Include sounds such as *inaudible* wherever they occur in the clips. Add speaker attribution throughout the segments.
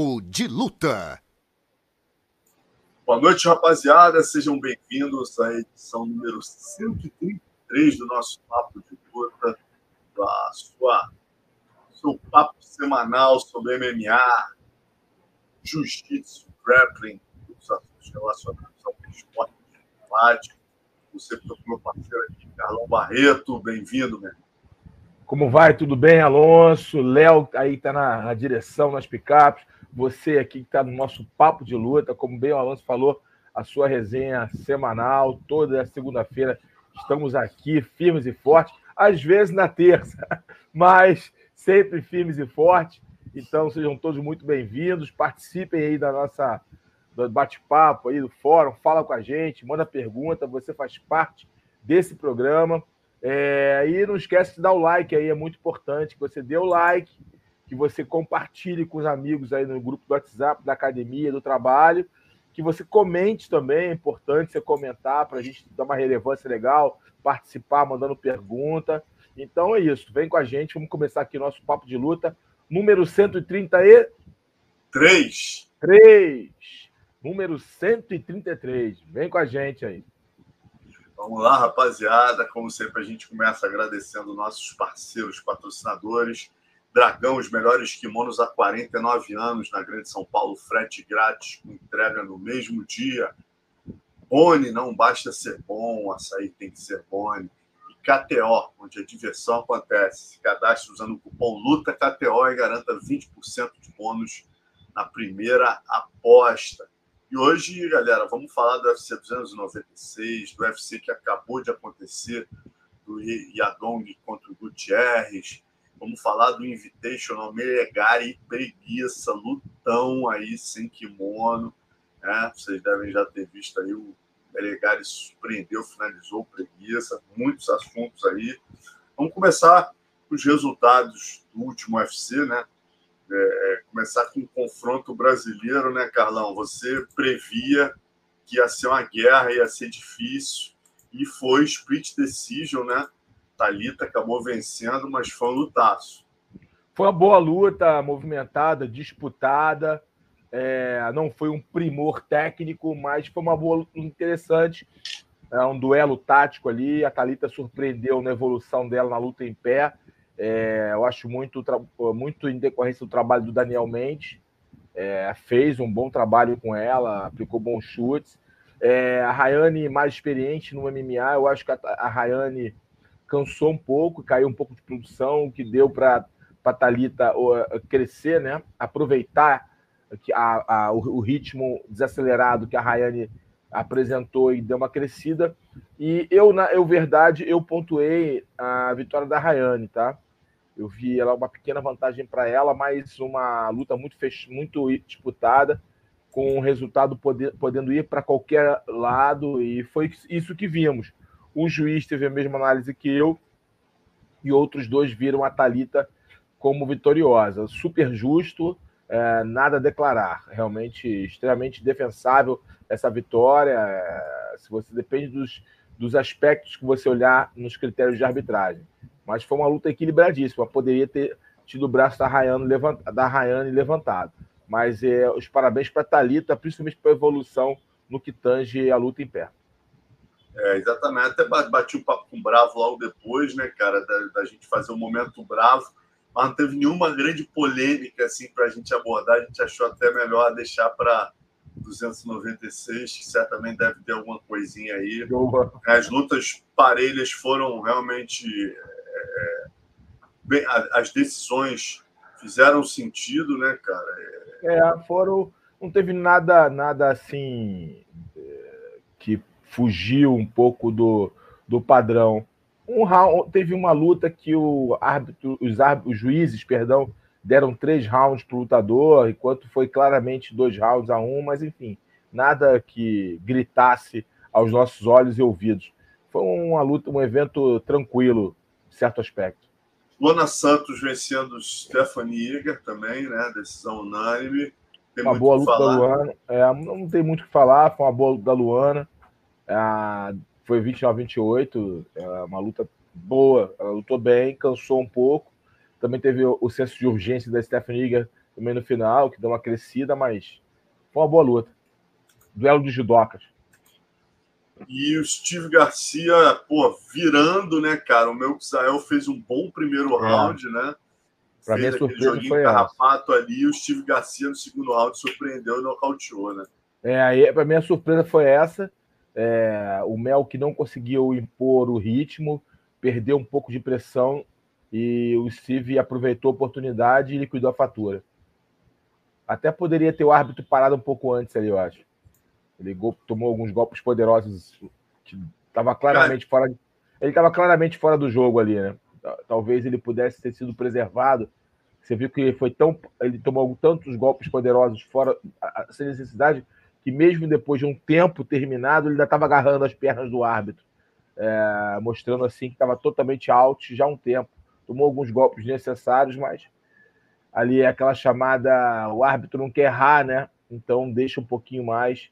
Speaker 1: Papo de Luta.
Speaker 2: Boa noite, rapaziada. Sejam bem-vindos à edição número 133 do nosso Papo de Luta, da sua seu papo semanal sobre MMA, jiu-jitsu, grappling, os assuntos relacionados ao esporte de combate. Você, meu parceiro aqui, Carlão Barreto, bem-vindo, meu irmão.
Speaker 3: Como vai? Tudo bem, Alonso? Léo aí está na, na, direção, nas picapes. Você aqui que está no nosso papo de luta, como bem o Alonso falou, a sua resenha semanal, toda segunda-feira. Estamos aqui firmes e fortes, às vezes na terça, *laughs* mas sempre firmes e fortes. Então sejam todos muito bem-vindos. Participem aí da nossa do bate-papo aí do fórum, fala com a gente, manda pergunta, você faz parte desse programa. É, e não esquece de dar o like aí, é muito importante que você dê o like, que você compartilhe com os amigos aí no grupo do WhatsApp da academia, do trabalho, que você comente também, é importante você comentar para a gente dar uma relevância legal, participar, mandando pergunta. Então é isso, vem com a gente, vamos começar aqui nosso papo de luta, número 133. 3. 3. Número 133. Vem com a gente aí.
Speaker 2: Vamos lá, rapaziada. Como sempre, a gente começa agradecendo nossos parceiros, patrocinadores. Dragão, os melhores kimonos há 49 anos na Grande São Paulo, frete grátis, entrega no mesmo dia. Boni, não basta ser bom, o açaí tem que ser Boni. E KTO, onde a diversão acontece. Se cadastre usando o cupom LUTAKTO e garanta 20% de bônus na primeira aposta. E hoje, galera, vamos falar do UFC 296, do UFC que acabou de acontecer, do Yadong contra o Gutierrez. Vamos falar do Invitational Melegari Preguiça, lutão aí sem kimono. Né? Vocês devem já ter visto aí o Melegari surpreendeu, finalizou Preguiça. Muitos assuntos aí. Vamos começar com os resultados do último UFC, né? É, é, começar com um confronto brasileiro, né, Carlão? Você previa que ia ser uma guerra, ia ser difícil, e foi split decision, né? Talita acabou vencendo, mas foi um lutaço.
Speaker 3: Foi uma boa luta, movimentada, disputada. É, não foi um primor técnico, mas foi uma boa luta interessante. É um duelo tático ali. A Talita surpreendeu na evolução dela na luta em pé. É, eu acho muito, muito em decorrência do trabalho do Daniel Mendes. É, fez um bom trabalho com ela, aplicou bons chutes. É, a Rayane, mais experiente no MMA, eu acho que a, a Rayane cansou um pouco, caiu um pouco de produção, o que deu para a Thalita crescer, né? aproveitar a, a, o, ritmo desacelerado que a Rayane apresentou e deu uma crescida. E eu, na eu verdade, eu pontuei a vitória da Rayane, tá? Eu vi ela uma pequena vantagem para ela, mas uma luta muito muito disputada, com o resultado poder... podendo ir para qualquer lado, e foi isso que vimos. Um juiz teve a mesma análise que eu, e outros dois viram a Talita como vitoriosa. Super justo, é, nada a declarar. Realmente extremamente defensável essa vitória. É, se você depende dos, dos aspectos que você olhar nos critérios de arbitragem. Mas foi uma luta equilibradíssima. Poderia ter tido o braço da Rayane, levant... levantado. Mas é, os parabéns para a Thalita, principalmente pela evolução no que tange a luta em pé.
Speaker 2: É, exatamente. Até bati o papo com o Bravo logo depois, né, cara, da, da gente fazer o um momento bravo. Mas não teve nenhuma grande polêmica assim para a gente abordar. A gente achou até melhor deixar para 296, que certamente deve ter alguma coisinha aí. As lutas parelhas foram realmente bem, as decisões fizeram sentido, né, cara?
Speaker 3: É, é, foram. Não teve nada, nada assim é, que fugiu um pouco do, do padrão. Um round, teve uma luta que o árbitro, os, árbitros, os juízes, perdão, deram três rounds para o lutador, enquanto foi claramente dois rounds a um, mas enfim, nada que gritasse aos nossos olhos e ouvidos. Foi uma luta, um evento tranquilo, certo aspecto.
Speaker 2: Luana Santos vencendo Stephanie Iger também, né? Decisão unânime.
Speaker 3: Tem uma boa luta falar. da Luana. É, não tem muito o que falar, foi uma boa luta da Luana. É, foi 29 28, é uma luta boa. Ela lutou bem, cansou um pouco. Também teve o, senso de urgência da Stephanie também no final, que deu uma crescida, mas foi uma boa luta. Duelo de judocas.
Speaker 2: E o Steve Garcia, pô, virando, né, cara? O meu Xael fez um bom primeiro é. round, né?
Speaker 3: Pra fez mim, surpresa foi
Speaker 2: carrapato essa. ali. O Steve Garcia no segundo round surpreendeu e nocauteou, né?
Speaker 3: É, aí, pra mim, a surpresa foi essa. É, o Mel que não conseguiu impor o ritmo, perdeu um pouco de pressão e o Steve aproveitou a oportunidade e liquidou a fatura. Até poderia ter o árbitro parado um pouco antes ali, eu acho. Ele tomou alguns golpes poderosos que claramente fora. Ele estava claramente fora do jogo ali, né? Talvez ele pudesse ter sido preservado. Você viu que ele foi tão, ele tomou tantos golpes poderosos fora sem necessidade que mesmo depois de um tempo terminado ele ainda estava agarrando as pernas do árbitro, é, mostrando assim que estava totalmente out já há um tempo. Tomou alguns golpes necessários, mas ali é aquela chamada o árbitro não quer errar, né? Então deixa um pouquinho mais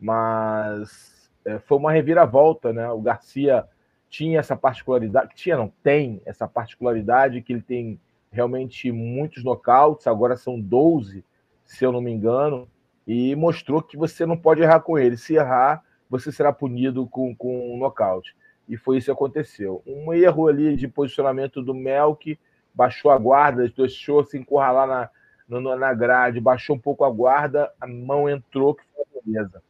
Speaker 3: mas é, foi uma reviravolta, né? O Garcia tinha essa particularidade, tinha não, tem essa particularidade que ele tem realmente muitos nocautes, agora são 12, se eu não me engano, e mostrou que você não pode errar com ele. Se errar, você será punido com, com um nocaute. E foi isso que aconteceu. Um erro ali de posicionamento do Melk, baixou a guarda, deixou se encurralar na, na grade, baixou um pouco a guarda, a mão entrou, que foi beleza.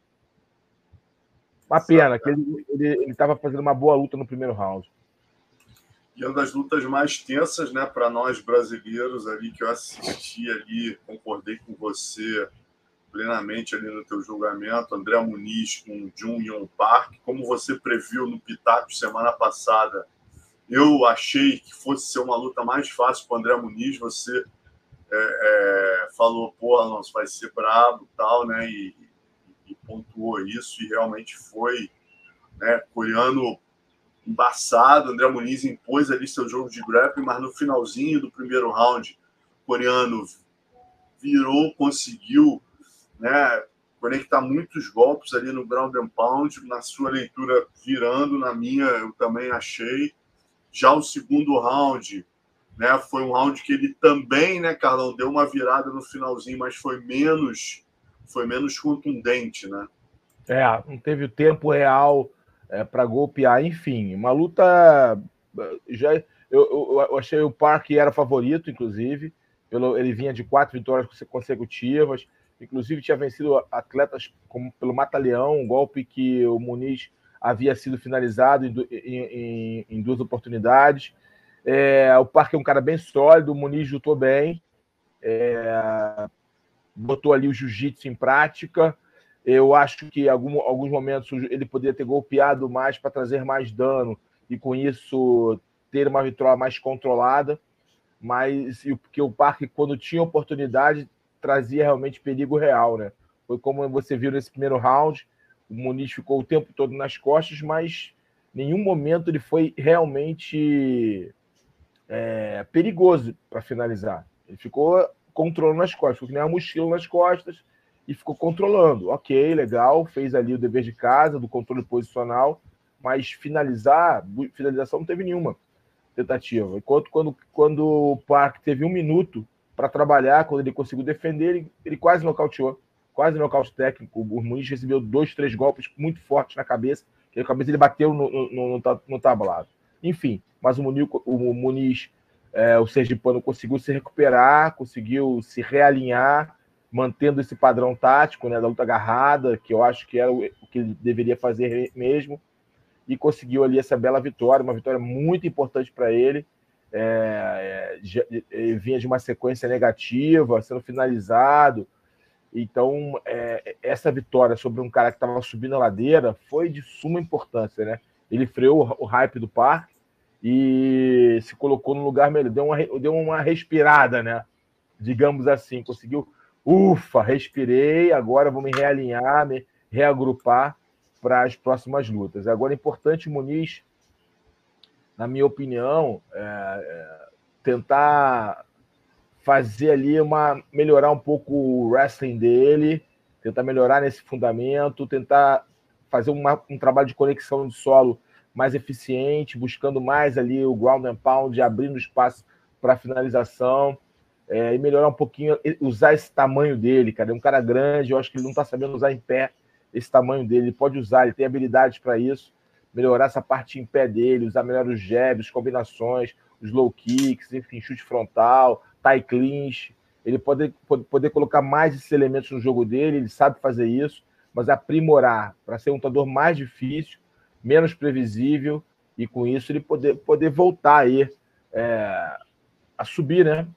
Speaker 3: Uma pena, que ele estava fazendo uma boa luta no primeiro round.
Speaker 2: E uma das lutas mais tensas, né, para nós brasileiros ali, que eu assisti ali, concordei com você plenamente ali no teu julgamento, André Muniz com Jun Yong Park, como você previu no Pitaco semana passada, eu achei que fosse ser uma luta mais fácil para André Muniz, você é, é, falou, pô, Alonso, vai ser brabo tal, né, e, pontuou isso e realmente foi né, coreano embaçado. André Muniz impôs ali seu jogo de grappling, mas no finalzinho do primeiro round, coreano virou, conseguiu né, conectar muitos golpes ali no ground and pound, na sua leitura virando, na minha eu também achei. Já o segundo round, né, foi um round que ele também, né, Carlão, deu uma virada no finalzinho, mas foi menos foi menos contundente, né?
Speaker 3: É, não teve o tempo real é, para golpear, enfim, uma luta já eu, eu, eu, achei o Park era favorito, inclusive, pelo, ele vinha de quatro vitórias consecutivas, inclusive tinha vencido atletas como pelo Mata-Leão, um golpe que o Muniz havia sido finalizado em, em, em duas oportunidades. É, o Park é um cara bem sólido, o Muniz lutou bem. É, botou ali o jiu-jitsu em prática. Eu acho que em algum, alguns momentos ele poderia ter golpeado mais para trazer mais dano e com isso ter uma vitória mais controlada. Mas porque o Parque, quando tinha oportunidade, trazia realmente perigo real, né? Foi como você viu nesse primeiro round, o Muniz ficou o tempo todo nas costas, mas nenhum momento ele foi realmente é, perigoso para finalizar. Ele ficou controlando as costas, ficou que nem uma mochila nas costas e ficou controlando. Ok, legal, fez ali o dever de casa, do controle posicional, mas finalizar, finalização não teve nenhuma tentativa. Enquanto quando, quando o Park teve um minuto para trabalhar, quando ele conseguiu defender, ele, ele quase nocauteou, quase nocaute técnico. O Muniz recebeu dois, três golpes muito fortes na cabeça, que a cabeça ele bateu no, no, no, no tablado. Enfim, mas o Muniz, o Muniz é, o Sergipano conseguiu se recuperar, conseguiu se realinhar, mantendo esse padrão tático né, da luta agarrada, que eu acho que era o que ele deveria fazer mesmo, e conseguiu ali essa bela vitória, uma vitória muito importante para ele. É, é, ele vinha de uma sequência negativa, sendo finalizado. Então, é, essa vitória sobre um cara que estava subindo a ladeira foi de suma importância. Né? Ele freou o hype do parque e se colocou no lugar melhor, deu uma, deu uma respirada, né? Digamos assim, conseguiu, ufa, respirei, agora vou me realinhar, me reagrupar para as próximas lutas. Agora é importante Muniz, na minha opinião, é, é, tentar fazer ali uma melhorar um pouco o wrestling dele, tentar melhorar nesse fundamento, tentar fazer uma, um trabalho de conexão de solo mais eficiente, buscando mais ali o ground and pound, abrindo espaço para finalização. é, e melhorar um pouquinho, usar esse tamanho dele, cara. É um cara grande, eu acho que ele não está sabendo usar em pé esse tamanho dele. Ele pode usar, ele tem habilidades para isso. Melhorar essa parte em pé dele, usar melhor os jabs, combinações, os low kicks, enfim, chute frontal, tie clinch. Ele pode, pode poder colocar mais esses elementos no jogo dele, ele sabe fazer isso, mas aprimorar para ser um lutador mais difícil, menos previsível, e com isso ele poder, poder voltar aí é, a subir, né?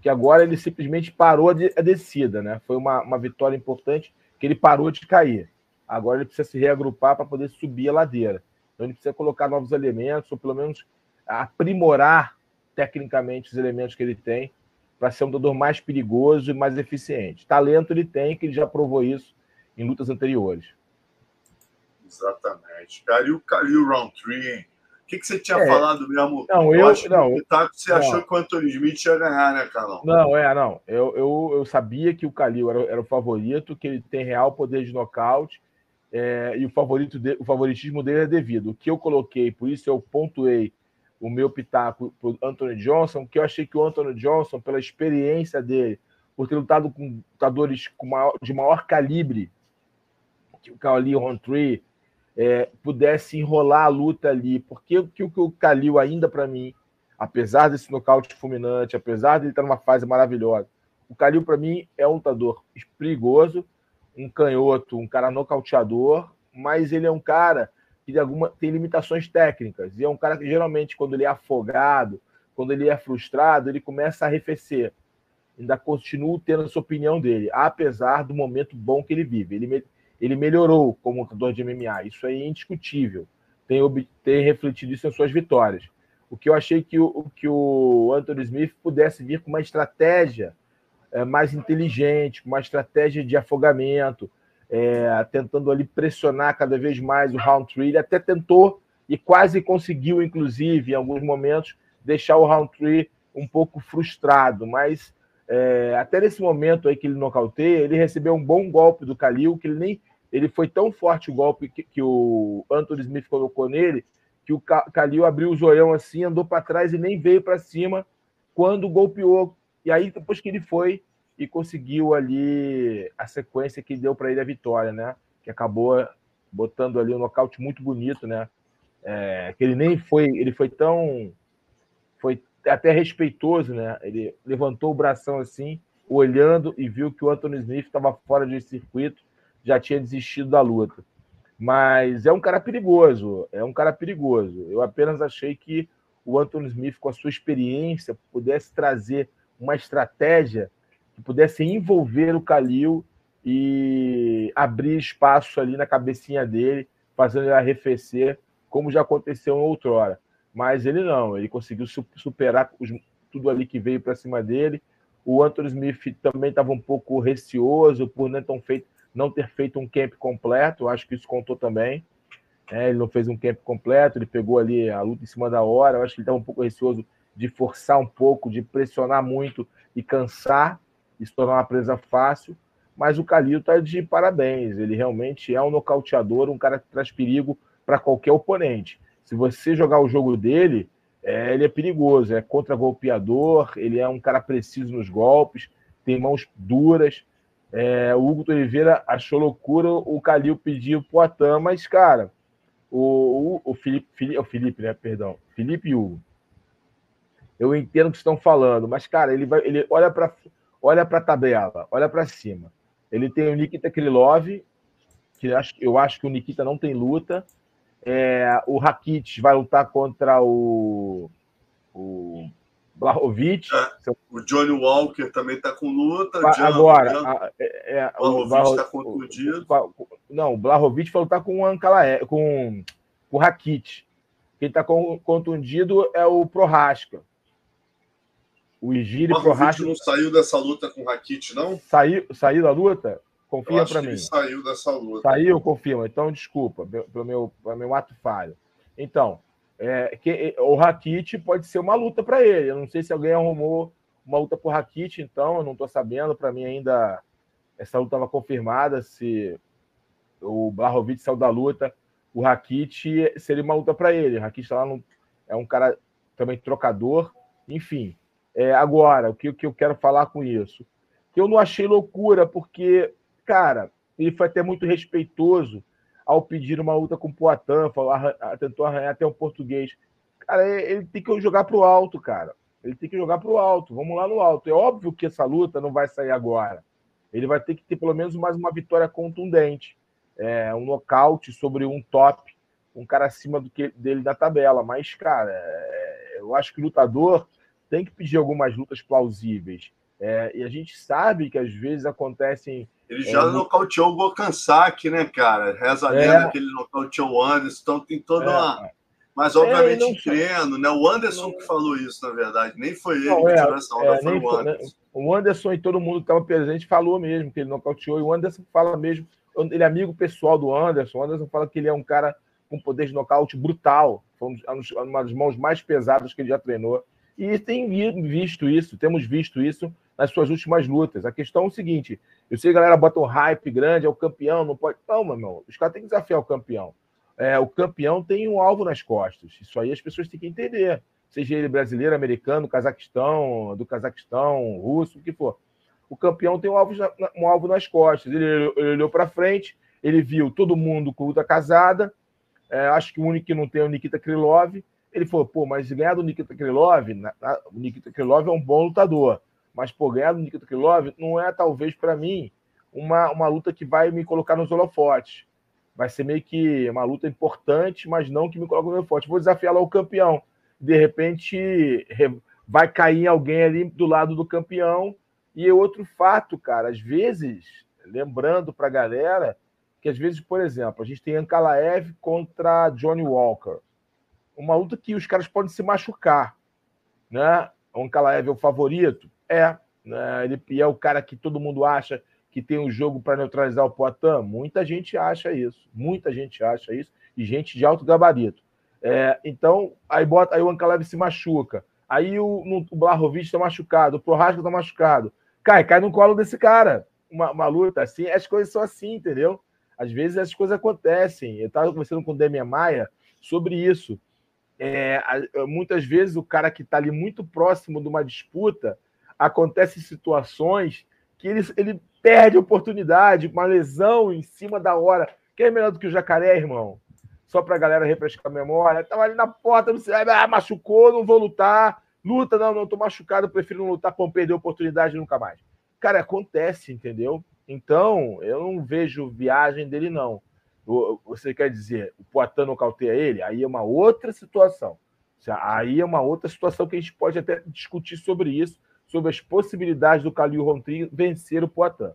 Speaker 3: que agora ele simplesmente parou a descida, né? Foi uma, uma vitória importante que ele parou de cair. Agora ele precisa se reagrupar para poder subir a ladeira. Então ele precisa colocar novos elementos, ou pelo menos aprimorar tecnicamente os elementos que ele tem para ser um lutador mais perigoso e mais eficiente. Talento ele tem, que ele já provou isso em lutas anteriores.
Speaker 2: Exatamente. Cara, e o Khalil Roundtree, que, que você tinha é. falado mesmo?
Speaker 3: Não, eu, eu acho não,
Speaker 2: que tá, você não. achou que o Anthony Smith ia ganhar, né, Carlão?
Speaker 3: Não, é, não. Eu, eu, eu sabia que o Calil era, era o favorito, que ele tem real poder de nocaute, é, e o, favorito de, o favoritismo dele é devido. O que eu coloquei, por isso eu pontuei o meu pitaco para o Anthony Johnson, que eu achei que o Anthony Johnson, pela experiência dele, por ter lutado com lutadores com maior, de maior calibre, que o Khalil Rountree, é, pudesse enrolar a luta ali, porque o que o Calil ainda para mim, apesar desse nocaute fulminante, apesar de ele estar numa fase maravilhosa, o Calil para mim é um lutador perigoso, um canhoto, um cara nocauteador, mas ele é um cara que de alguma, tem limitações técnicas, e é um cara que geralmente quando ele é afogado, quando ele é frustrado, ele começa a arrefecer. Ainda continua tendo a sua opinião dele, apesar do momento bom que ele vive. Ele ele melhorou como lutador de MMA. Isso é indiscutível. Tem, tem refletido isso em suas vitórias. O que eu achei que o, que o Anthony Smith pudesse vir com uma estratégia é, mais inteligente, com uma estratégia de afogamento, é, tentando ali pressionar cada vez mais o Roundtree. Ele até tentou e quase conseguiu, inclusive, em alguns momentos, deixar o Roundtree um pouco frustrado, mas é, até nesse momento aí que ele nocauteia, ele recebeu um bom golpe do Kalil, que ele nem ele foi tão forte o golpe que, que o Anthony Smith colocou nele, que o Calil abriu o zoião assim, andou para trás e nem veio para cima quando golpeou. E aí, depois que ele foi e conseguiu ali a sequência que deu para ele a vitória, né? Que acabou botando ali um nocaute muito bonito, né? É, que ele nem foi, ele foi tão, foi até respeitoso, né? Ele levantou o bração assim, olhando e viu que o Anthony Smith estava fora de circuito já tinha desistido da luta. Mas é um cara perigoso, é um cara perigoso. Eu apenas achei que o Anthony Smith, com a sua experiência, pudesse trazer uma estratégia que pudesse envolver o Kalil e abrir espaço ali na cabecinha dele, fazendo ele arrefecer, como já aconteceu em outrora. Mas ele não, ele conseguiu superar tudo ali que veio para cima dele. O Anthony Smith também estava um pouco receoso por não ter feito não ter feito um camp completo, acho que isso contou também. É, ele não fez um camp completo, ele pegou ali a luta em cima da hora. Eu acho que ele estava um pouco receoso de forçar um pouco, de pressionar muito e cansar, e se tornar uma presa fácil. Mas o Calil está de parabéns. Ele realmente é um nocauteador, um cara que traz perigo para qualquer oponente. Se você jogar o jogo dele, é, ele é perigoso, é contra-golpeador, ele é um cara preciso nos golpes, tem mãos duras. É, o Hugo Oliveira achou loucura o Calil pediu pro Atan, mas, cara, o, o, o Felipe, Felipe, o Felipe, né? Perdão, Felipe e Hugo. Eu entendo o que estão falando, mas, cara, ele vai, ele olha para olha a tabela, olha para cima. Ele tem o Nikita Krylov, que eu acho que o Nikita não tem luta. É, o Rakit vai lutar contra o, o Blahovic.
Speaker 2: É, o Johnny Walker também está com luta.
Speaker 3: Agora, a, é,
Speaker 2: é, o Blahovic está contundido.
Speaker 3: Não, o Blahovic vai lutar com o Ancalaé, com, com o Rakit. Quem está contundido é o Prohaska. O Igiri
Speaker 2: Prohaska. não saiu dessa luta com o Rakit, não?
Speaker 3: Saiu, saiu da luta? Confia para mim.
Speaker 2: saiu dessa luta.
Speaker 3: Saiu, confirma. Então, desculpa pelo meu, pelo meu ato falho. Então, é, que, o Rakit pode ser uma luta para ele. Eu não sei se alguém arrumou uma luta por Rakit, então eu não estou sabendo. Para mim, ainda essa luta estava confirmada. Se o Blahovic saiu da luta, o Rakit seria uma luta para ele. O Rakit tá lá no, é um cara também trocador. Enfim, É, agora, o que, que eu quero falar com isso? Que eu não achei loucura, porque, cara, ele foi até muito respeitoso ao pedir uma luta com o Poitin, falar, tentou arranhar até o português. Cara, ele tem que jogar para o alto, cara. Ele tem que jogar para o alto. Vamos lá no alto. É óbvio que essa luta não vai sair agora. Ele vai ter que ter pelo menos mais uma vitória contundente. É, um nocaute sobre um top, um cara acima do que dele da tabela. Mas, cara, é, eu acho que o lutador tem que pedir algumas lutas plausíveis. É, e a gente sabe que às vezes acontecem.
Speaker 2: Ele já é, nocauteou o Bokansaki, né, cara? Reza a lenda é. que ele nocauteou o Anderson, então tem toda é. uma. Mas, obviamente, é, em treino, né? O Anderson não... que falou isso, na verdade. Nem foi ele não, que tirou essa onda, foi o Anderson. Né?
Speaker 3: O Anderson e todo mundo que estava presente falou mesmo que ele nocauteou, e o Anderson fala mesmo. Ele é amigo pessoal do Anderson. O Anderson fala que ele é um cara com poder de nocaute brutal. Foi uma das mãos mais pesadas que ele já treinou. E tem visto isso, temos visto isso nas suas últimas lutas. A questão é o seguinte: eu sei que a galera bota um hype grande, é o campeão, não pode. Não, meu irmão, os caras têm que desafiar o campeão. É, o campeão tem um alvo nas costas. Isso aí as pessoas têm que entender. Seja ele brasileiro, americano, Cazaquistão, do Cazaquistão, russo, o que for. O campeão tem um alvo, um alvo nas costas. Ele, ele olhou para frente, ele viu todo mundo com luta casada. É, acho que o único que não tem é o Nikita Krylov ele falou, pô, mas ganhar do Nikita Krylov, na, na, o Nikita Krylov é um bom lutador, mas, pô, ganhar do Nikita Krylov não é, talvez, para mim, uma, uma luta que vai me colocar nos holofotes. Vai ser meio que uma luta importante, mas não que me coloque no holofote. Vou desafiar lá o campeão. De repente, vai cair alguém ali do lado do campeão. E outro fato, cara, às vezes, lembrando para a galera, que às vezes, por exemplo, a gente tem Ankalaev contra Johnny Walker uma luta que os caras podem se machucar, né? O Ankalaev é o favorito? É. Né? Ele é o cara que todo mundo acha que tem um jogo para neutralizar o Poitin. Muita gente acha isso. Muita gente acha isso. E gente de alto gabarito. É, então, aí, bota, aí o Ankalaev se machuca. Aí o, no, o Blahovic está machucado, o Prohaska está machucado. Cai, cai no colo desse cara. Uma, uma luta assim, as coisas são assim, entendeu? Às vezes essas coisas acontecem. Eu estava conversando com o Demian Maia sobre isso é, muitas vezes o cara que está ali muito próximo de uma disputa acontece situações que ele, ele perde oportunidade, uma lesão em cima da hora. Quem é melhor do que o jacaré, irmão? Só para a galera refrescar a memória. Estava ali na porta, não sei, ah, machucou, não vou lutar. Luta, não, não, estou machucado, prefiro não lutar para não perder oportunidade nunca mais. Cara, acontece, entendeu? Então, eu não vejo viagem dele, não você quer dizer, o Poitin nocauteia ele? Aí é uma outra situação. Aí é uma outra situação que a gente pode até discutir sobre isso, sobre as possibilidades do Calil Rontri vencer o Poitin.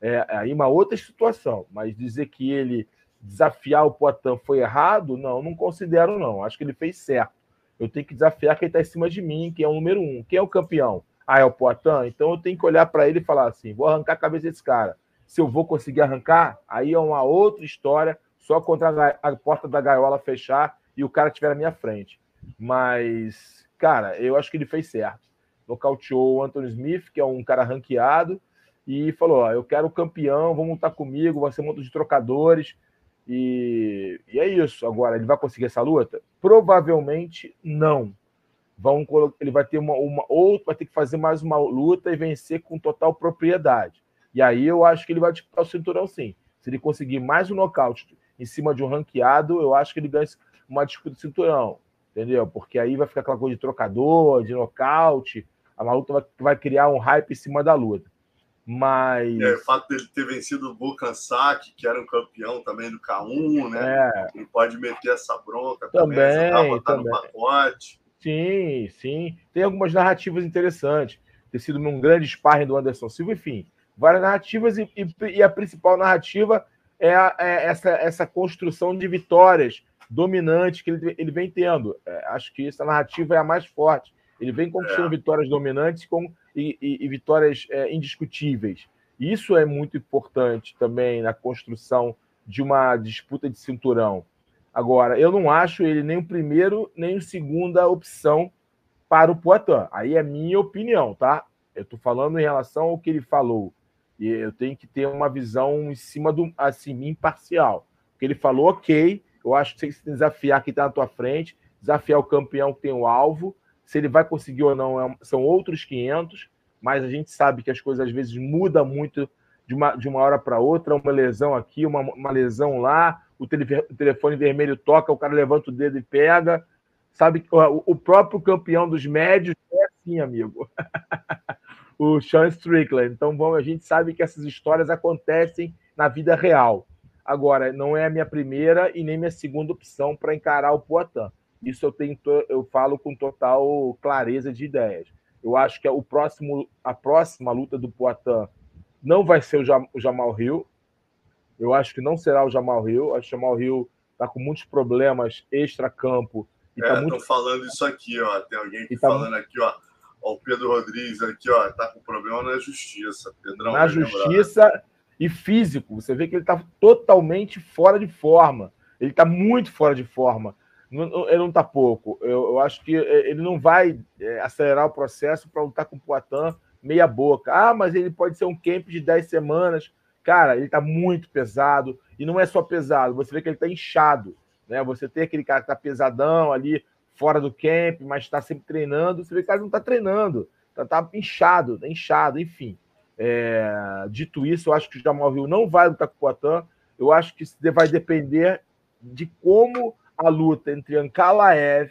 Speaker 3: É aí uma outra situação, mas dizer que ele desafiar o Poitin foi errado, não, não considero não. Acho que ele fez certo. Eu tenho que desafiar quem está em cima de mim, quem é o número um. Quem é o campeão? Ah, é o Poitin? Então eu tenho que olhar para ele e falar assim: vou arrancar a cabeça desse cara se eu vou conseguir arrancar, aí é uma outra história, só contra a, porta da gaiola fechar e o cara estiver na minha frente. Mas, cara, eu acho que ele fez certo. Nocauteou o Anthony Smith, que é um cara ranqueado, e falou: ó, eu quero o campeão, vamos lutar comigo, vai ser um monte de trocadores. E, e é isso. Agora, ele vai conseguir essa luta? Provavelmente não. Vão, ele vai ter uma, uma ou vai ter que fazer mais uma luta e vencer com total propriedade. E aí eu acho que ele vai disputar o cinturão sim. Se ele conseguir mais um nocaute em cima de um ranqueado, eu acho que ele ganha uma disputa de cinturão. Entendeu? Porque aí vai ficar aquela coisa de trocador, de nocaute. A luta vai, vai criar um hype em cima da luta. Mas.
Speaker 2: É, o fato dele ter vencido o Sack, que era um campeão também do K1, né? É. Ele pode meter essa bronca
Speaker 3: também, também,
Speaker 2: também. no pacote.
Speaker 3: Sim, sim. Tem algumas narrativas interessantes. Ter sido um grande sparring do Anderson Silva, enfim várias narrativas e, e, e a principal narrativa é, a, é, essa, essa construção de vitórias dominantes que ele, ele vem tendo. É, acho que essa narrativa é a mais forte. Ele vem conquistando é. vitórias dominantes com, e, e vitórias é, indiscutíveis. Isso é muito importante também na construção de uma disputa de cinturão. Agora, eu não acho ele nem o primeiro nem o segunda opção para o Poitin. Aí é minha opinião, tá? Eu estou falando em relação ao que ele falou. E eu tenho que ter uma visão em cima do assim, imparcial. O que ele falou, ok. Eu acho que você tem que desafiar quem está na tua frente, desafiar o campeão que tem o alvo, Se ele vai conseguir ou não, é são outros 500, mas a gente sabe que as coisas às vezes mudam muito de uma, de uma hora para outra, uma lesão aqui, uma, uma lesão lá, o, tele, o, telefone vermelho toca, o cara levanta o dedo e pega. Sabe, o, o próprio campeão dos médios é assim, amigo. *laughs* o Sean Strickland. Então, bom, a gente sabe que essas histórias acontecem na vida real. Agora, não é a minha primeira e nem minha segunda opção para encarar o Poitin. Isso eu tenho, eu falo com total clareza de ideias. Eu acho que o próximo, a próxima luta do Poitin não vai ser o Jamal Hill. Eu acho que não será o Jamal Hill. Acho que o Jamal Hill está com muitos problemas extra-campo.
Speaker 2: Tá é, muito... falando isso aqui, ó. Tem alguém tá falando muito... aqui, ó. Ó. O Pedro Rodrigues aqui, ó, tá com problema na justiça. Pedrão,
Speaker 3: na justiça lembrar. e físico. Você vê que ele está totalmente fora de forma. Ele está muito fora de forma. Ele não está pouco. Eu, eu, acho que é, ele não vai é, acelerar o processo para lutar com o Poitin meia boca. Ah, mas ele pode ser um camp de 10 semanas. Cara, ele está muito pesado. E não é só pesado, você vê que ele está inchado. Né? Você tem aquele cara que está pesadão ali, fora do camp, mas está sempre treinando. Você vê que o cara não está treinando, está tá inchado, tá inchado, enfim. É... Dito isso, eu acho que o Jamal Hill não vai lutar com o Poitin. Eu acho que vai depender de como a luta entre Ankalaev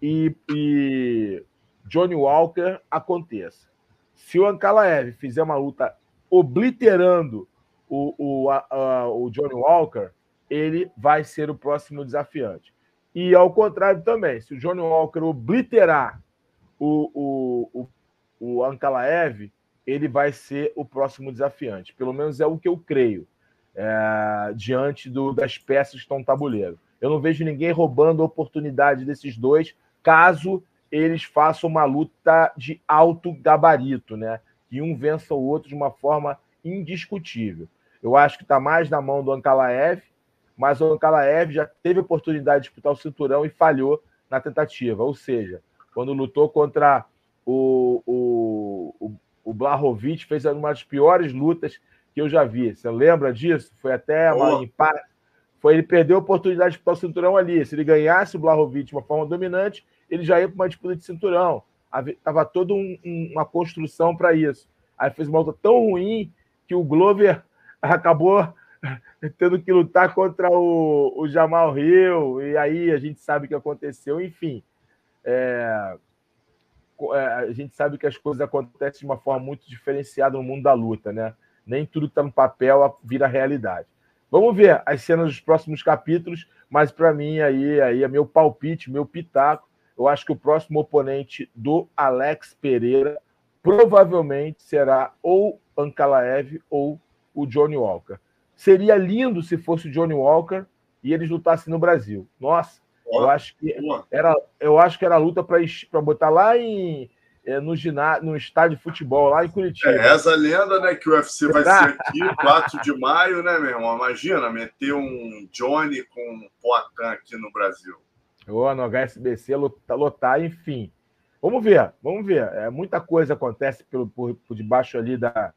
Speaker 3: e, e Johnny Walker aconteça. Se o Ankalaev fizer uma luta obliterando o, o, a, a, o Johnny Walker, ele vai ser o próximo desafiante. E ao contrário também, se o Johnny Walker obliterar o, o, o, o Ankalaev, ele vai ser o próximo desafiante. Pelo menos é o que eu creio, é, diante do, das peças que estão no tabuleiro. Eu não vejo ninguém roubando a oportunidade desses dois, caso eles façam uma luta de alto gabarito, né? Que um vença o outro de uma forma indiscutível. Eu acho que está mais na mão do Ankalaev, mas o Ankalaev já teve oportunidade de disputar o cinturão e falhou na tentativa. Ou seja, quando lutou contra o, o, o, o Blahovic, fez uma das piores lutas que eu já vi. Você lembra disso? Foi até uma empate. Foi ele perdeu a oportunidade de disputar o cinturão ali. Se ele ganhasse o Blahovic de uma forma dominante, ele já ia para uma disputa de cinturão. Tava toda um, um, uma construção para isso. Aí fez uma luta tão ruim que o Glover *laughs* acabou *laughs* tendo que lutar contra o, o Jamal Hill, e aí a gente sabe o que aconteceu, enfim. É, é, a gente sabe que as coisas acontecem de uma forma muito diferenciada no mundo da luta, né? Nem tudo que está no papel vira realidade. Vamos ver as cenas dos próximos capítulos, mas para mim aí, aí é meu palpite, meu pitaco. Eu acho que o próximo oponente do Alex Pereira provavelmente será ou Ankalaev ou o Johnny Walker. Seria lindo se fosse o Johnny Walker e eles lutassem no Brasil. Nossa, eu acho que era, eu acho que era luta para botar lá em eh, no, ginásio, no estádio de futebol, lá em Curitiba. É,
Speaker 2: essa lenda, né, que o UFC vai ser aqui, 4 de maio, né, meu irmão? Imagina, meter um Johnny com um Poitin aqui no Brasil.
Speaker 3: Ou no HSBC, lotar, lotar, enfim. Vamos ver, vamos ver. É, muita coisa acontece pelo, por, por debaixo ali da,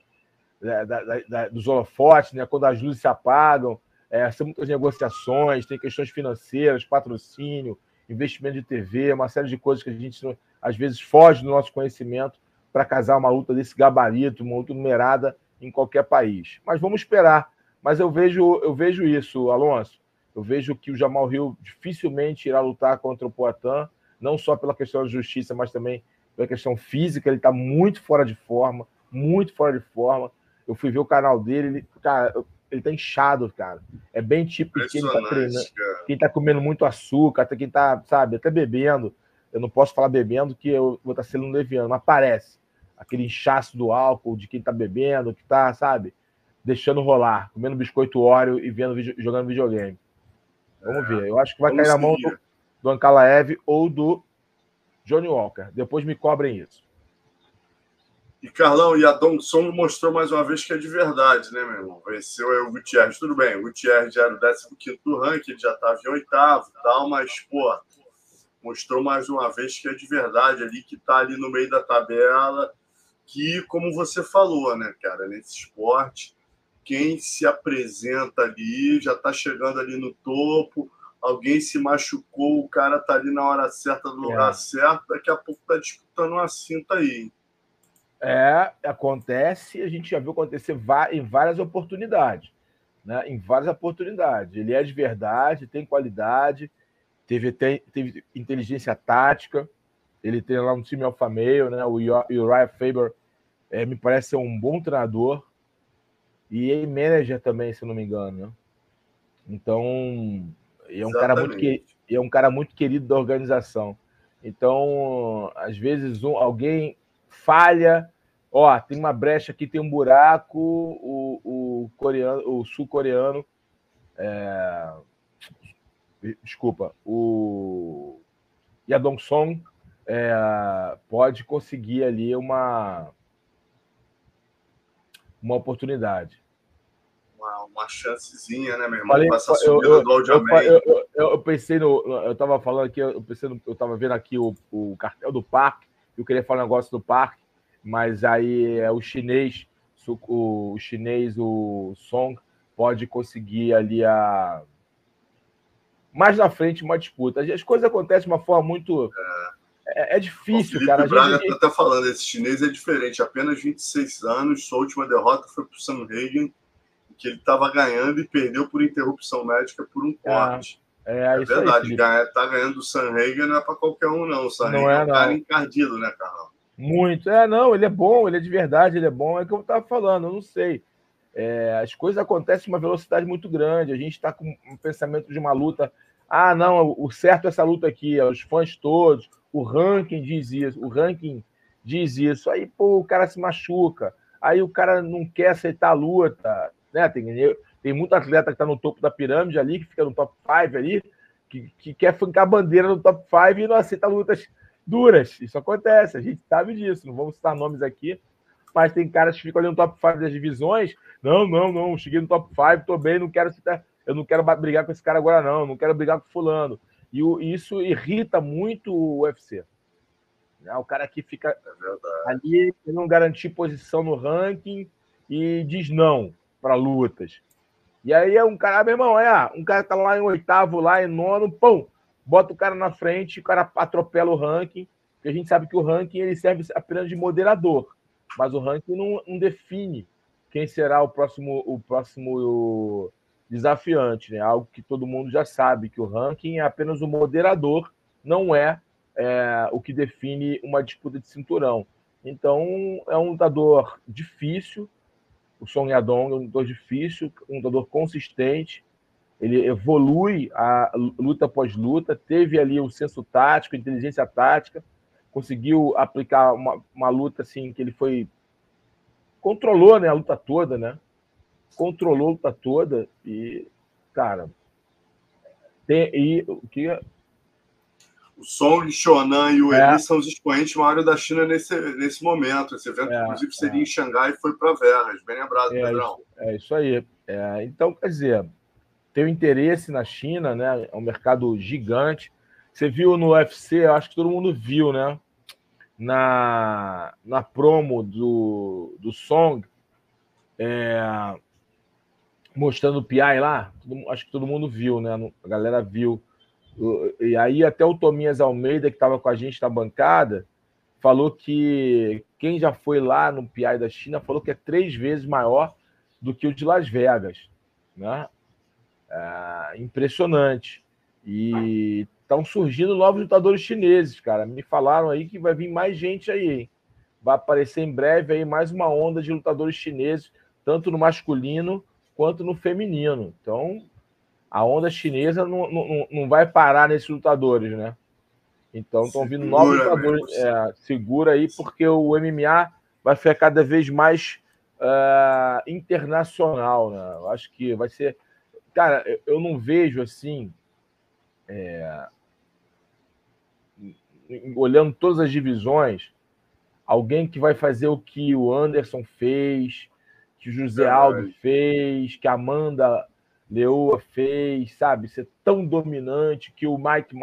Speaker 3: da, da, da, dos holofotes, né? quando as luzes se apagam, é, são muitas negociações, tem questões financeiras, patrocínio, investimento de TV, uma série de coisas que a gente às vezes foge do nosso conhecimento para casar uma luta desse gabarito, uma luta numerada em qualquer país. Mas vamos esperar. Mas eu vejo, eu vejo isso, Alonso. Eu vejo que o Jamal Hill dificilmente irá lutar contra o Poitin, não só pela questão da justiça, mas também pela questão física. Ele está muito fora de forma, muito fora de forma. Eu fui ver o canal dele, ele, cara, ele tá inchado, cara. É bem tipo quem tá treinando, quem tá comendo muito açúcar, até quem tá, sabe, até bebendo. Eu não posso falar bebendo que eu vou estar tá sendo leviano, mas parece aquele inchaço do álcool de quem tá bebendo, que tá, sabe, deixando rolar, comendo biscoito óleo e vendo jogando videogame. Vamos é, ver. Eu acho que vai cair na mão do, do Ankalaev ou do Johnny Walker. Depois me cobrem isso.
Speaker 2: E Carlão, e a Dongson mostrou mais uma vez que é de verdade, né, meu irmão? Venceu aí o Gutierrez. Tudo bem, o Gutierrez era o 15 do ranking, ele já estava em oitavo e tal, mas, pô, mostrou mais uma vez que é de verdade ali, que está ali no meio da tabela, que, como você falou, né, cara, nesse esporte, quem se apresenta ali já está chegando ali no topo. alguém se machucou, o cara tá ali na hora certa, no lugar é. certo, daqui a pouco tá disputando uma cinta aí.
Speaker 3: É, acontece, a gente já viu acontecer em várias oportunidades. Né? Em várias oportunidades. Ele é de verdade, tem qualidade, teve, tem, teve inteligência tática, ele tem lá um time alfa meio, né? O Uriah Faber é, me parece ser um bom treinador e ele manager também, se não me engano. Né? Então, é um cara muito que, é um cara muito querido da organização. Então, às vezes um, alguém falha, ó, tem uma brecha aqui, tem um buraco, o, o coreano, o sul-coreano, é, desculpa, o Yadong Song é, pode conseguir ali uma uma oportunidade
Speaker 2: uma, uma chancezinha, né, meu irmão? Falei, eu, do
Speaker 3: eu, eu, eu, eu, pensei no. Eu estava falando aqui, eu pensei no, eu estava vendo aqui o, o cartel do parque, eu queria falar um negócio do parque, mas aí é o chinês, o, o chinês, o Song, pode conseguir ali a. Mais na frente, uma disputa. As coisas acontecem de uma forma muito. É, é, difícil, o cara.
Speaker 2: O Braga está até falando, esse chinês é diferente. Apenas 26 anos, sua última derrota foi para o Sam Hagen que ele estava ganhando e perdeu por interrupção médica por um é, corte. É, é, é verdade, aí, tá ganhando o Sanhagen não é para qualquer um, não. O Sanhagen não é, é um cara encardido, né, Carlão?
Speaker 3: Muito. É, não, ele é bom, ele é de verdade, ele é bom. É o que eu estava falando, eu não sei. É, as coisas acontecem com uma velocidade muito grande. A gente está com um pensamento de uma luta. Ah, não, o certo é essa luta aqui, os fãs todos, o ranking diz isso, o ranking diz isso. Aí, pô, o cara se machuca. Aí o cara não quer aceitar a luta. Né? Tem, tem muito atleta que está no topo da pirâmide ali, que fica no top 5 ali, que, que quer fincar a bandeira no top 5 e não aceita lutas duras. Isso acontece, a gente sabe disso. Não vamos citar nomes aqui, mas tem caras que ficam ali no top 5 das divisões. Não, não, não, cheguei no top 5, tô bem, não quero citar, eu não quero brigar com esse cara agora, não, não quero brigar com fulano. E isso irrita muito o UFC. Né? O cara que fica é ali, não garantir posição no ranking e diz não para lutas. E aí é um cara, meu irmão, é um cara tá lá em oitavo, lá em nono, pão, bota o cara na frente, o cara atropela o ranking, porque a gente sabe que o ranking ele serve apenas de moderador, mas o ranking não, não define quem será o próximo o próximo desafiante, né? Algo que todo mundo já sabe que o ranking é apenas o moderador, não é, é o que define uma disputa de cinturão. Então é um lutador difícil, o Song Yadong é um lutador difícil, um lutador consistente. Ele evolui a luta após luta, teve ali o senso tático, inteligência tática, conseguiu aplicar uma, uma luta assim que ele foi controlou, né, a luta toda, né? Controlou a luta toda e, cara, tem e o que
Speaker 2: o Song, Shonan e o é. Eli são os expoentes maiores da China nesse, nesse momento. Esse evento, é, inclusive, seria é. em Xangai e foi para Vegas. Bem lembrado, é, Pedrão.
Speaker 3: Isso, é isso aí. É, então, quer dizer, tem o interesse na China, né? É um mercado gigante. Você viu no UFC, acho que todo mundo viu, né? Na, na promo do, do Song, é, mostrando o PI lá, acho que todo mundo viu, né? A galera viu e aí até o Tominhas Almeida, que estava com a gente na bancada, falou que quem já foi lá no PI da China falou que é três vezes maior do que o de Las Vegas. Né? É impressionante. E estão surgindo novos lutadores chineses, cara. Me falaram aí que vai vir mais gente aí, hein? Vai aparecer em breve aí mais uma onda de lutadores chineses, tanto no masculino quanto no feminino. Então, a onda chinesa não, não, não vai parar nesses lutadores, né? Então estão vindo novos lutadores. É, segura aí, porque o MMA vai ficar cada vez mais uh, internacional, né? Eu acho que vai ser. Cara, eu não vejo assim. É... Olhando todas as divisões, alguém que vai fazer o que o Anderson fez, que o José Aldo fez, que a Amanda Leoa fez, sabe? Ser tão dominante que o Mike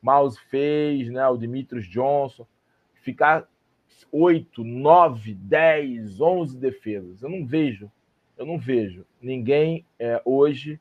Speaker 3: Mouse fez, né? O Dimitrios Johnson. Ficar 8, 9, 10, 11 defesas. Eu não vejo, eu não vejo ninguém é, hoje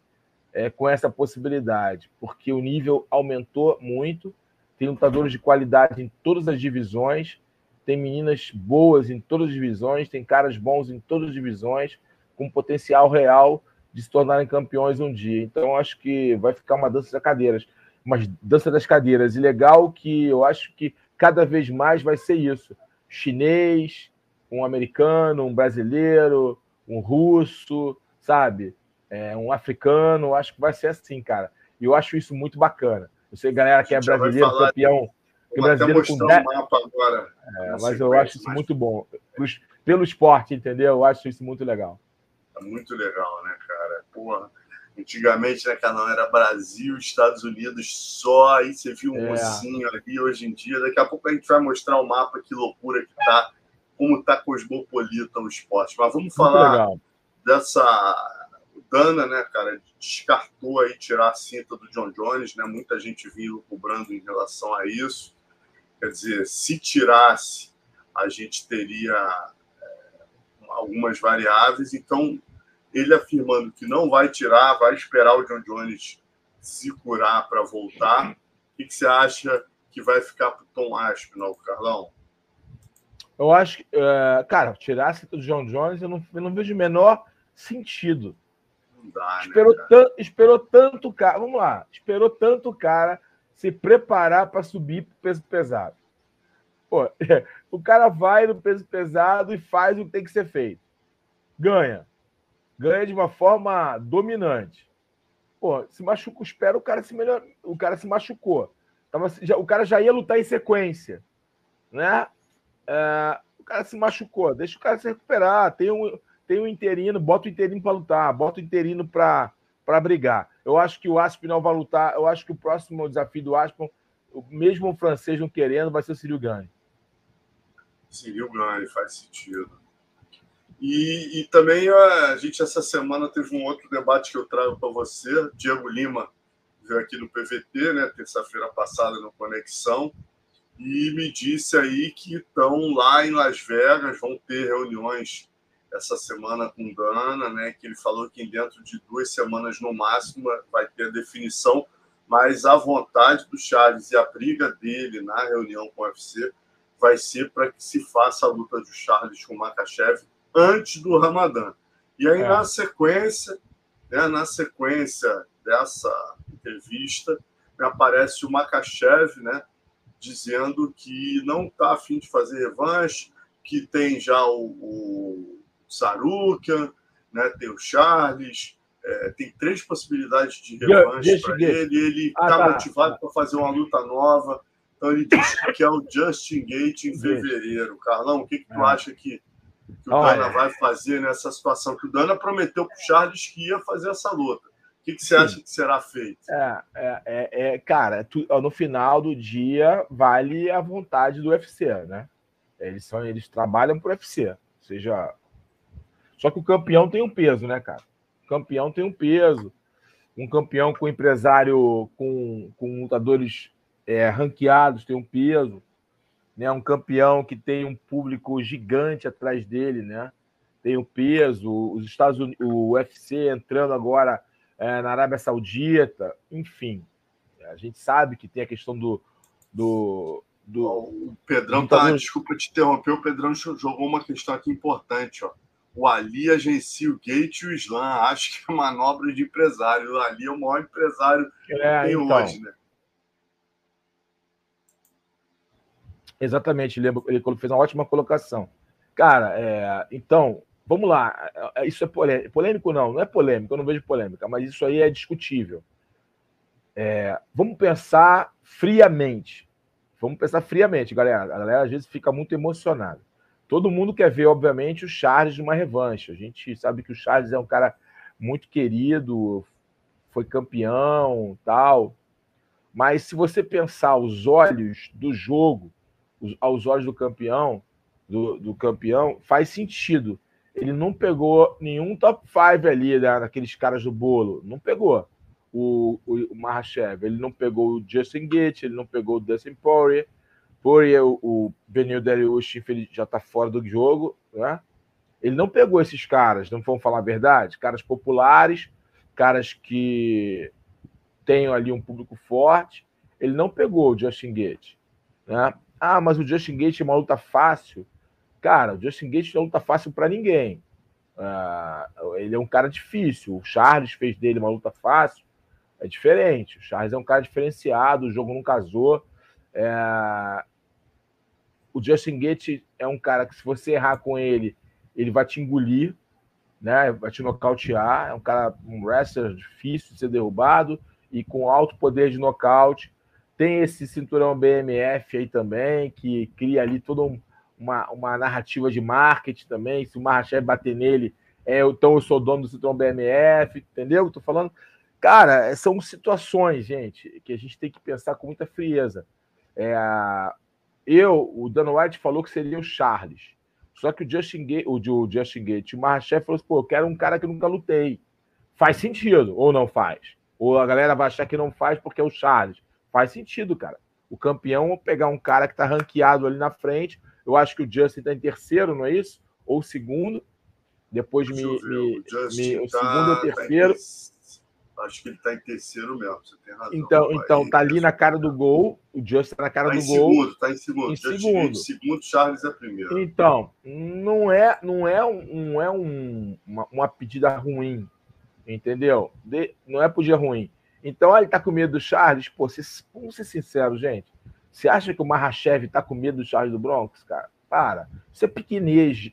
Speaker 3: é, com essa possibilidade, porque o nível aumentou muito, tem lutadores de qualidade em todas as divisões, tem meninas boas em todas as divisões, tem caras bons em todas as divisões, com potencial real de se tornarem campeões um dia. Então, acho que vai ficar uma dança das cadeiras, uma dança das cadeiras. E legal que eu acho que cada vez mais vai ser isso: chinês, um americano, um brasileiro, um russo, sabe? É, um africano. Acho que vai ser assim, cara. E eu acho isso muito bacana. Eu sei, galera, que é brasileiro, campeão. Que brasileiro com 10... um mapa agora. É, mas eu acho isso muito bom. Pelo esporte, entendeu? Eu acho isso muito legal.
Speaker 2: É muito legal, né, cara? Porra. Antigamente, né, canal era Brasil, Estados Unidos só, aí você viu um é. mocinho ali hoje em dia. Daqui a pouco a gente vai mostrar o mapa, que loucura que tá, como tá cosmopolita o esporte. Mas vamos falar dessa. Dana, né, cara, descartou aí tirar a cinta do John Jones, né? Muita gente vindo cobrando em relação a isso. Quer dizer, se tirasse, a gente teria é, algumas variáveis. Então, ele afirmando que não vai tirar, vai esperar o John Jones se curar para voltar. O que, que, você acha que vai ficar para o Tom Aspinall, Carlão?
Speaker 3: Eu acho que, uh, cara, tirar do John Jones, eu não, eu não vejo o menor sentido. Dá, né, esperou, né, tan esperou tanto cara, vamos lá, esperou tanto cara se preparar para subir para o peso pesado. Pô, *laughs* o cara vai no peso pesado e faz o que tem que ser feito. Ganha ganha de uma forma dominante. Pô, se machucou, espera o cara se melhor, o cara se machucou. Tava, já, o cara já ia lutar em sequência, né? É, o cara se machucou, deixa o cara se recuperar. Tem um, tem um interino, bota o interino para lutar, bota o interino para brigar. Eu acho que o Aspinall vai lutar. Eu acho que o próximo desafio do Aspinall, mesmo o francês não querendo, vai ser o Cyril Gane.
Speaker 2: Cyril Gane faz sentido. E, e, também a gente, essa semana, teve um outro debate que eu trago para você. Diego Lima veio aqui no PVT, né, terça-feira passada, no Conexão, e me disse aí que estão lá em Las Vegas, vão ter reuniões essa semana com Dana, né, que ele falou que dentro de duas semanas no máximo vai ter a definição, mas a vontade do Charles e a briga dele na reunião com o UFC vai ser para que se faça a luta do Charles com o Makachev antes do Ramadã. E aí, é. na sequência, né, na sequência dessa entrevista, me aparece o Makachev, né, dizendo que não está afim de fazer revanche, que tem já o, o Sarukian, né, tem o Charles, é, tem três possibilidades de revanche para ele. Ele está ah, tá. motivado para fazer uma luta nova. Então ele diz que é o Justin Gate em fevereiro. Carlão, o que, que tu é. acha que que o Olha. Dana vai fazer nessa situação? Que o Dana prometeu para o Charles que ia fazer essa luta. O que, que você Sim. acha que será feito?
Speaker 3: É, é, é, é cara, tu, no final do dia vale a vontade do UFC, né? Eles são, eles trabalham para o UFC, seja. Só que o campeão tem um peso, né, cara? O campeão tem um peso. Um campeão com empresário, com, com lutadores é, ranqueados tem um peso né? Um campeão que tem um público gigante atrás dele, né? Tem o peso, os Estados Unidos, o UFC entrando agora é, na Arábia Saudita, enfim. A gente sabe que tem a questão do. do, do
Speaker 2: o Pedrão tá. Desculpa te interromper, o Pedrão jogou uma questão aqui importante, ó. O Ali agencia o Gate e o Islam. Acho que é manobra de empresário. O Ali é o maior empresário é, que tem então, hoje, né?
Speaker 3: Exatamente, ele, ele fez uma ótima colocação. Cara, é, então, vamos lá. É, isso é polêmico, polêmico? Não, não é polêmico, eu não vejo polêmica, mas isso aí é discutível. É, vamos pensar friamente. Vamos pensar friamente, galera. A galera às vezes fica muito emocionada. Todo mundo quer ver, obviamente, o Charles numa revanche. A gente sabe que o Charles é um cara muito querido, foi campeão, tal. Mas se você pensar os olhos do jogo, aos olhos do campeão, do, do campeão, faz sentido. Ele não pegou nenhum top 5 ali, né, naqueles caras do bolo. Não pegou o, o, o Mahashev. Ele não pegou o Justin Gates, ele não pegou o Dustin Poirier. Poirier, o, o Benil Dariush, ele já está fora do jogo, né? Ele não pegou esses caras, não vamos falar a verdade, caras populares caras que tenham ali um público forte. Ele não pegou o Justin Gate. Né? Ah, mas o Justin Gate é uma luta fácil. Cara, o Justin Gate não é luta fácil para ninguém. Uh, ele é um cara difícil. O Charles fez dele uma luta fácil. É diferente. O Charles é um cara diferenciado. O jogo não casou. É... O Justin Gate é um cara que, se você errar com ele, ele vai te engolir, né? vai te nocautear. É um cara, um wrestler difícil de ser derrubado e com alto poder de nocaute. Tem esse cinturão BMF aí também, que cria ali toda um, uma, uma narrativa de marketing também. Se o Mahashev bater nele, é, então eu sou dono do cinturão BMF, entendeu? Estou falando. Cara, são situações, gente, que a gente tem que pensar com muita frieza. É, eu, o Dan White falou que seria o Charles. Só que o Justin Gate, o, o Justin Gate, o Mahashev falou assim, pô, eu quero um cara que nunca lutei. Faz sentido ou não faz? Ou a galera vai achar que não faz porque é o Charles. Faz sentido, cara. O campeão pegar um cara que está ranqueado ali na frente. Eu acho que o Justin está em terceiro, não é isso? Ou segundo. Depois me, me, o, me, o tá, segundo ou terceiro.
Speaker 2: Tá acho que ele está em terceiro mesmo, você tem razão.
Speaker 3: Então, então tá ali na cara do gol. O Justin está na cara tá do gol.
Speaker 2: Segundo, tá em segundo. Em segundo. Em segundo, Charles é primeiro.
Speaker 3: Então, não é, não é, um, não é um, uma, uma pedida ruim, entendeu? De, não é por dia ruim. Então, ele tá com medo do Charles. Pô, cês, vamos ser sinceros, gente. Você acha que o Mahashev tá com medo do Charles do Bronx, cara? Para. Isso é pequenez,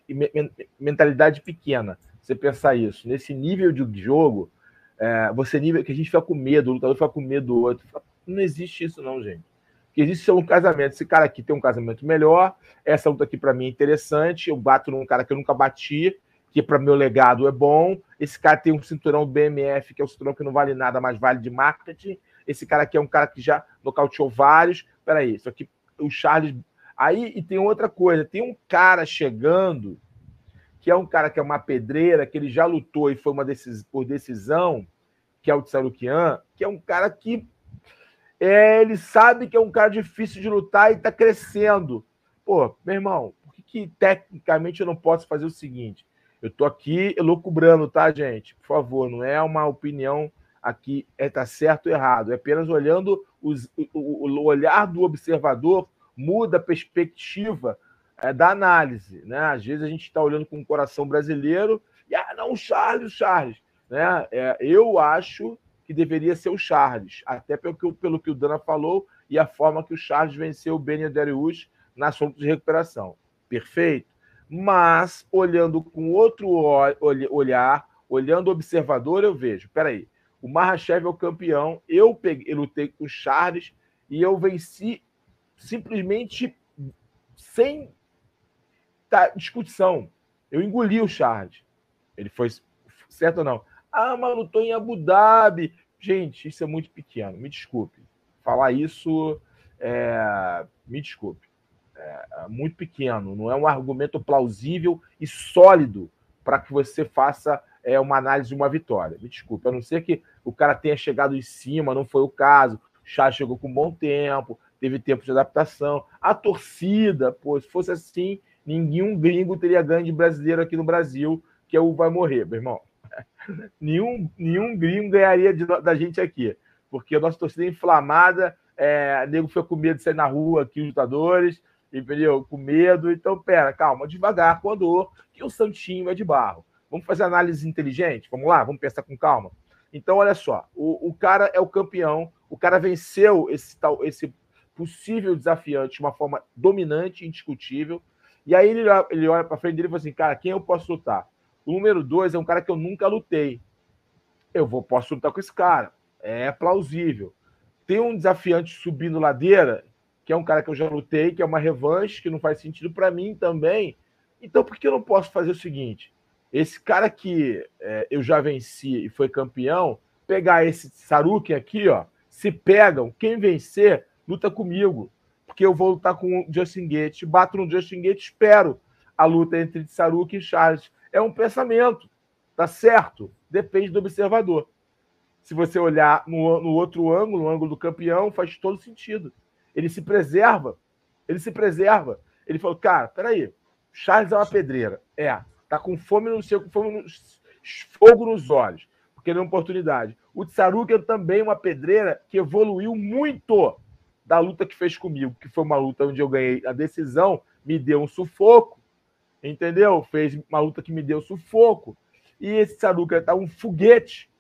Speaker 3: mentalidade pequena. Você pensar isso. Nesse nível de jogo, é, você nível que a gente fica com medo, o lutador fica com medo do outro. Não existe isso, não, gente. O que existe é um casamento. Esse cara aqui tem um casamento melhor. Essa luta aqui, para mim, é interessante. Eu bato num cara que eu nunca bati que para meu legado é bom. Esse cara tem um cinturão BMF, que é um cinturão que não vale nada, mas vale de marketing. Esse cara aqui é um cara que já nocauteou vários. Peraí, isso aqui, o Charles. Aí, e tem outra coisa: tem um cara chegando, que é um cara que é uma pedreira, que ele já lutou e foi uma decis... por decisão, que é o Tsarukian, que é um cara que é, ele sabe que é um cara difícil de lutar e está crescendo. Pô, meu irmão, por que, que tecnicamente eu não posso fazer o seguinte? Eu tô aqui elucubrando, tá, gente? Por favor, não é uma opinião aqui, é tá certo ou errado. É apenas olhando os, o, o, olhar do observador muda a perspectiva é, da análise, né? Às vezes a gente está olhando com o coração brasileiro e ah, não, o Charles, o Charles, né? É, eu acho que deveria ser o Charles, até pelo que, pelo que o Dana falou e a forma que o Charles venceu o Benio Darius na assunto de recuperação. Perfeito? mas olhando com outro olhar, olhando observador, eu vejo, peraí, o Mahashev é o campeão, eu, peguei, eu lutei com o Charles e eu venci simplesmente sem tá, discussão. Eu engoli o Charles. Ele foi certo ou não? Ah, mas lutou em Abu Dhabi. Gente, isso é muito pequeno. Me desculpe. Falar isso, é... me desculpe. É, é, muito pequeno, não é um argumento plausível e sólido para que você faça é, uma análise de uma vitória. Me desculpe, a não ser que o cara tenha chegado em cima, não foi o caso. O Chá chegou com bom tempo, teve tempo de adaptação. A torcida, pô, se fosse assim, nenhum gringo teria ganho de brasileiro aqui no Brasil, que é o vai morrer, meu irmão. *laughs* nenhum, nenhum gringo ganharia de, da gente aqui, porque a nossa torcida é inflamada, é, nego foi com medo de sair na rua aqui, os lutadores, entendeu? Com medo. Então, pera, calma, devagar, com a dor, que o Santinho é de barro. Vamos fazer análise inteligente? Vamos lá, vamos pensar com calma. Então, olha só, o, o cara é o campeão, o cara venceu esse tal, esse possível desafiante de uma forma dominante, indiscutível. E aí ele, ele olha para frente dele e fala assim: cara, quem eu posso lutar? O número dois é um cara que eu nunca lutei. Eu vou, posso lutar com esse cara. É plausível. Tem um desafiante subindo ladeira que é um cara que eu já lutei, que é uma revanche, que não faz sentido para mim também. Então, por que eu não posso fazer o seguinte? Esse cara que é, eu já venci e foi campeão, pegar esse Saruki aqui, ó, se pegam, quem vencer, luta comigo. Porque eu vou lutar com o Justin Gates, bato no Justin Gates, espero a luta entre Saruki e Charles. É um pensamento, tá certo? Depende do observador. Se você olhar no, no outro ângulo, no ângulo do campeão, faz todo sentido. Ele se preserva. Ele se preserva. Ele falou, cara, peraí, Charles é uma pedreira. É, tá com fome no seu, fome no, fogo nos olhos. Porque querendo oportunidade. O Tsaruken também uma pedreira que evoluiu muito da luta que fez comigo, que foi uma luta onde eu ganhei a decisão, me deu um sufoco, entendeu? Fez uma luta que me deu sufoco. E esse Tsaruken tá um foguete.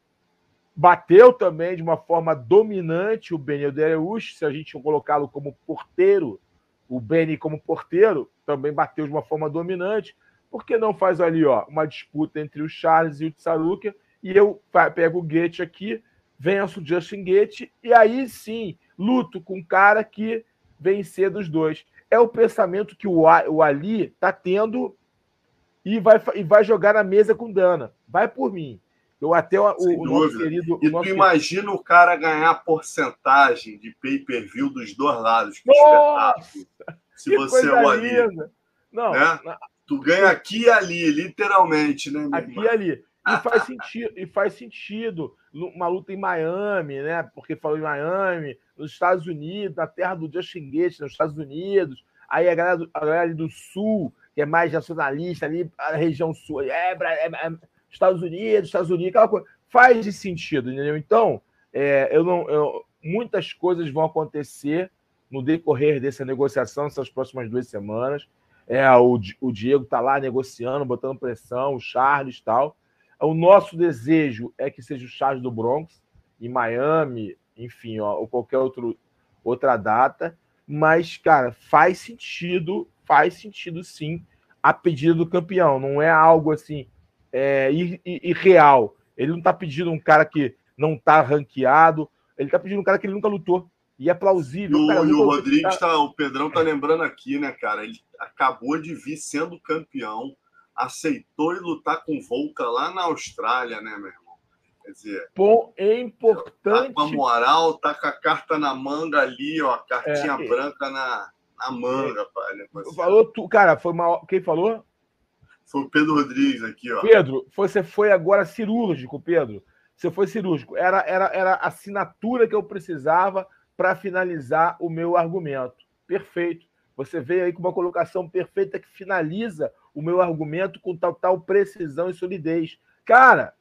Speaker 3: Bateu também de uma forma dominante o Benio Dereush, se a gente colocá-lo como porteiro, o Beni como porteiro, também bateu de uma forma dominante. Por que não faz ali ó, uma disputa entre o Charles e o Tsaruken e eu pego o Goethe aqui, venço o Justin Goethe, e aí sim luto com um cara que vencer dos dois. É o pensamento que o, o Ali está tendo e vai, e vai jogar na mesa com Dana. Vai por mim. Eu até o, o
Speaker 2: nosso querido. E nosso tu imagina querido... o cara ganhar porcentagem de pay-per-view dos dois lados. Que
Speaker 3: Nossa,
Speaker 2: espetáculo. Se você é o Ali. Não, né? Tu ganha aqui e ali, literalmente, né?
Speaker 3: Aqui e ali. E faz sentido, e faz sentido uma luta em Miami, né? Porque falou em Miami, nos Estados Unidos, na terra do Justin Gates, nos Estados Unidos. Aí a galera, do, a galera do Sul, que é mais nacionalista ali, a região sul, é, é, é Estados Unidos, Estados Unidos, aquela coisa. Faz de sentido, entendeu? Então, é, eu não, eu, muitas coisas vão acontecer no decorrer dessa negociação, essas próximas duas semanas. É, o, o Diego está lá negociando, botando pressão, o Charles e tal. O nosso desejo é que seja o Charles do Bronx, em Miami, enfim, ó, ou qualquer outro, outra data. Mas, cara, faz sentido, faz sentido sim a pedida do campeão. Não é algo assim é, irreal. Ele não está pedindo um cara que não está ranqueado, ele está pedindo um cara que ele nunca lutou. E é plausível.
Speaker 2: E o,
Speaker 3: cara,
Speaker 2: e o Rodrigues, tá, o Pedrão tá lembrando aqui, né, cara? Ele acabou de vir sendo campeão aceitou ir lutar com Volca lá na Austrália, né, meu irmão? Quer dizer,
Speaker 3: Bom, é importante.
Speaker 2: Tá com a moral, tá com a carta na manga ali, ó, a cartinha é, branca na, na manga, é, pai. Né,
Speaker 3: falou tu, cara, foi mal. Quem falou?
Speaker 2: Foi o Pedro Rodrigues aqui, ó.
Speaker 3: Pedro, você foi agora cirúrgico, Pedro. Você foi cirúrgico. Era, era, era a assinatura que eu precisava para finalizar o meu argumento. Perfeito. Você veio aí com uma colocação perfeita que finaliza o meu argumento com tal, tal precisão e solidez. Cara,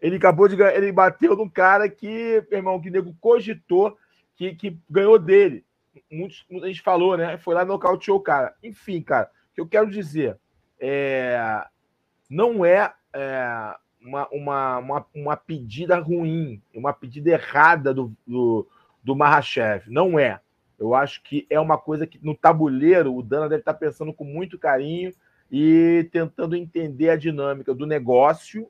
Speaker 3: ele acabou de ganhar, ele bateu num cara que, irmão, que nego cogitou que, que ganhou dele. Muitos, a gente falou, né? Foi lá no nocauteou o cara. Enfim, cara, o que eu quero dizer é, não é, é uma, uma, uma, uma, pedida ruim, uma pedida errada do, do, do Mahashev. Não é. Eu acho que é uma coisa que no tabuleiro o Dana deve estar pensando com muito carinho e tentando entender a dinâmica do negócio,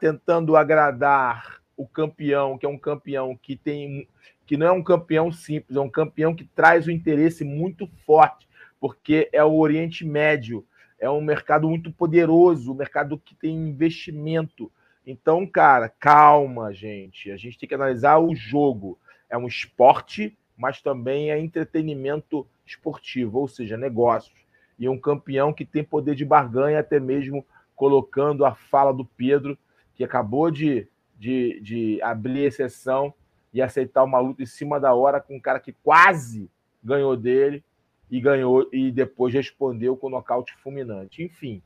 Speaker 3: tentando agradar o campeão, que é um campeão que tem que não é um campeão simples, é um campeão que traz um interesse muito forte, porque é o Oriente Médio, é um mercado muito poderoso, um mercado que tem investimento. Então, cara, calma, gente. A gente tem que analisar o jogo. É um esporte, mas também é entretenimento esportivo, ou seja, negócios e um campeão que tem poder de barganha, até mesmo colocando a fala do Pedro, que acabou de, de, de abrir exceção e aceitar uma luta em cima da hora com um cara que quase ganhou dele e ganhou e depois respondeu com nocaute fulminante. Enfim,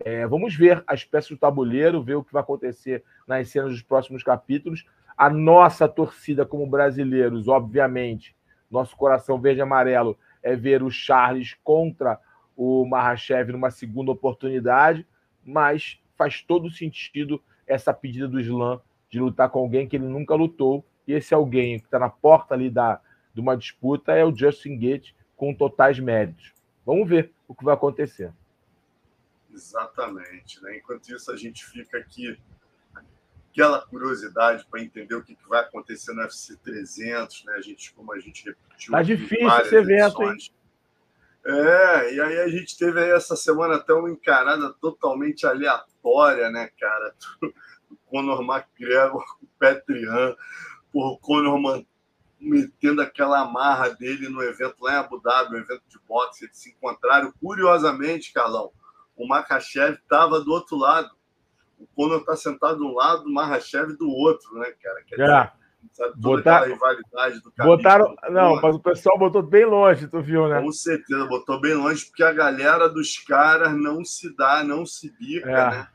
Speaker 3: é, vamos ver as peças do tabuleiro, ver o que vai acontecer nas cenas dos próximos capítulos. A nossa torcida como brasileiros, obviamente, nosso coração verde e amarelo é ver o Charles contra o Mahashev numa segunda oportunidade, mas faz todo sentido essa pedida do Slam de lutar com alguém que ele nunca lutou, e esse alguém que está na porta ali da, de uma disputa é o Justin Gates com totais méritos. Vamos ver o que vai acontecer.
Speaker 2: Exatamente. Né? Enquanto isso, a gente fica aqui aquela curiosidade para entender o que, vai acontecer no UFC 300, né? A gente, como a gente repetiu.
Speaker 3: Tá difícil esse evento, hein?
Speaker 2: É, e aí a gente teve aí essa semana até uma encarada totalmente aleatória, né, cara? O Conor McGregor, o Petrian, o Conor metendo aquela amarra dele no evento lá em Abu Dhabi, um evento de boxe, eles se encontraram. Curiosamente, Carlão, o Makachev estava do outro lado. O Conor está sentado de um lado, o Mahashev do outro, né, cara?
Speaker 3: Quer é. Sabe, Botar... rivalidade do Botaram. Não, mas o pessoal botou bem longe, tu viu, né?
Speaker 2: Com certeza, botou bem longe, porque a galera dos caras não se dá, não se bica, é. né?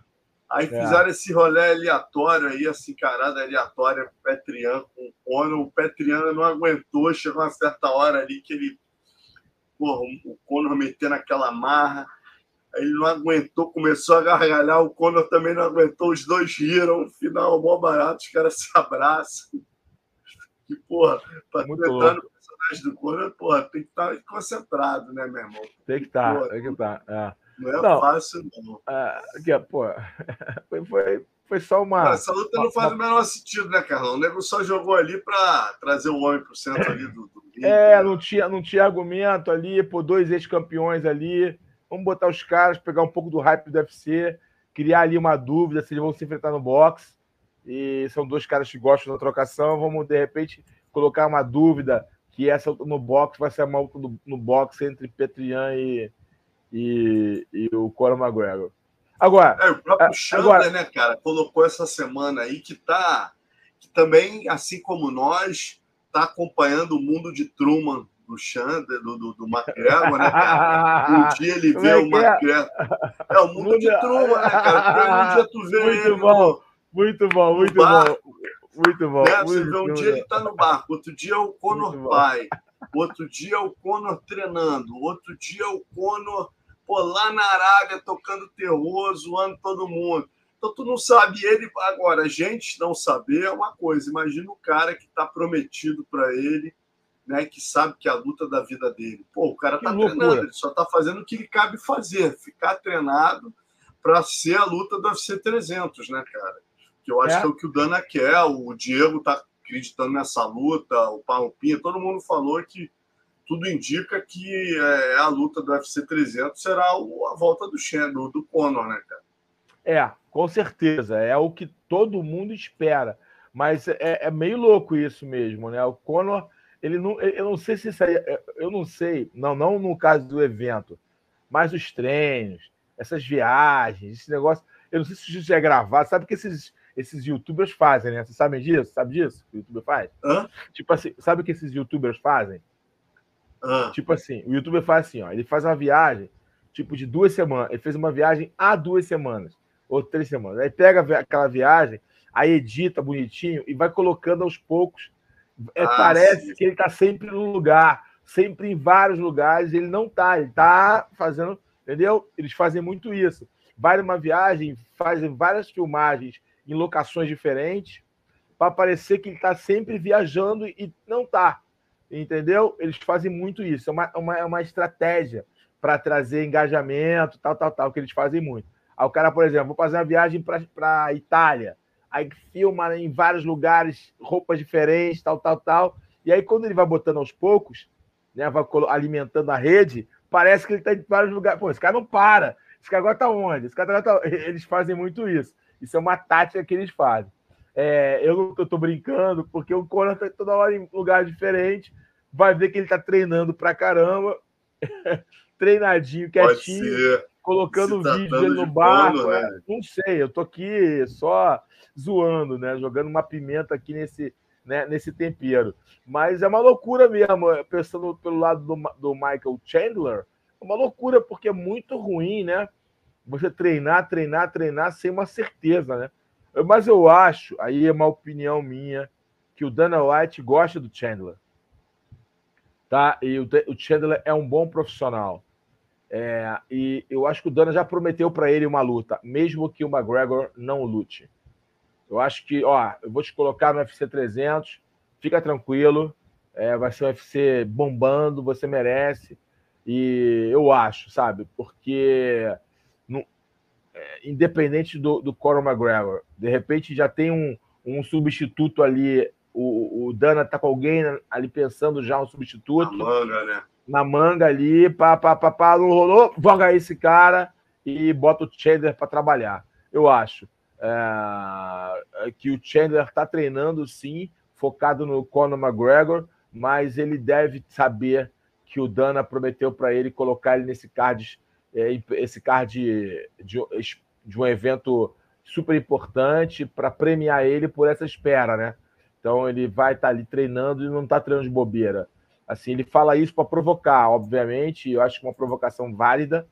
Speaker 2: Aí é. fizeram esse rolê aleatório aí, essa encarada aleatória, o Petrian com o Conor. O Petrian não aguentou, chegou uma certa hora ali que ele. Porra, o Conor metendo aquela marra. Aí ele não aguentou, começou a gargalhar. O Conor também não aguentou, os dois riram. Final, mó barato, os caras se abraçam. E, porra, entrar louco. no personagem do Conor, porra, tem que estar concentrado, né, meu irmão?
Speaker 3: Tem que estar, tem que estar. É.
Speaker 2: Não é não, fácil, não.
Speaker 3: É, pô, *laughs* foi, foi, foi só uma.
Speaker 2: Essa luta não faz o menor sentido, né, Carlão? O nego só jogou ali para trazer o homem para o centro ali do. do
Speaker 3: é, né? não tinha, não tinha argumento ali, pô, dois ex-campeões ali. Vamos botar os caras, pegar um pouco do hype do UFC, criar ali uma dúvida se eles vão se enfrentar no boxe. E são dois caras que gostam da trocação. Vamos, de repente, colocar uma dúvida que essa no boxe vai ser uma luta no boxe entre Petrian e, e, e o Conor McGregor. Agora.
Speaker 2: É, o próprio Chandler, agora, né, cara, colocou essa semana aí que tá. Que também, assim como nós, tá acompanhando o mundo de Truman do Chandler, do, do, do McGregor, né, cara? *laughs* Um dia ele vê é o é? McGregor. É? é o mundo de Truman, né, cara? Um dia tu vê
Speaker 3: muito ele. Bom, muito bom, muito bom. Muito bom. Né?
Speaker 2: Você vê um dia ele tá no barco, outro dia é o Conor pai, outro dia é o Conor treinando, outro dia é o Conor pô, lá na Arábia tocando terror, zoando todo mundo. Então tu não sabe ele agora. A gente não saber é uma coisa. Imagina o cara que está prometido para ele, né? Que sabe que é a luta da vida dele. Pô, o cara está treinando, ele só está fazendo o que lhe cabe fazer, ficar treinado para ser a luta do UFC 300, né, cara? Que eu acho é. que é o que o Dana quer. O Diego está acreditando nessa luta, o Parrupinha, todo mundo falou que tudo indica que é, a luta do UFC 300 será a volta do, do, do Conor, né, cara?
Speaker 3: É, com certeza. É o que todo mundo espera. Mas é, é meio louco isso mesmo, né? O Conor, ele não, eu não sei se isso aí, é, eu não sei, não, não no caso do evento, mas os treinos, essas viagens, esse negócio. Eu não sei se isso é gravado. Sabe que esses, esses youtubers fazem, né? Vocês sabem disso? Sabe disso? O youtuber faz? Hã? Tipo assim, sabe o que esses youtubers fazem? Ah. Tipo assim, o youtuber faz assim, ó, ele faz uma viagem, tipo, de duas semanas. Ele fez uma viagem há duas semanas, ou três semanas. Aí pega aquela viagem, aí edita bonitinho e vai colocando aos poucos. É, ah, parece sim. que ele tá sempre no lugar, sempre em vários lugares. Ele não tá, ele tá fazendo, entendeu? Eles fazem muito isso. Vai numa viagem, fazem várias filmagens em locações diferentes, para parecer que ele está sempre viajando e não tá. Entendeu? Eles fazem muito isso. É uma, uma, é uma estratégia para trazer engajamento, tal, tal, tal, que eles fazem muito. Aí o cara, por exemplo, vou fazer uma viagem para a Itália. Aí filma em vários lugares, roupas diferentes, tal, tal, tal. E aí, quando ele vai botando aos poucos, né, vai alimentando a rede, parece que ele está em vários lugares. Pô, esse cara não para. Esse cara agora está onde? Esse cara tá... *laughs* Eles fazem muito isso. Isso é uma tática que eles fazem. É, eu não estou brincando, porque o Conan está toda hora em lugar diferente. Vai ver que ele está treinando pra caramba, *laughs* treinadinho, quietinho, colocando tá vídeo dele no barco. Né? Não sei, eu tô aqui só zoando, né? Jogando uma pimenta aqui nesse, né, nesse tempero. Mas é uma loucura mesmo, pensando pelo lado do, do Michael Chandler, é uma loucura, porque é muito ruim, né? Você treinar, treinar, treinar sem uma certeza, né? Mas eu acho, aí é uma opinião minha, que o Dana White gosta do Chandler. Tá? E o, Chandler é um bom profissional. É, e eu acho que o Dana já prometeu para ele uma luta, mesmo que o McGregor não lute. Eu acho que, ó, eu vou te colocar no UFC 300, fica tranquilo, é, vai ser um UFC bombando, você merece. E eu acho, sabe? Porque é, independente do, do Conor McGregor. De repente já tem um, um substituto ali. O, o Dana tá com alguém ali pensando já um substituto.
Speaker 2: Na manga, né?
Speaker 3: Na manga ali, pá, pá, pá, pá, não rolou, joga esse cara e bota o Chandler para trabalhar. Eu acho é, que o Chandler está treinando sim, focado no Conor McGregor, mas ele deve saber que o Dana prometeu para ele colocar ele nesse card é, esse card de, de, de um evento super importante para premiar ele por essa espera, né? Então ele vai estar tá ali treinando e não está treinando de bobeira. Assim, ele fala isso para provocar, obviamente, eu acho que uma provocação válida.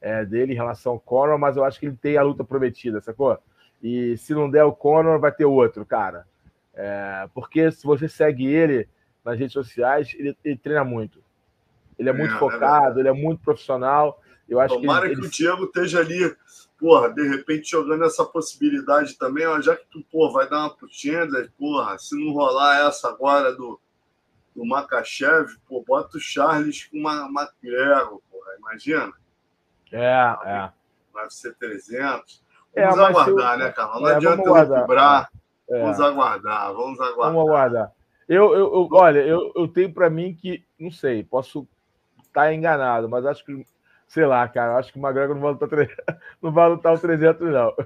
Speaker 3: é, dele em relação ao Conor, mas eu acho que ele tem a luta prometida, sacou? E se não der o Conor, vai ter outro, cara. É, porque se você segue ele nas redes sociais, ele, ele treina muito. Ele é muito é, focado, é ele é muito profissional. Eu acho
Speaker 2: Tomara
Speaker 3: que,
Speaker 2: ele, que o Diego esteja ali, porra, de repente jogando essa possibilidade também, ó, já que tu, pô, vai dar uma pro Chandler, porra, se não rolar essa agora do, do Makachev, pô, bota o Charles com uma McGregor, porra, imagina.
Speaker 3: É, é.
Speaker 2: Vai ser 300. Vamos é, aguardar, eu... né, Carlos? Não é, adianta eu cobrar. É. Vamos aguardar, vamos aguardar.
Speaker 3: Vamos aguardar. Eu, eu, eu olha, eu, eu tenho para mim que, não sei, posso estar tá enganado, mas acho que, sei lá, cara, acho que o McGregor não vai lutar, *laughs* não vai lutar o 300, não. *laughs*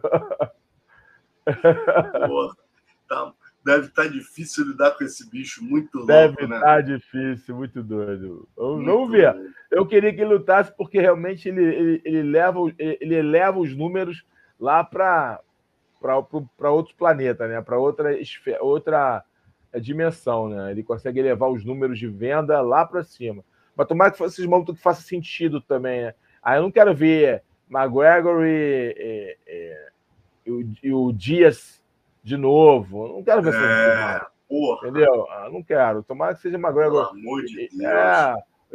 Speaker 2: Porra, tá, deve estar tá difícil lidar com esse bicho, muito louco,
Speaker 3: deve né? Deve estar difícil, muito doido. Vamos, muito ver. Louco. Eu queria que ele lutasse porque realmente ele, ele, ele, leva, ele eleva os números lá para para outros planetas, né? Para outra outra é, dimensão, né? Ele consegue elevar os números de venda lá para cima. Mas tomara que esses malucos que faça sentido também, né? Aí eu não quero ver McGregor e, e, e, o, e o Dias de novo. Eu não quero ver é,
Speaker 2: isso. Porra.
Speaker 3: Entendeu? Eu não quero. Tomara que seja McGregor.
Speaker 2: Pelo amor de Deus.
Speaker 3: É,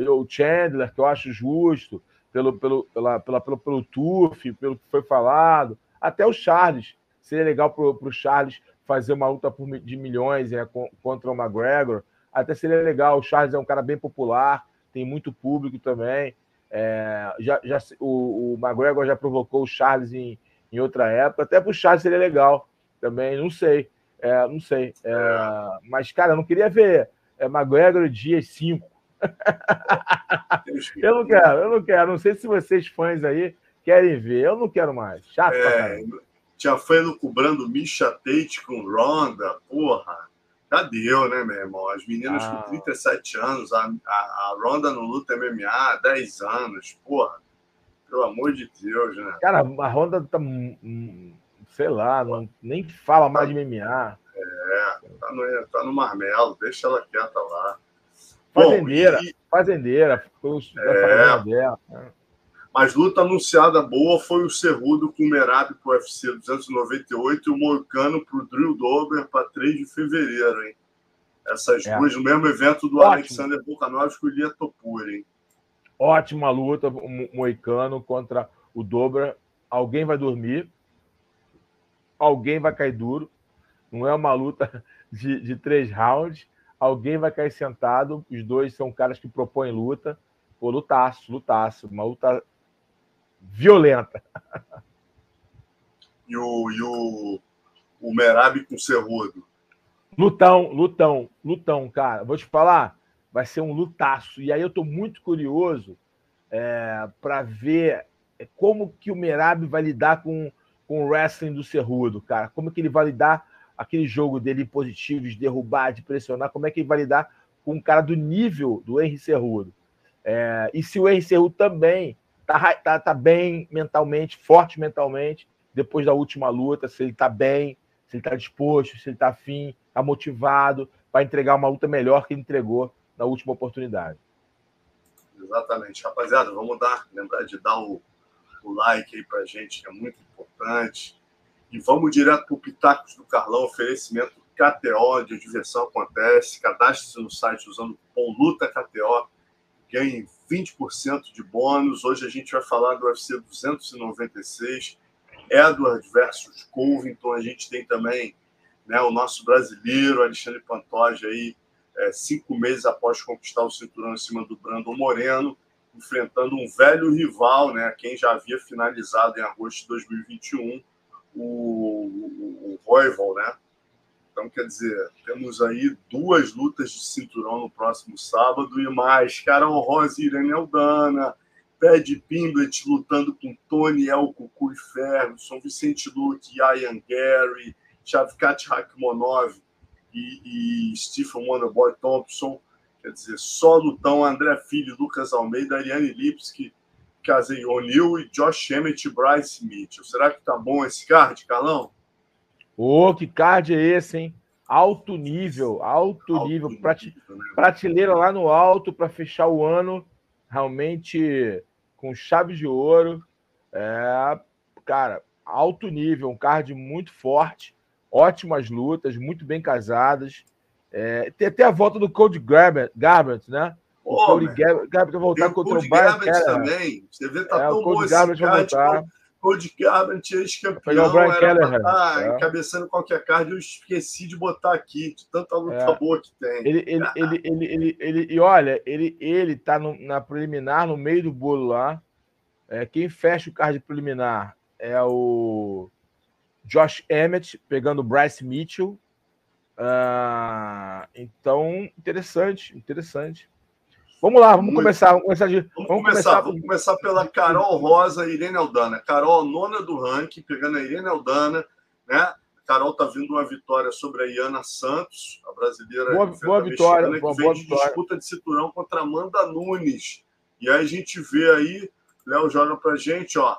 Speaker 3: o Chandler, que eu acho justo, pelo, pelo, pela, pela, pelo, pelo TUF, pelo que foi falado. Até o Charles. Seria legal para o Charles fazer uma luta por, de milhões é, contra o McGregor. Até seria legal. O Charles é um cara bem popular, tem muito público também. É, já, já, o, o McGregor já provocou o Charles em, em outra época. Até para o Charles seria legal também, não sei. É, não sei. É, mas, cara, eu não queria ver é, McGregor Dias 5. *laughs* eu não quero, eu não quero. Não sei se vocês fãs aí querem ver. Eu não quero mais. Chato é, pra caramba
Speaker 2: já foi lucubrando Misha Tate com Ronda, porra. Já deu, né, meu irmão? As meninas ah. com 37 anos, a, a, a Ronda no luta MMA há 10 anos, porra. Pelo amor de Deus, né?
Speaker 3: Cara, a Ronda tá. Sei lá, não, nem fala mais de MMA.
Speaker 2: É, tá no, tá no marmelo, deixa ela quieta lá.
Speaker 3: Fazendeira, Bom, e... fazendeira, é. dela.
Speaker 2: Mas luta anunciada boa foi o Cerrudo com o Merab para o UFC 298 e o Moicano para o Drill Dober para 3 de fevereiro, hein? Essas é. duas no mesmo evento do Ótimo. Alexander Volkanovski e o Lia Topur, hein?
Speaker 3: Ótima luta, o Moicano contra o Dober. Alguém vai dormir, alguém vai cair duro. Não é uma luta *laughs* de, de três rounds. Alguém vai cair sentado. Os dois são caras que propõem luta. Pô, lutaço, lutaço. Uma luta violenta.
Speaker 2: E o, e o, o Merab com o Cerrudo?
Speaker 3: Lutão, lutão, lutão, cara. Vou te falar, vai ser um lutaço. E aí eu tô muito curioso é, para ver como que o Merab vai lidar com, com o wrestling do Cerrudo, cara. Como que ele vai lidar aquele jogo dele positivo, de derrubar, de pressionar, como é que ele vai lidar com um cara do nível do Henry Cerrudo. É, e se o Henry Cerrudo também tá, tá, tá bem mentalmente, forte mentalmente, depois da última luta, se ele tá bem, se ele tá disposto, se ele tá afim, tá motivado para entregar uma luta melhor que ele entregou na última oportunidade.
Speaker 2: Exatamente. Rapaziada, vamos dar, lembrar de dar o, o like aí pra gente, que é muito importante. E vamos direto para o Pitacos do Carlão, oferecimento KTO, de diversão acontece. Cadastre-se no site usando o cupom LUTAKTO ganhe 20% de bônus. Hoje a gente vai falar do UFC 296, Edward versus Covington. A gente tem também né, o nosso brasileiro, Alexandre Pantoja, aí, é, cinco meses após conquistar o cinturão em cima do Brandon Moreno, enfrentando um velho rival, né, quem já havia finalizado em agosto de 2021, o, o, o Royval, né? Então, quer dizer, temos aí duas lutas de cinturão no próximo sábado e mais. Carol Rosa e Irene Aldana, Ped Pimblet lutando com Tony El Cucu e Ferguson, Vicente Luke Ian Gary, Shavkat Rakhmonov e, e Stephen Wonderboy Thompson. Quer dizer, só lutão André Filho, Lucas Almeida, Ariane Lipski, Casey O'Neill e Josh Emmett e Bryce Mitchell. Será que tá bom esse card, Carlão?
Speaker 3: Ô, oh, que card é esse, hein? Alto nível, alto, alto nível, nível prate... né? prateleira lá no alto para fechar o ano, realmente com chave de ouro. É, cara, alto nível, um card muito forte, ótimas lutas, muito bem casadas. É, tem até a volta do Cody Garbrandt, Garbrandt né?
Speaker 2: O Pô, Cody Garbrandt vai voltar contra o Bayern. também. Você vê, tá é, tão bom esse card. Vai voltar. Cody Garbrandt, ex-campeão, Keller, tá é. encabeçando qualquer card. Eu esqueci de botar aqui, de tanta luta é. boa que tem.
Speaker 3: Ele, ele, ah. *laughs* ele, ele, ele, ele, e olha, ele, ele tá no, na preliminar, no meio do bolo lá. É, quem fecha o card preliminar é o Josh Emmett pegando o Bryce Mitchell. Ah, então, interessante, interessante. Vamos lá, vamos Muito. começar. Vamos começar, de,
Speaker 2: vamos, vamos começar, começar, vamos começar pela Carol Rosa e Irene Aldana. Carol, nona do ranking, pegando a Irene Aldana, né? Carol tá vindo uma vitória sobre a Iana Santos, a brasileira.
Speaker 3: Boa, boa vitória, mexicana, boa,
Speaker 2: que vem de disputa de cinturão contra Amanda Nunes. E aí a gente vê aí, Léo joga pra gente, ó.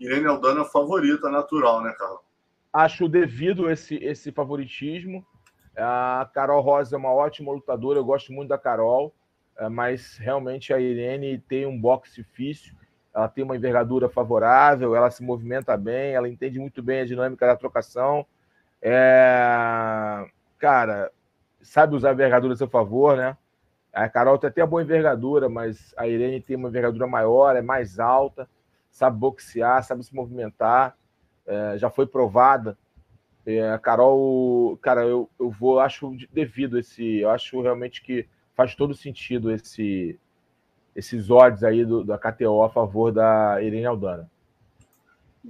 Speaker 2: Irene Aldana favorita, natural, né, Carol?
Speaker 3: Acho devido esse, esse favoritismo. A Carol Rosa é uma ótima lutadora, eu gosto muito da Carol. É, mas realmente a Irene tem um boxe difícil, ela tem uma envergadura favorável, ela se movimenta bem, ela entende muito bem a dinâmica da trocação. É... Cara, sabe usar a envergadura a seu favor, né? A Carol tem até boa envergadura, mas a Irene tem uma envergadura maior, é mais alta, sabe boxear, sabe se movimentar, é, já foi provada. É, a Carol, cara, eu, eu vou, acho devido esse, eu acho realmente que faz todo sentido esse, esses odds aí do, da KTO a favor da Irene Aldana.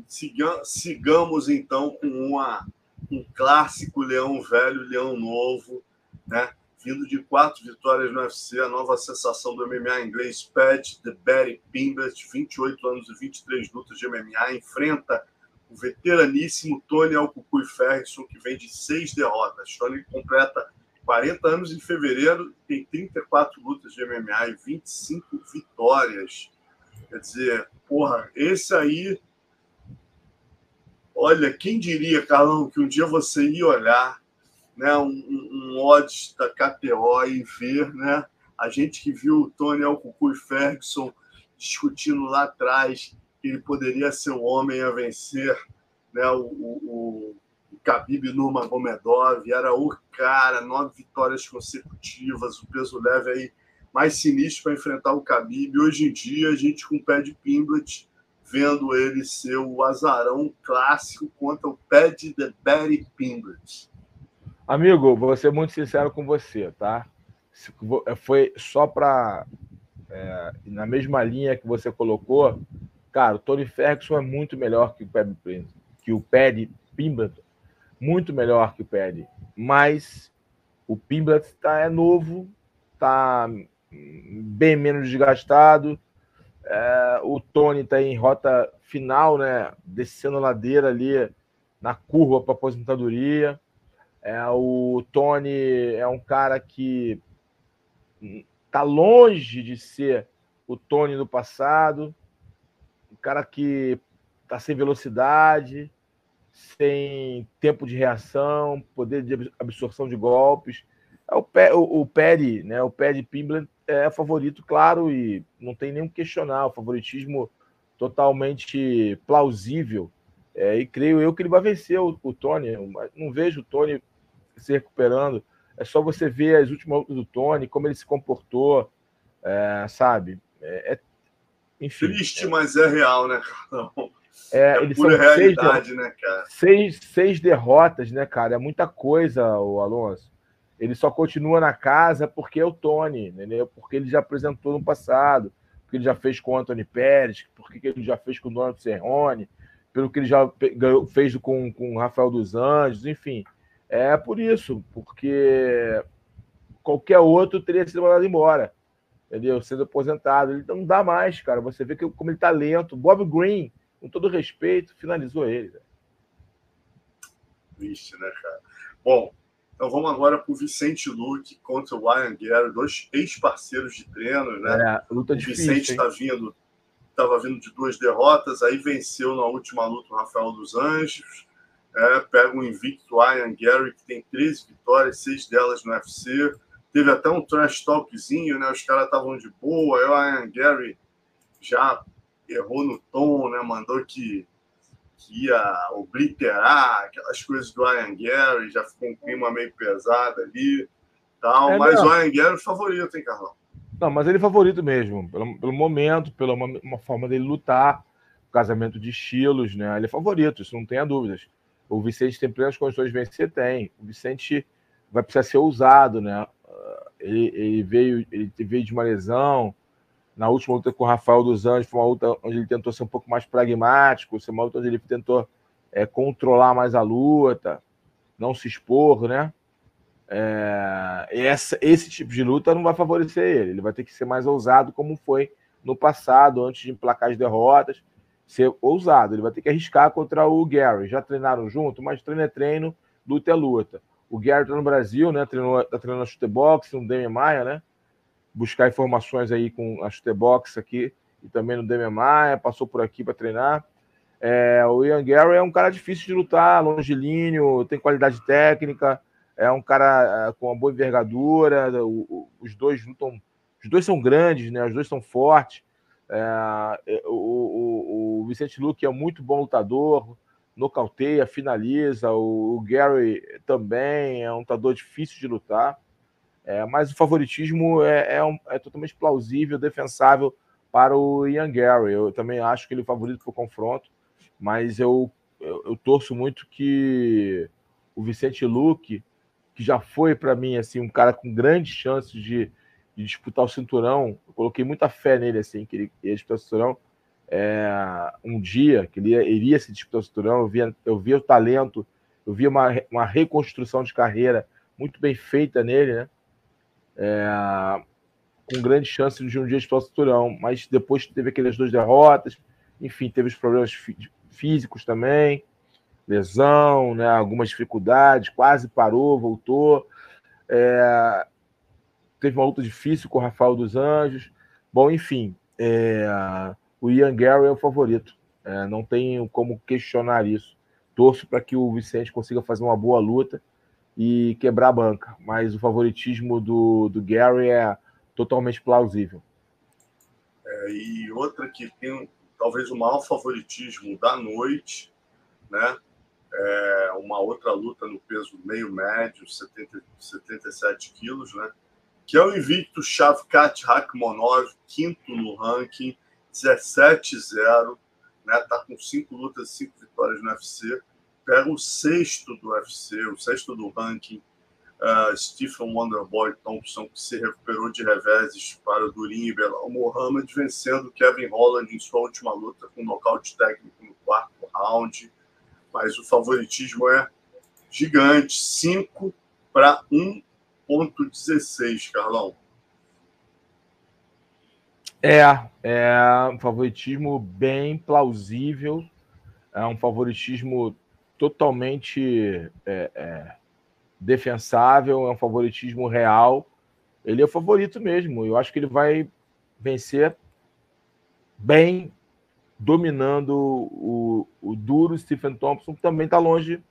Speaker 2: Siga, sigamos então com uma, um clássico Leão Velho, Leão Novo, né? Vindo de quatro vitórias no UFC, a nova sensação do MMA inglês, Pat The Barry Pimbert, 28 anos e 23 lutas de MMA, enfrenta o veteraníssimo Tony Alcucuy Ferguson, que vem de seis derrotas. Tony completa 40 anos em fevereiro, tem 34 lutas de MMA e 25 vitórias. Quer dizer, porra, esse aí. Olha, quem diria, Carlão, que um dia você ia olhar né, um, um odds da KTO e ver né, a gente que viu o Tony Alcucu e Ferguson discutindo lá atrás que ele poderia ser o homem a vencer né, o, o, Khabib Nurmagomedov, era o cara, nove vitórias consecutivas, o peso leve aí mais sinistro para enfrentar o Khabib. Hoje em dia, a gente com o pé de Pimblet, vendo ele ser o azarão clássico contra o pé de The Barry Pimblet.
Speaker 3: Amigo, vou ser muito sincero com você, tá? Foi só para. É, na mesma linha que você colocou, cara, o Tony Ferguson é muito melhor que o Paddy, que o Paddy Pimbleton muito melhor que o Perry, mas o Pimblet tá, é novo, está bem menos desgastado. É, o Tony está em rota final, né? Descendo a ladeira ali na curva para aposentadoria. É, o Tony é um cara que está longe de ser o Tony do passado, um cara que está sem velocidade, sem tempo de reação, poder de absorção de golpes. É o, Pe, o, o Perry, né? O Perry Pimblet é favorito, claro, e não tem nem que questionar. O favoritismo totalmente plausível. É, e creio eu que ele vai vencer o, o Tony. Não vejo o Tony se recuperando. É só você ver as últimas lutas do Tony, como ele se comportou, é, sabe? É, é,
Speaker 2: enfim, Triste, mas é real, né, Carlão?
Speaker 3: É, é eles pura são realidade, seis, né, cara? Seis, seis derrotas, né, cara? É muita coisa, o Alonso. Ele só continua na casa porque é o Tony, entendeu? Porque ele já apresentou no passado, porque ele já fez com o Anthony Pérez, porque ele já fez com o Donald Cerrone, pelo que ele já fez com, com o Rafael dos Anjos, enfim. É por isso, porque qualquer outro teria sido mandado embora, entendeu? Sendo aposentado. Ele não dá mais, cara. Você vê que, como ele tá lento. Bob Green com todo respeito, finalizou ele.
Speaker 2: Triste, né, cara? Bom, então vamos agora para o Vicente Luque contra o Ryan Guerra, dois ex-parceiros de treino, né?
Speaker 3: É, luta
Speaker 2: o
Speaker 3: difícil,
Speaker 2: Vicente está vindo, estava vindo de duas derrotas, aí venceu na última luta o Rafael dos Anjos. É, pega o invicto Ryan Gary, que tem 13 vitórias, seis delas no UFC. Teve até um trash talkzinho, né? Os caras estavam de boa, aí o Ryan Gary já errou no tom, né? Mandou que, que ia obliterar aquelas coisas do Ian Gary, já ficou um clima meio pesado ali. Tal, é, mas não. o Ian Gary é o favorito, hein, Carlão?
Speaker 3: Não, mas ele é favorito mesmo, pelo, pelo momento, pela uma, uma forma dele lutar, casamento de estilos, né? Ele é favorito, isso não tenha dúvidas. O Vicente tem plenas condições de vencer? Tem. O Vicente vai precisar ser ousado, né? Ele, ele, veio, ele veio de uma lesão. Na última luta com o Rafael dos Anjos, foi uma luta onde ele tentou ser um pouco mais pragmático, foi uma luta onde ele tentou é, controlar mais a luta, não se expor, né? É, essa, esse tipo de luta não vai favorecer ele. Ele vai ter que ser mais ousado, como foi no passado, antes de emplacar as derrotas. Ser ousado. Ele vai ter que arriscar contra o Gary. Já treinaram junto, mas treino é treino, luta é luta. O Gary está no Brasil, né? Treinou, tá treinando a chutebox, no Demian Maia, né? Buscar informações aí com a chutebox aqui e também no Demian Maia, passou por aqui para treinar. É, o Ian Gary é um cara difícil de lutar, longilíneo, tem qualidade técnica, é um cara é, com uma boa envergadura. os dois lutam, os dois são grandes, né? Os dois são fortes. É, é, o, o, o Vicente Luque é muito bom lutador, nocauteia, finaliza. O, o Gary também é um lutador difícil de lutar. É, mas o favoritismo é, é, um, é, totalmente plausível, defensável para o Ian Gary. Eu também acho que ele é favorito para o confronto, mas eu, eu, eu, torço muito que o Vicente Luque, que já foi para mim assim um cara com grandes chances de, de, disputar o cinturão, eu coloquei muita fé nele assim que ele ia disputar o cinturão é, um dia, que ele ia, iria se disputar o cinturão, eu via, eu via o talento, eu via uma, uma reconstrução de carreira muito bem feita nele, né? É, com grande chance de um dia disputar o cinturão, mas depois teve aquelas duas derrotas, enfim, teve os problemas fí físicos também, lesão, né, algumas dificuldades, quase parou, voltou. É, teve uma luta difícil com o Rafael dos Anjos. Bom, enfim, é, o Ian Gary é o favorito. É, não tenho como questionar isso. Torço para que o Vicente consiga fazer uma boa luta e quebrar a banca. Mas o favoritismo do, do Gary é totalmente plausível.
Speaker 2: É, e outra que tem talvez o maior favoritismo da noite, né? É uma outra luta no peso meio médio, 70, 77 quilos, né? Que é o invicto Shavkat Rakhmonov, quinto no ranking, 17-0, né? Tá com cinco lutas, cinco vitórias no UFC. Pega o sexto do UFC, o sexto do ranking, uh, Stephen Wonderboy Thompson, que se recuperou de reveses para o Durin e Belal Mohamed, vencendo Kevin Holland em sua última luta com nocaute técnico no quarto round. Mas o favoritismo é gigante, 5 para 1,16, Carlão.
Speaker 3: É, é um favoritismo bem plausível, é um favoritismo totalmente é, é, defensável, é um favoritismo real. Ele é o favorito mesmo. Eu acho que ele vai vencer bem, dominando o, o duro Stephen Thompson, que também está longe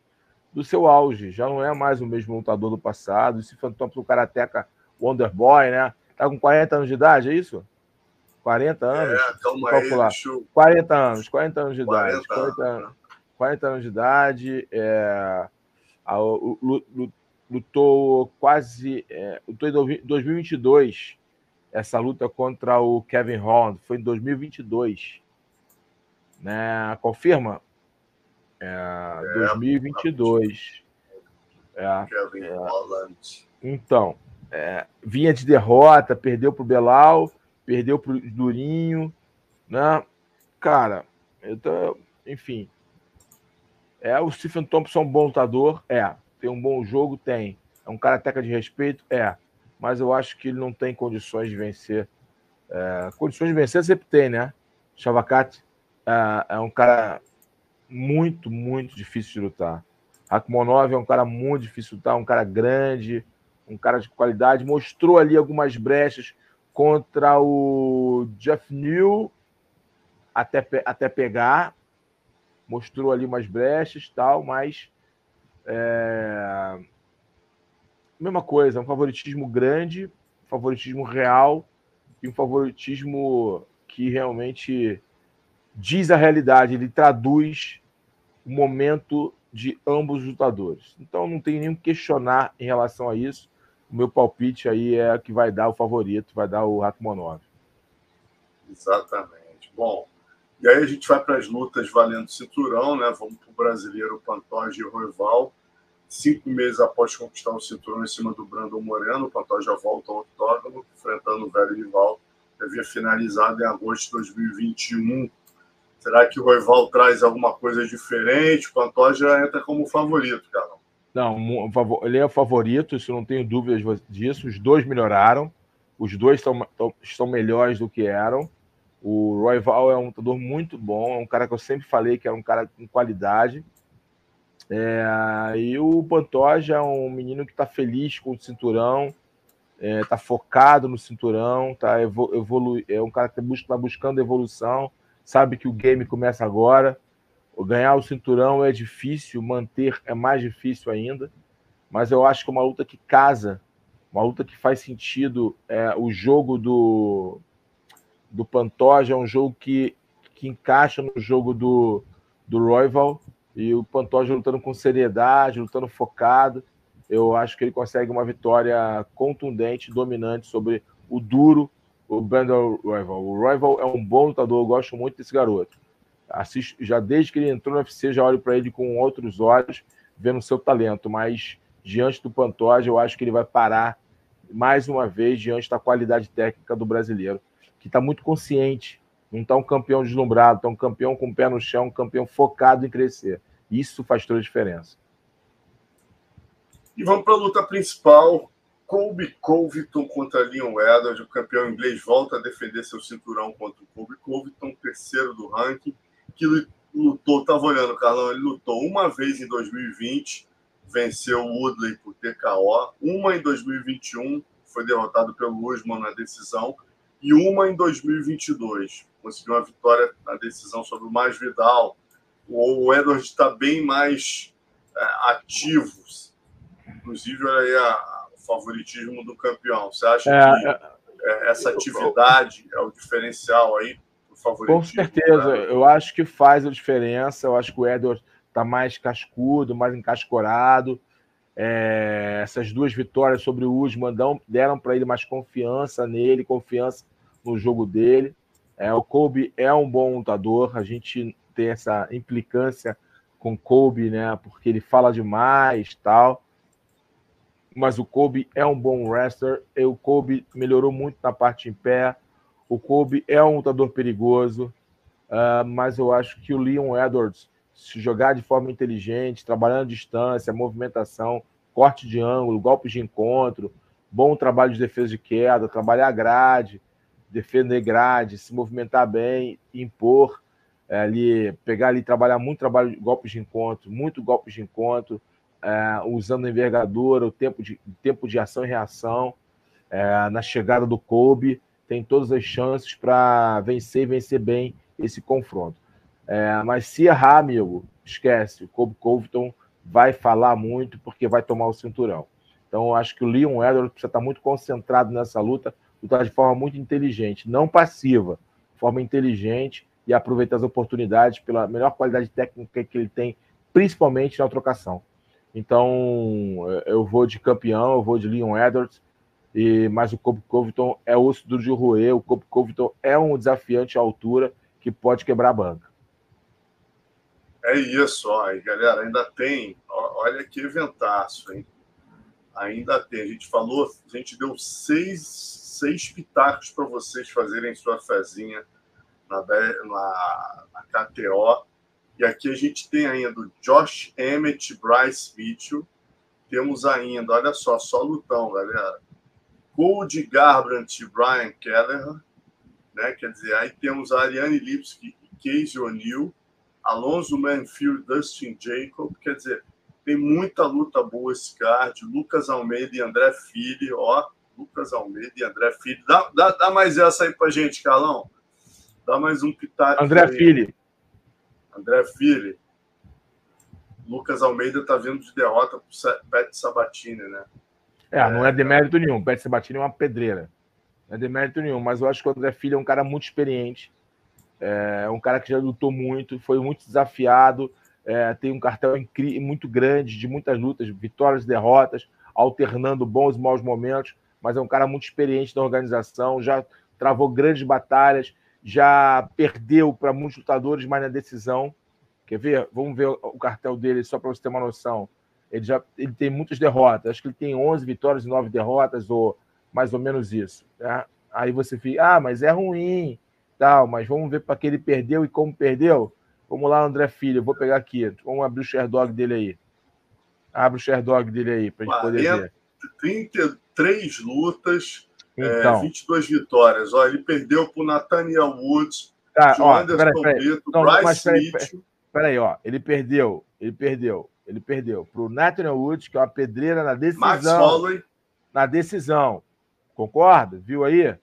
Speaker 3: do seu auge. Já não é mais o mesmo lutador do passado. O Stephen Thompson, o karateca Wonderboy, né? Tá com 40 anos de idade, é isso? 40 anos? É, calma calcular. aí, eu... 40 anos, 40 anos de 40 idade. 40, anos, 40 anos de idade. É, a, lutou quase. É, lutou em 2022 essa luta contra o Kevin Holland. Foi em 2022. Né? Confirma? É, é 2022. É, Kevin é. Holland. Então, é, vinha de derrota, perdeu para o Belal perdeu para o Durinho, né? Cara, então, enfim. É, o Stephen Thompson é um bom lutador? É. Tem um bom jogo? Tem. É um karateca de respeito? É. Mas eu acho que ele não tem condições de vencer. É, condições de vencer sempre tem, né? Chavacate é, é, um cara muito, muito difícil de lutar. Akmonov é um cara muito difícil de lutar, um cara grande, um cara de qualidade. Mostrou ali algumas brechas contra o Jeff New até, até pegar. Mostrou ali umas brechas tal, mas é... mesma coisa, um favoritismo grande, favoritismo real e um favoritismo que realmente diz a realidade, ele traduz o momento de ambos os lutadores. Então não tem nem que questionar em relação a isso. O meu palpite aí é que vai dar o favorito, vai dar o Rakhmonov.
Speaker 2: Exatamente. Bom, e aí a gente vai para as lutas valendo cinturão, né? Vamos para o brasileiro Pantoja e Roival. Cinco meses após conquistar o cinturão em cima do Brandon Moreno, o Pantoja volta ao octógono, enfrentando o velho rival, que havia finalizado em agosto de 2021. Será que o Roival traz alguma coisa diferente? O Pantoja entra como favorito, cara.
Speaker 3: Não, ele é o favorito, isso não tenho dúvidas disso. Os dois melhoraram, os dois estão, estão melhores do que eram. O Royval é um lutador muito bom, é um cara que eu sempre falei que era um cara com qualidade. É, e o Pantoja é um menino que está feliz com o cinturão, está é, tá focado no cinturão, tá evolu é um cara que está tá buscando evolução, sabe que o game começa agora. Ganhar o cinturão é difícil, manter é mais difícil ainda, mas eu acho que é uma luta que casa, uma luta que faz sentido. É, o jogo do, do Pantoja é um jogo que, que encaixa no jogo do, do Royval, e o Pantoja lutando com seriedade, lutando focado. Eu acho que ele consegue uma vitória contundente, dominante sobre o duro, o Brandon Royval. O Royval é um bom lutador, eu gosto muito desse garoto. Assisto, já desde que ele entrou no UFC, já olho para ele com outros olhos, vendo o seu talento, mas diante do Pantoja, eu acho que ele vai parar mais uma vez diante da qualidade técnica do brasileiro, que está muito consciente. Não está um campeão deslumbrado, está um campeão com o pé no chão, um campeão focado em crescer. Isso faz toda a diferença.
Speaker 2: E vamos para a luta principal. Colby Covington contra Leon Edwards. O campeão inglês volta a defender seu cinturão contra o Colby Covington, terceiro do ranking, que lutou, estava olhando, Carlão, ele lutou uma vez em 2020, venceu o Woodley por TKO, uma em 2021, foi derrotado pelo Usman na decisão, e uma em 2022. Conseguiu uma vitória na decisão sobre o Mais Vidal. O Edwards está bem mais é, ativo. Inclusive, aí a, o favoritismo do campeão. Você acha é, que é, é essa atividade é o diferencial aí
Speaker 3: Com certeza. Né? Eu acho que faz a diferença. Eu acho que o Edwards está mais cascudo, mais encascorado. É, essas duas vitórias sobre o Usman deram para ele mais confiança nele, confiança no jogo dele. É, o Kobe é um bom lutador, a gente tem essa implicância com o Kobe, né? Porque ele fala demais tal. Mas o Kobe é um bom wrestler. E o Kobe melhorou muito na parte em pé. O Kobe é um lutador perigoso. Uh, mas eu acho que o Leon Edwards, se jogar de forma inteligente, trabalhando a distância, movimentação, corte de ângulo, golpes de encontro, bom trabalho de defesa de queda, trabalhar a grade, defender grade, se movimentar bem, impor é, ali, pegar ali, trabalhar muito trabalho de golpes de encontro, muito golpes de encontro, é, usando envergadura, o tempo de, tempo de ação e reação, é, na chegada do Kobe, tem todas as chances para vencer e vencer bem esse confronto. É, mas se errar, amigo, esquece, o Kobe Covington vai falar muito porque vai tomar o cinturão. Então, eu acho que o Leon Edwards precisa estar muito concentrado nessa luta, lutar de forma muito inteligente, não passiva, forma inteligente e aproveitar as oportunidades pela melhor qualidade técnica que ele tem, principalmente na trocação. Então, eu vou de campeão, eu vou de Leon Edwards, e, mas o Cobb Covington é osso do de roer, o Cobb Covington é um desafiante à altura que pode quebrar a banca.
Speaker 2: É isso, ó, galera, ainda tem, olha que eventaço, hein? Ainda tem, a gente falou, a gente deu seis seis pitacos para vocês fazerem sua fezinha na, na, na, KTO. E aqui a gente tem ainda o Josh Emmett, Bryce Mitchell. Temos ainda, olha só, só lutão, galera. Gold Garbrandt Brian Keller. Né? Quer dizer, aí temos a Ariane Lipski e Casey O'Neill. Alonso Manfield, Dustin Jacob. Quer dizer, tem muita luta boa esse card. Lucas Almeida e André Filho, ó Lucas Almeida e André Filho. Dá, dá, dá mais essa aí pra gente, Carlão. Dá mais um pitaco.
Speaker 3: André aí. Filho.
Speaker 2: André Filho. Lucas Almeida tá vindo de derrota pro Pet Sabatini, né?
Speaker 3: É, não é demérito nenhum. Pet Sabatini é uma pedreira. Não é demérito nenhum, mas eu acho que o André Filho é um cara muito experiente. É um cara que já lutou muito, foi muito desafiado, é, tem um cartel muito grande, de muitas lutas, vitórias e derrotas, alternando bons e maus momentos, mas é um cara muito experiente na organização, já travou grandes batalhas, já perdeu para muitos lutadores, mas na decisão. Quer ver? Vamos ver o cartel dele, só para você ter uma noção. Ele já ele tem muitas derrotas, acho que ele tem 11 vitórias e 9 derrotas, ou mais ou menos isso. Né? Aí você fica, ah, mas é ruim, tal, mas vamos ver para que ele perdeu e como perdeu. Vamos lá, André Filho, vou pegar aqui. Vamos abrir o Sherdog dele aí. Abre o Sherdog dele aí, para a gente poder ver.
Speaker 2: 33 lutas, é, então. é, 22 vitórias. Ó, ele perdeu para o Nathaniel Woods,
Speaker 3: tá, ó, Anderson peraí, peraí. Brito, então, Bryce peraí, Smith. Peraí, ó, ele perdeu, ele perdeu, ele perdeu para o Nathaniel Woods, que é uma pedreira na decisão. Max Holloway. Na decisão. Concorda? Viu aí?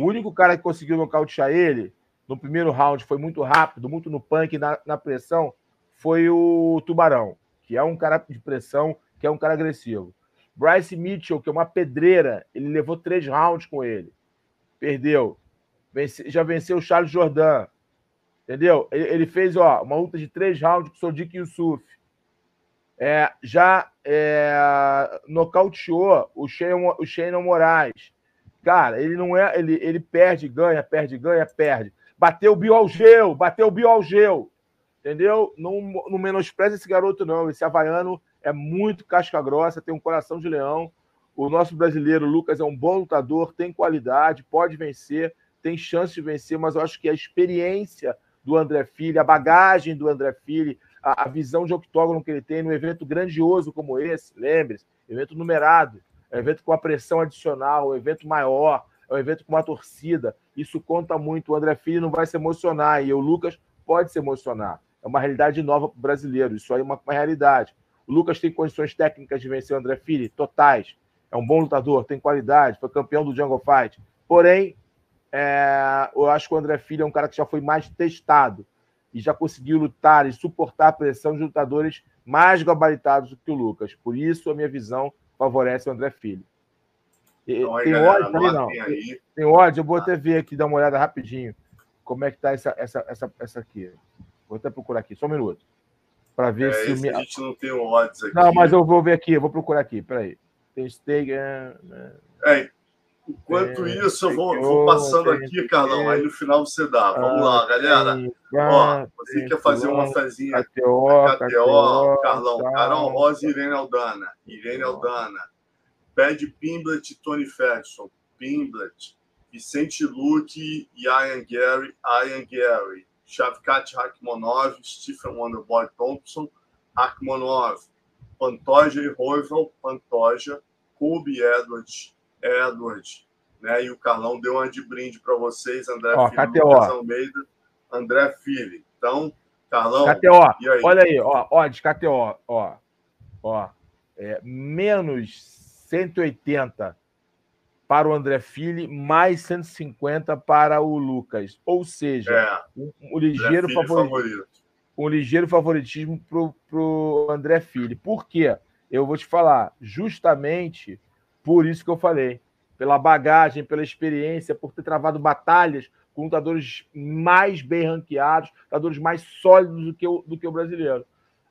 Speaker 3: O único cara que conseguiu nocautear ele no primeiro round foi muito rápido, muito no punk, na, na pressão, foi o Tubarão, que é um cara de pressão, que é um cara agressivo. Bryce Mitchell, que é uma pedreira, ele levou três rounds com ele. Perdeu. Vence, já venceu o Charles Jordan. Entendeu? Ele, ele, fez ó, uma luta de três rounds com o Sodiq Yusuf. É, já é, nocauteou o Shannon, o Moraes. Cara, ele não é. Ele, ele perde, ganha, perde, ganha, perde. Bateu o Biolgeu, bateu o Biolgeu. Entendeu? Não, não menospreze esse garoto, não. Esse havaiano é muito casca grossa, tem um coração de leão. O nosso brasileiro, Lucas, é um bom lutador, tem qualidade, pode vencer, tem chance de vencer, mas eu acho que a experiência do André Filho, a bagagem do André Filho, a, a visão de octógono que ele tem num evento grandioso como esse, lembre-se, evento numerado, é um evento com a pressão adicional, um evento maior, é um evento com uma torcida. Isso conta muito. O André Filho não vai se emocionar e o Lucas pode se emocionar. É uma realidade nova para o brasileiro. Isso aí é uma, uma realidade. O Lucas tem condições técnicas de vencer o André Fili, totais. É um bom lutador, tem qualidade, foi campeão do Jungle Fight. Porém, é, eu acho que o André Filho é um cara que já foi mais testado e já conseguiu lutar e suportar a pressão de lutadores mais gabaritados do que o Lucas. Por isso, a minha visão favorece o André Filho. Então, tem ódio ali, não? Aí. Tem ódio? Eu vou até ver aqui, dar uma olhada rapidinho como é que tá essa, essa, essa, essa aqui. Vou até procurar aqui, só um minuto para ver é, se.
Speaker 2: Me... A gente não tem odds aqui.
Speaker 3: Não, mas eu vou ver aqui, eu vou procurar aqui, peraí. Tem stake. É,
Speaker 2: é, enquanto é, isso, eu vou, vou passando aqui, Carlão, aí no final você dá. Vamos lá, galera. Ó, você quer fazer uma fezinha KTO, KTO, KTO Carlão, Carol Rosa e Irene Aldana. Irene Aldana. Pede Pimblet Tony Ferguson. Pimblet. Vicente Luque e Ian Gary. Ian Gary. Shavkat Rakhmonov, Stephen Wonderboy Thompson, Rakhmonov, Pantoja e Roival, Pantoja, Kobe Edwards, Edwards, né? E o Carlão deu uma de brinde para vocês, André
Speaker 3: ó, Filho, Lucas Almeida,
Speaker 2: André Filho. Então, Carlão,
Speaker 3: KTO, aí? olha aí, ó, ó, de KTO, ó, ó, é, menos 180 para o André Fili, mais 150 para o Lucas. Ou seja, é, um, um, ligeiro favorito, um ligeiro favoritismo para o André Fili. Por quê? Eu vou te falar, justamente por isso que eu falei. Pela bagagem, pela experiência, por ter travado batalhas com lutadores mais bem ranqueados, lutadores mais sólidos do que o, do que o brasileiro.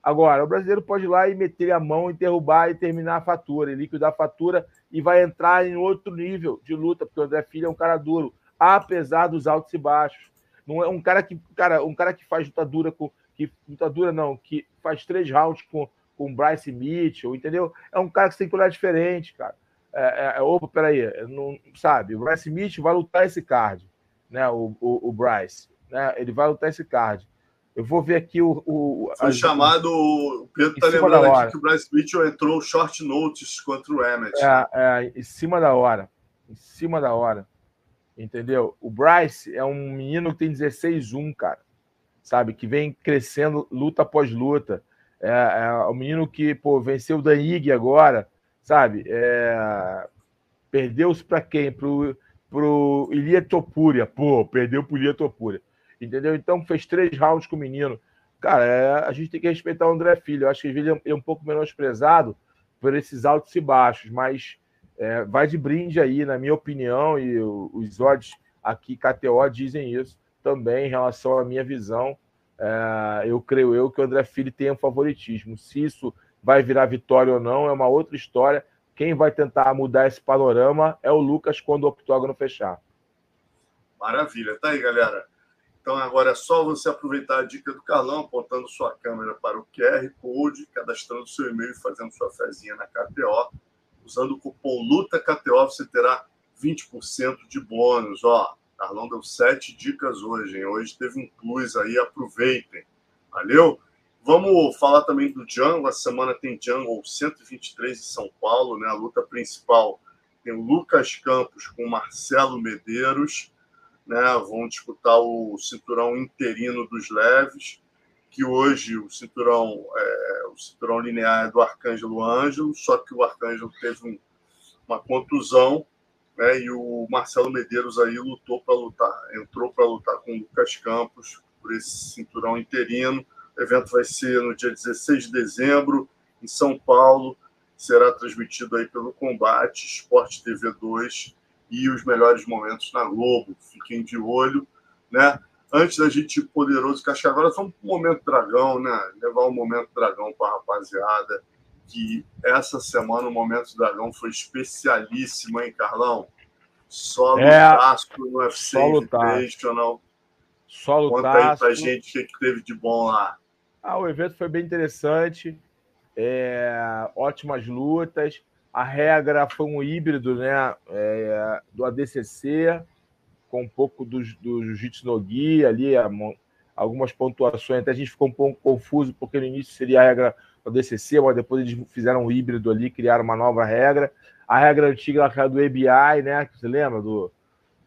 Speaker 3: Agora, o brasileiro pode ir lá e meter a mão e derrubar e terminar a fatura, e liquidar a fatura e vai entrar em outro nível de luta, porque o André Filho é um cara duro, apesar dos altos e baixos. Não é um cara que, cara, um cara que faz luta dura com que luta dura não, que faz três rounds com com Bryce Mitchell, entendeu? É um cara que tem que olhar diferente, cara. É, é, opa, peraí, não sabe? O Bryce Mitchell vai lutar esse card, né? O, o, o Bryce, né? Ele vai lutar esse card. Eu vou ver aqui o. o
Speaker 2: Foi a... chamado. O Pedro está lembrando aqui que o Bryce Mitchell entrou short notes contra o Emmett.
Speaker 3: É, é, em cima da hora. Em cima da hora. Entendeu? O Bryce é um menino que tem 16-1, cara. Sabe? Que vem crescendo luta após luta. É, é um menino que, pô, venceu o Danig agora, sabe? É... Perdeu-se para quem? Pro, pro Ilia Topuria. Pô, perdeu pro Ilia Topuria entendeu? Então fez três rounds com o menino. Cara, é, a gente tem que respeitar o André Filho. Eu acho que ele é um pouco menosprezado por esses altos e baixos, mas é, vai de brinde aí, na minha opinião, e os odds aqui, KTO, dizem isso. também em relação à minha visão. É, eu creio eu que o André Filho tem um favoritismo. Se isso vai virar vitória ou não é uma outra história. Quem vai tentar mudar esse panorama é o Lucas quando o octógono fechar.
Speaker 2: Maravilha. Tá aí, galera. Então agora é só você aproveitar a dica do Carlão, apontando sua câmera para o QR Code, cadastrando seu e-mail e fazendo sua fezinha na KTO. Usando o cupom LUTAKTO, você terá 20% de bônus. Ó, Carlão deu sete dicas hoje, hein? Hoje teve um plus aí, aproveitem. Valeu? Vamos falar também do Jungle. A semana tem Jungle 123 em São Paulo, né? A luta principal tem o Lucas Campos com Marcelo Medeiros né, vão disputar o cinturão interino dos leves, que hoje o cinturão, é, o cinturão linear é do Arcângelo Ângelo, só que o Arcângelo teve um, uma contusão, né, e o Marcelo Medeiros aí lutou para lutar, entrou para lutar com o Lucas Campos por esse cinturão interino. O evento vai ser no dia 16 de dezembro, em São Paulo, será transmitido aí pelo Combate Esporte TV 2 e os melhores momentos na Globo. Fiquem de olho, né? Antes da gente ir poderoso, agora só um momento dragão, né? Levar um momento dragão para a rapaziada. Que essa semana o momento dragão foi especialíssimo, hein, Carlão? Só
Speaker 3: é,
Speaker 2: no UFC só Invitational.
Speaker 3: Só lutar.
Speaker 2: Conta aí pra gente o que, que teve de bom lá.
Speaker 3: Ah, o evento foi bem interessante. É, ótimas lutas. A regra foi um híbrido né, é, do ADCC, com um pouco do, do Jiu-Jitsu no Gui, ali, algumas pontuações. Até a gente ficou um pouco confuso, porque no início seria a regra do ADCC, mas depois eles fizeram um híbrido ali, criaram uma nova regra. A regra antiga era do ABI, né? Você lembra? Do,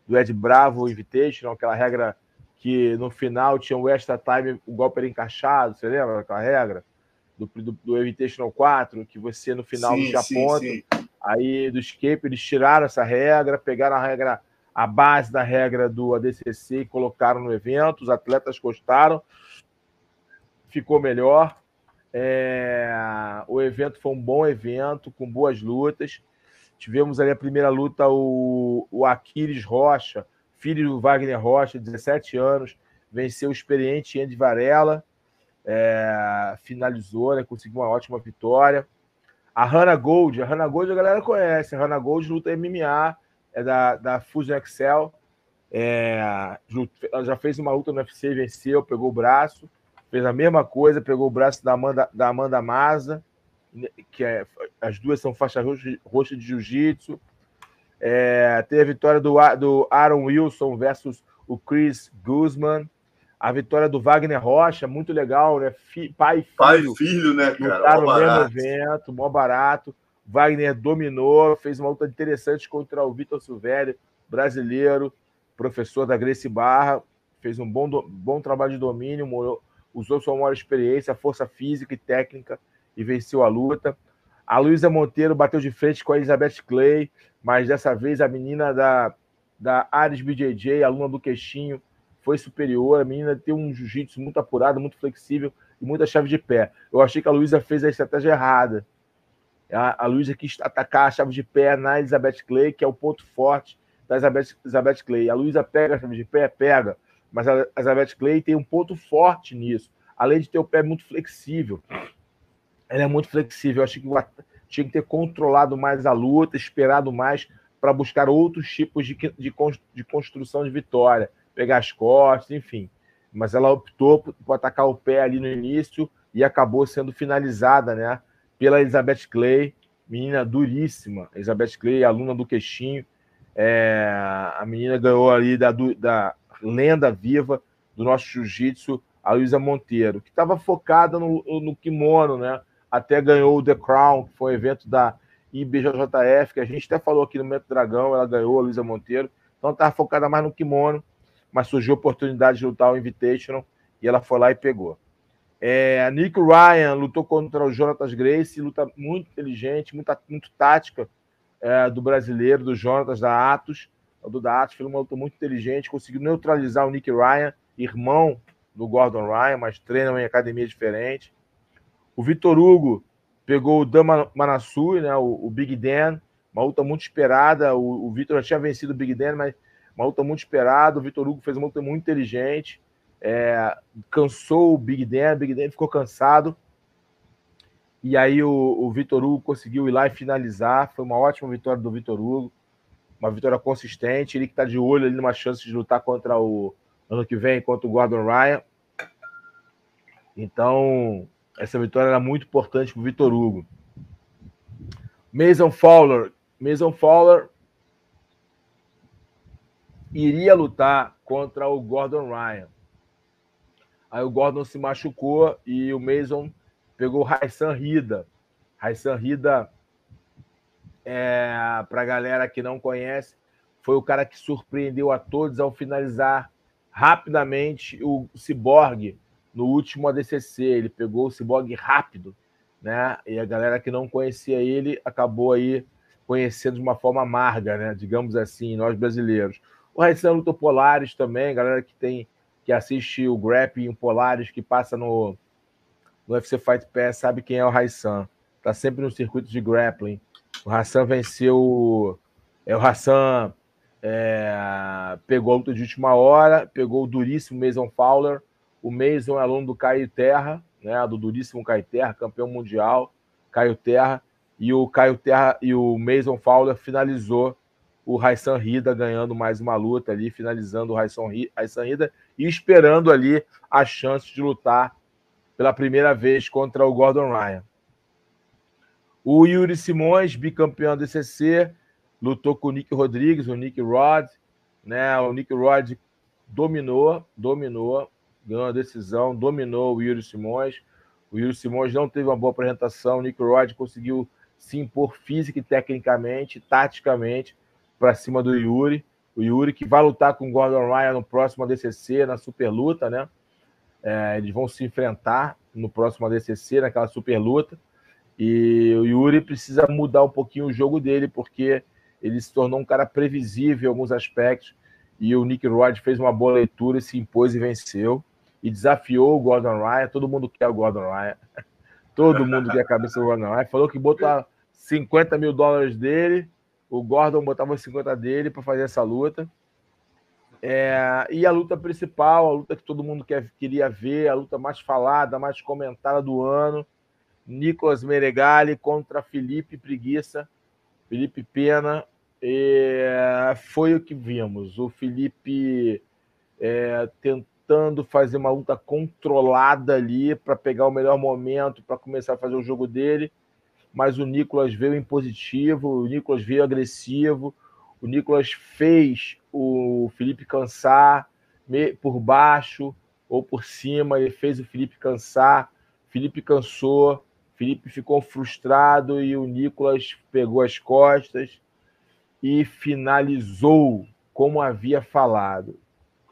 Speaker 3: do Ed Bravo Invitation, aquela regra que no final tinha o extra time, o golpe era encaixado, você lembra aquela regra? do, do, do Invitational 4, que você no final sim, não tinha ponto. Sim. Aí do escape eles tiraram essa regra, pegaram a regra, a base da regra do ADCC e colocaram no evento. Os atletas gostaram, ficou melhor. É... o evento foi um bom evento, com boas lutas. Tivemos ali a primeira luta, o, o Aquiles Rocha, filho do Wagner Rocha, 17 anos, venceu o experiente Andy Varela é, finalizou, né, conseguiu uma ótima vitória. A Hannah Gold, a Hannah Gold a galera conhece, a Hannah Gold luta MMA, é da, da Fusion Excel, é, ela já fez uma luta no UFC, venceu, pegou o braço, fez a mesma coisa, pegou o braço da Amanda, da Amanda Maza, que é, as duas são faixa roxa de jiu-jitsu. É, teve a vitória do, do Aaron Wilson versus o Chris Guzman. A vitória do Wagner Rocha, muito legal, né? pai e filho.
Speaker 2: Pai e filho, né, cara?
Speaker 3: No mesmo evento, mó barato. Wagner dominou, fez uma luta interessante contra o Vitor Silvério, brasileiro, professor da Grace Barra. Fez um bom, bom trabalho de domínio, usou sua maior experiência, força física e técnica e venceu a luta. A Luísa Monteiro bateu de frente com a Elizabeth Clay, mas dessa vez a menina da, da Ares BJJ, aluna do Queixinho, foi superior. A menina tem um jiu-jitsu muito apurado, muito flexível e muita chave de pé. Eu achei que a Luísa fez a estratégia errada. A, a Luísa quis atacar a chave de pé na Elizabeth Clay, que é o ponto forte da Elizabeth, Elizabeth Clay. A Luísa pega a chave de pé, pega, mas a Elizabeth Clay tem um ponto forte nisso, além de ter o pé muito flexível. Ela é muito flexível. Eu achei que tinha que ter controlado mais a luta, esperado mais para buscar outros tipos de, de, de construção de vitória pegar as costas, enfim. Mas ela optou por, por atacar o pé ali no início e acabou sendo finalizada, né? Pela Elizabeth Clay, menina duríssima. Elizabeth Clay, aluna do Queixinho. É, a menina ganhou ali da, da lenda viva do nosso jiu-jitsu, a Luísa Monteiro, que estava focada no, no kimono, né? Até ganhou o The Crown, que foi um evento da IBJJF, que a gente até falou aqui no Momento Dragão, ela ganhou a Luísa Monteiro. Então estava focada mais no kimono mas surgiu a oportunidade de lutar o Invitational e ela foi lá e pegou. É, a Nick Ryan lutou contra o Jonatas Grace, luta muito inteligente, muito, muito tática é, do brasileiro, do Jonatas da Atos. Do da Atos foi uma luta muito inteligente, conseguiu neutralizar o Nick Ryan, irmão do Gordon Ryan, mas treina em academia diferente. O Vitor Hugo pegou o Dan Manassui, né, o, o, Big Dan, uma luta muito esperada. O, o Vitor já tinha vencido o Big Dan, mas Uma luta muito esperada. O Vitor Hugo fez uma luta muito inteligente. É, cansou o Big Dan, o Big Dan ficou cansado. E aí o, o Vitor Hugo conseguiu ir lá e finalizar. Foi uma ótima vitória do Vitor Hugo. Uma vitória consistente. Ele que está de olho ali numa chance de lutar contra o ano que vem, contra o Gordon Ryan. Então, essa vitória era muito importante para o Vitor Hugo. Mason Fowler. Mason Fowler iria lutar contra o Gordon Ryan. Aí o Gordon se machucou e o Mason pegou o Raissan Rida. Raissan Rida, é, para a galera que não conhece, foi o cara que surpreendeu a todos ao finalizar rapidamente o Cyborg no último ADCC. Ele pegou o Cyborg rápido, né? E a galera que não conhecia ele acabou aí conhecendo de uma forma amarga, né? Digamos assim, nós brasileiros. O Raissan lutou Polares também, galera que tem que assiste o grappling Polares que passa no, no UFC Fight Pass sabe quem é o Raissan. Tá sempre no circuito de grappling. O Hassan venceu. É, o Hassan é, pegou a luta de última hora, pegou o duríssimo Mason Fowler. O Mason é aluno do Caio Terra, né, do duríssimo Caio Terra, campeão mundial, Caio Terra. E o Caio Terra e o Mason Fowler finalizou o Raissan Rida ganhando mais uma luta ali, finalizando o Raissan Rida e esperando ali a chance de lutar pela primeira vez contra o Gordon Ryan. O Yuri Simões, bicampeão do ECC, lutou com o Nick Rodrigues, o Nick Rod, né? O Nick Rod dominou, dominou, ganhou a decisão, dominou o Yuri Simões. O Yuri Simões não teve uma boa apresentação, o Nick Rod conseguiu se impor física e tecnicamente, taticamente, para cima do Yuri. O Yuri que vai lutar com o Gordon Ryan no próximo ADCC, na super luta, né? É, eles vão se enfrentar no próximo ADCC, naquela super luta. E o Yuri precisa mudar um pouquinho o jogo dele, porque ele se tornou um cara previsível em alguns aspectos. E o Nick Rod fez uma boa leitura, se impôs e venceu. E desafiou o Gordon Ryan. Todo mundo quer o Gordon Ryan. *laughs* Todo mundo quer a cabeça do Gordon Ryan. Falou que botou 50 mil dólares dele. O Gordon botava os 50 dele para fazer essa luta. É, e a luta principal, a luta que todo mundo quer, queria ver, a luta mais falada, mais comentada do ano, Nicolas Meregali contra Felipe Preguiça, Felipe Pena, é, foi o que vimos. O Felipe é, tentando fazer uma luta controlada ali para pegar o melhor momento, para começar a fazer o jogo dele, mas o Nicolas veio impositivo, o Nicolas veio agressivo, o Nicolas fez o Felipe cansar por baixo ou por cima, ele fez o Felipe cansar. Felipe cansou, Felipe ficou frustrado e o Nicolas pegou as costas e finalizou como havia falado.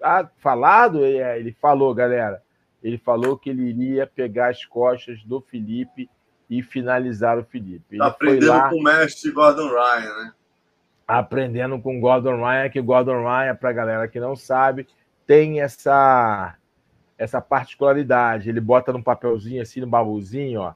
Speaker 3: Ah, falado? É, ele falou, galera. Ele falou que ele iria pegar as costas do Felipe e finalizar o Felipe. Ele
Speaker 2: tá aprendendo lá... com o mestre Gordon Ryan, né?
Speaker 3: aprendendo com Gordon Ryan, que Gordon Ryan, para a galera que não sabe, tem essa essa particularidade. Ele bota num papelzinho assim, no baúzinho, ó.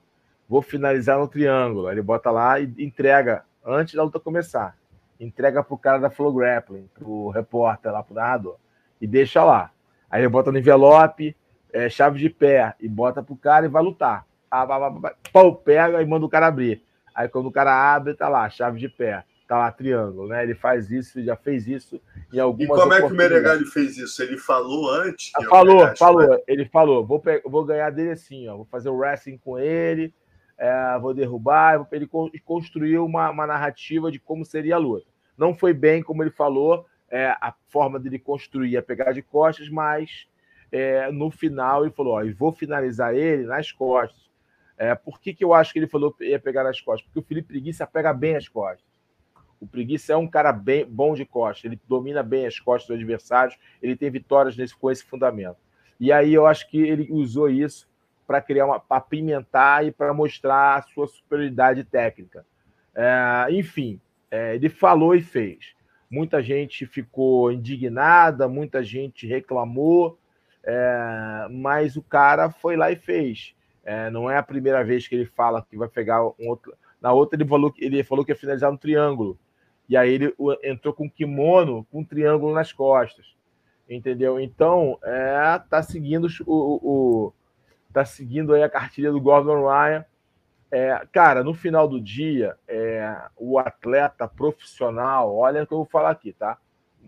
Speaker 3: Vou finalizar no triângulo. Ele bota lá e entrega antes da luta começar. Entrega pro cara da Flow Grappling, pro repórter lá, pro narrador. E deixa lá. Aí ele bota no envelope, é, chave de pé, e bota pro cara e vai lutar. Ah, pau, pega e manda o cara abrir. Aí quando o cara abre, tá lá, chave de pé tá lá triângulo, né? Ele faz isso, já fez isso em algumas
Speaker 2: E como é que o Meregali fez isso? Ele falou antes?
Speaker 3: Ah, falou, falou. Vai... Ele falou, vou, pe... vou ganhar dele assim, ó. Vou fazer o wrestling com ele, é, vou derrubar, ele construiu uma, uma narrativa de como seria a luta. Não foi bem como ele falou, é, a forma dele construir a pegar de costas, mas é, no final ele falou, ó, e vou finalizar ele nas costas. É, por que, que eu acho que ele falou que ia pegar nas costas? Porque o Felipe Preguiça pega bem as costas. O Preguiça é um cara bem bom de costas, ele domina bem as costas dos adversários, ele tem vitórias nesse, com esse fundamento. E aí eu acho que ele usou isso para criar uma para apimentar e para mostrar a sua superioridade técnica. É, enfim, é, ele falou e fez. Muita gente ficou indignada, muita gente reclamou, é, mas o cara foi lá e fez. É, não é a primeira vez que ele fala que vai pegar um outro. Na outra ele falou, ele falou que ia finalizar no triângulo. E aí ele entrou com kimono, com um triângulo nas costas. Entendeu? Então, é, tá seguindo o, o tá seguindo aí a cartilha do Gordon Ryan. É, cara, no final do dia, é, o atleta profissional, olha o que eu vou falar aqui, tá?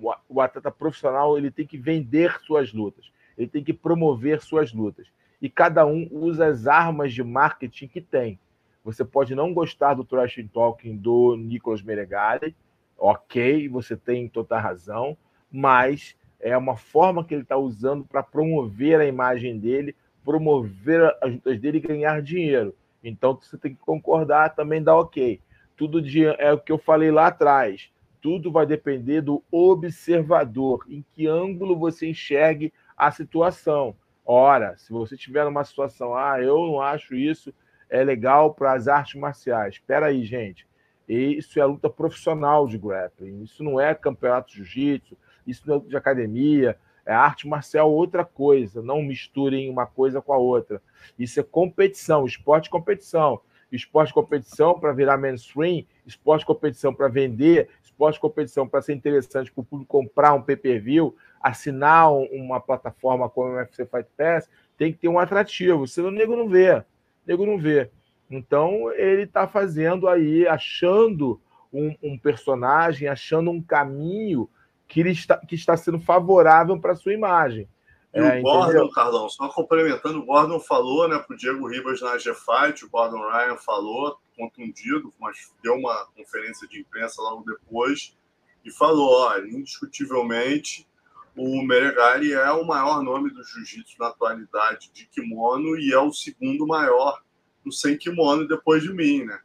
Speaker 3: O, o atleta profissional ele tem que vender suas lutas, ele tem que promover suas lutas. E cada um usa as armas de marketing que tem. Você pode não gostar do trash talking do Nicolas Meregali, ok, você tem toda razão, mas é uma forma que ele está usando para promover a imagem dele, promover as lutas dele e ganhar dinheiro. Então você tem que concordar, também dá ok. Tudo de, é o que eu falei lá atrás. Tudo vai depender do observador, em que ângulo você enxergue a situação. Ora, se você tiver numa situação, ah, eu não acho isso é legal para as artes marciais. Espera aí, gente. Isso é luta profissional de grappling. Isso não é campeonato de jiu-jitsu, isso não é de academia, é arte marcial outra coisa. Não misturem uma coisa com a outra. Isso é competição, esporte competição. Esporte competição para virar mainstream, esporte competição para vender, esporte competição para ser interessante para o público comprar um pay-per-view, assinar uma plataforma como o UFC Fight Pass, tem que ter um atrativo, senão o nego não vê. O nego não vê. Então, ele está fazendo aí, achando um, um, personagem, achando um caminho que, ele está, que está sendo favorável para a sua imagem.
Speaker 2: E é, o Gordon, entendeu? Carlão, só complementando, o Gordon falou né, para o Diego Ribas na G-Fight, o Gordon Ryan falou, contundido, mas deu uma conferência de imprensa logo depois, e falou: olha, indiscutivelmente, o Meregali é o maior nome do jiu-jitsu na atualidade de kimono e é o segundo maior no sem kimono depois de mim, né?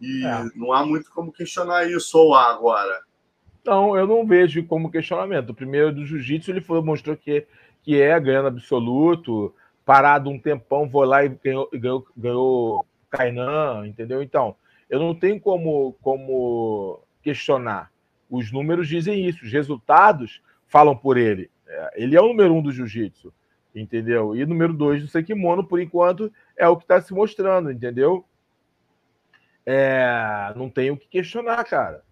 Speaker 2: E é. não há muito como questionar isso, ou há agora?
Speaker 3: Não, eu não vejo como questionamento. O primeiro do jiu-jitsu, ele foi, mostrou que, que é ganhando absoluto, parado um tempão, vou lá e ganhou, ganhou, ganhou Kainan, entendeu? Então, eu não tenho como, como questionar. Os números dizem isso, os resultados falam por ele. É, ele é o número um do jiu-jitsu, entendeu? E número dois do Sekimono, por enquanto, é o que está se mostrando, entendeu? É, não tem o que questionar, cara.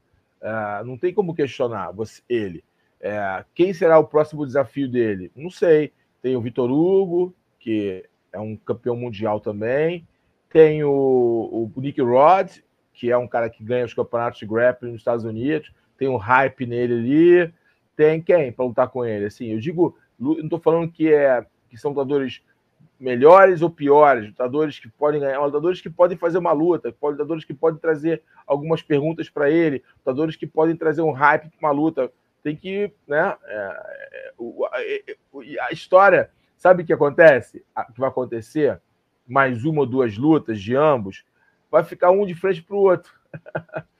Speaker 3: É, não tem como questionar você, ele. É, quem será o próximo desafio dele? Não sei. Tem o Vitor Hugo, que é um campeão mundial também. Tem o, o Nick Rod, que é um cara que ganha os campeonatos de grappling nos Estados Unidos. Tem um hype nele ali. Tem quem para lutar com ele? Assim, eu digo, não estou falando que é que são lutadores melhores ou piores, lutadores que podem ganhar, lutadores que podem fazer uma luta, lutadores que podem trazer algumas perguntas para ele, lutadores que podem trazer um hype para uma luta. Tem que, né? É, é, a história, sabe o que acontece? O que vai acontecer? Mais uma ou duas lutas de ambos, vai ficar um de frente para o outro. *laughs*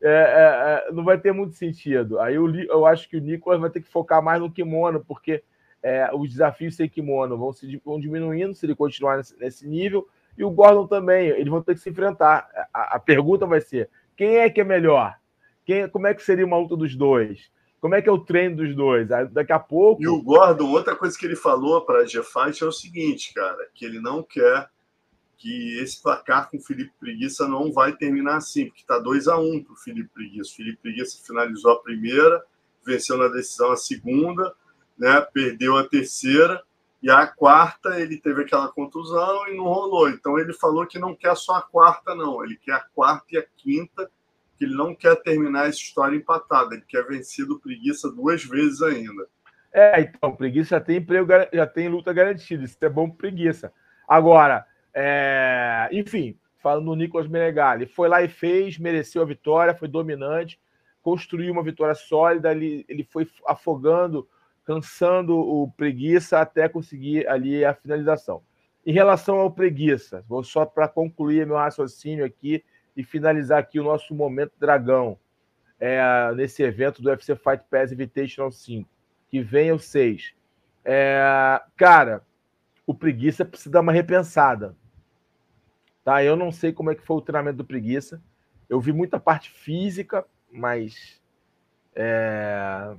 Speaker 3: É, é, é, não vai ter muito sentido. Aí eu, eu acho que o Nicolas vai ter que focar mais no kimono, porque é, os desafios sem kimono vão, se, vão diminuindo se ele continuar nesse, nesse, nível, e o Gordon também, eles vão ter que se enfrentar. A, a, pergunta vai ser: quem é que é melhor? Quem, como é que seria uma luta dos dois? Como é que é o treino dos dois? Daqui a pouco.
Speaker 2: E o Gordon, outra coisa que ele falou para a G-Fight é o seguinte, cara, que ele não quer que esse placar com o Felipe Preguiça não vai terminar assim, porque está 2 a 1 um para o Felipe Preguiça. O Felipe Preguiça finalizou a primeira, venceu na decisão a segunda, né? Perdeu a terceira e a quarta ele teve aquela contusão e não rolou. Então ele falou que não quer só a quarta, não. Ele quer a quarta e a quinta, que ele não quer terminar essa história empatada. Ele quer vencer do preguiça duas vezes ainda.
Speaker 3: É, então, preguiça já tem emprego, já tem luta garantida. Isso é bom preguiça. Agora, é... enfim, falando no Nicolas Menegali, foi lá e fez, mereceu a vitória, foi dominante, construiu uma vitória sólida, ele, ele foi afogando cansando o preguiça até conseguir ali a finalização. Em relação ao preguiça, vou só para concluir meu raciocínio aqui e finalizar aqui o nosso momento dragão é, nesse evento do UFC Fight Pass Invitational 5, que vem o 6. É, cara, o preguiça precisa dar uma repensada. Tá? Eu não sei como é que foi o treinamento do preguiça. Eu vi muita parte física, mas é,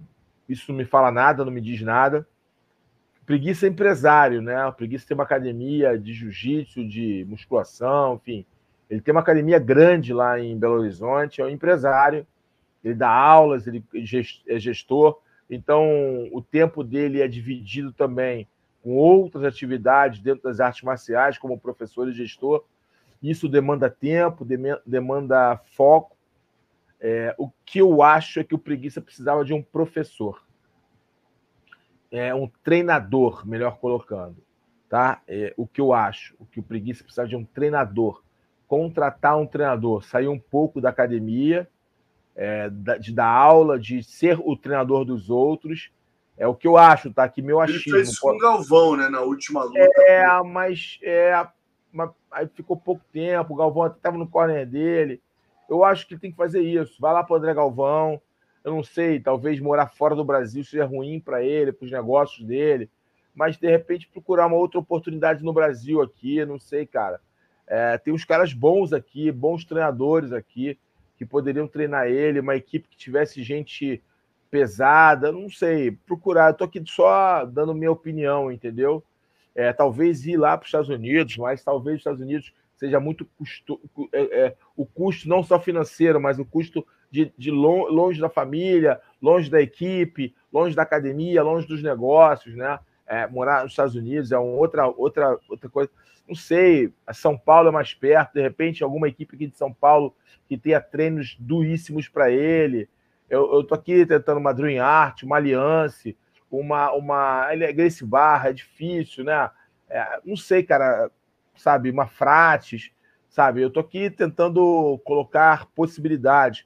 Speaker 3: isso não me fala nada, não me diz nada. Preguiça é empresário, né? O Preguiça tem uma academia de jiu-jitsu, de musculação, enfim. Ele tem uma academia grande lá em Belo Horizonte, é um empresário. ele dá aulas, ele é gestor, então o tempo dele é dividido também com outras atividades dentro das artes marciais, como professor e gestor. Isso demanda tempo, demanda foco. É, o que eu acho é que o Preguiça precisava de um professor, é, um treinador, melhor colocando. Tá? É, o que eu acho, o que o Preguiça precisava de um treinador, contratar um treinador, sair um pouco da academia, é, de dar aula, de ser o treinador dos outros. É o que eu acho, tá? Que meu achismo.
Speaker 2: Ele fez isso com o Galvão, né? Na última luta.
Speaker 3: É, mas é, mas, aí ficou pouco tempo. O Galvão até estava no corner dele. Eu acho que tem que fazer isso. Vai lá para o André Galvão. Eu não sei, talvez morar fora do Brasil seja ruim para ele, para os negócios dele. Mas de repente procurar uma outra oportunidade no Brasil aqui, não sei, cara. É, tem uns caras bons aqui, bons treinadores aqui que poderiam treinar ele, uma equipe que tivesse gente pesada, não sei, procurar. Estou aqui só dando minha opinião, entendeu? É, talvez ir lá para os Estados Unidos, mas talvez os Estados Unidos seja muito custo, é, é, o custo não só financeiro, mas o custo de, de longe da família, longe da equipe, longe da academia, longe dos negócios, né? É, morar nos Estados Unidos é uma outra, outra, outra coisa. Não sei, São Paulo é mais perto, de repente, alguma equipe aqui de São Paulo que tenha treinos duríssimos para ele. Eu, estou aqui tentando uma Dream Art, uma Aliança, uma, uma ele é Grace Barra, é difícil, né? É, não sei, cara, sabe, uma Frates, sabe? Eu estou aqui tentando colocar possibilidades,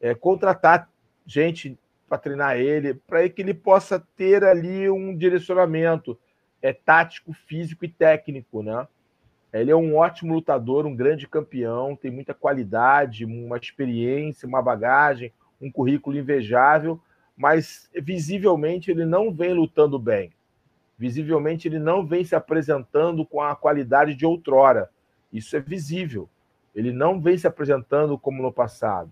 Speaker 3: é, contratar gente para treinar ele, para que ele possa ter ali um direcionamento é, tático, físico e técnico, né? Ele é um ótimo lutador, um grande campeão, tem muita qualidade, uma experiência, uma bagagem, um currículo invejável, mas visivelmente ele não vem lutando bem. Visivelmente ele não vem se apresentando com a qualidade de outrora. Isso é visível. Ele não vem se apresentando como no passado.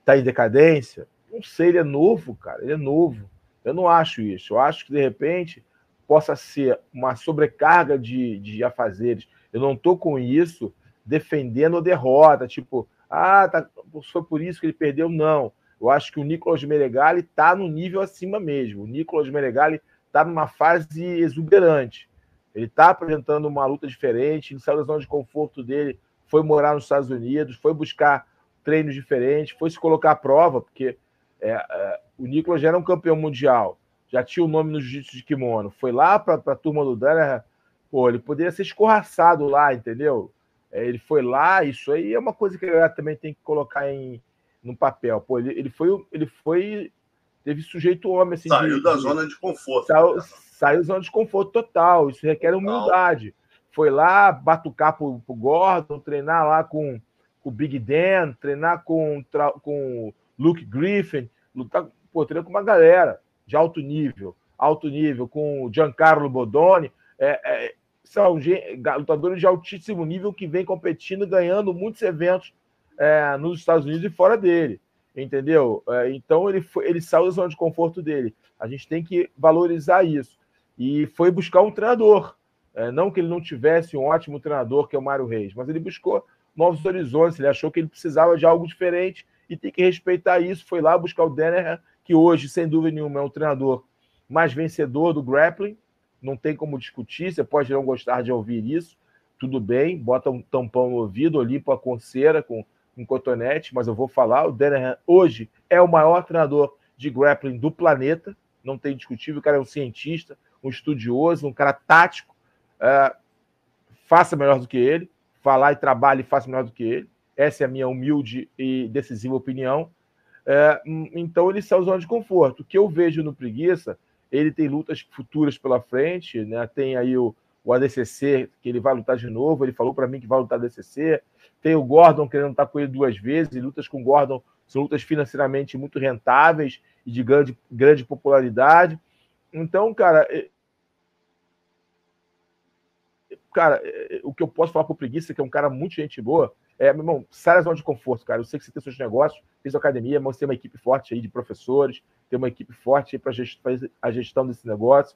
Speaker 3: Está em decadência? Não sei, ele é novo, cara, ele é novo. Eu não acho isso. Eu acho que, de repente, possa ser uma sobrecarga de, de afazeres. Eu não estou com isso defendendo a derrota, tipo, ah, tá, foi por isso que ele perdeu. Não. Eu acho que o Nicolas Meregali está no nível acima mesmo. O Nicolas Meregali está numa fase exuberante. Ele está apresentando uma luta diferente, ele saiu da zona de conforto dele, foi morar nos Estados Unidos, foi buscar treinos diferentes, foi se colocar à prova, porque é, é, o Nicolas já era um campeão mundial, já tinha o nome no jiu-jitsu de kimono, foi lá para a turma do Dana, pô, ele poderia ser escorraçado lá, entendeu? É, ele foi lá, isso aí é uma coisa que a galera também tem que colocar em, no papel. Pô, ele, ele foi, ele foi, teve sujeito homem assim.
Speaker 2: Saiu de, da de, zona de conforto.
Speaker 3: Saiu, saiu da zona de conforto total. Isso requer humildade. Foi lá batucar pro, pro Gordon, treinar lá com, com o Big Dan, treinar com com Luke Griffin, lutar, pô, treinar com uma galera de alto nível, alto nível, com o Giancarlo Bodoni. É, é, são lutadores de altíssimo nível que vêm competindo, ganhando muitos eventos é, nos Estados Unidos e fora dele, entendeu? É, então ele, foi, ele saiu da zona de conforto dele. A gente tem que valorizar isso. E foi buscar um treinador. É, não que ele não tivesse um ótimo treinador, que é o Mário Reis, mas ele buscou novos horizontes, ele achou que ele precisava de algo diferente e tem que respeitar isso. Foi lá buscar o Denner, que hoje, sem dúvida nenhuma, é um treinador mais vencedor do grappling. Não tem como discutir, você pode não gostar de ouvir isso, tudo bem, bota um tampão no ouvido, limpa a conceira com um cotonete, mas eu vou falar, o Danahan hoje é o maior treinador de grappling do planeta, não tem discutível, o cara é um cientista, um estudioso, um cara tático, é, faça melhor do que ele, falar e trabalhe e faça melhor do que ele, essa é a minha humilde e decisiva opinião, é, então ele saiu zona de conforto. O que eu vejo no Preguiça, ele tem lutas futuras pela frente, né? tem aí o, o ADCC, que ele vai lutar de novo, ele falou para mim que vai lutar ADCC, tem o Gordon querendo estar com ele duas vezes, e lutas com o Gordon são lutas financeiramente muito rentáveis e de grande, grande popularidade. Então, cara, é, cara, é, o que eu posso falar para o Preguiça, que é um cara muito gente boa, é, meu irmão, sai da zona de conforto, cara. Eu sei que você tem seus negócios, fez academia, mas você tem uma equipe forte aí de professores, tem uma equipe forte para fazer a gestão desse negócio.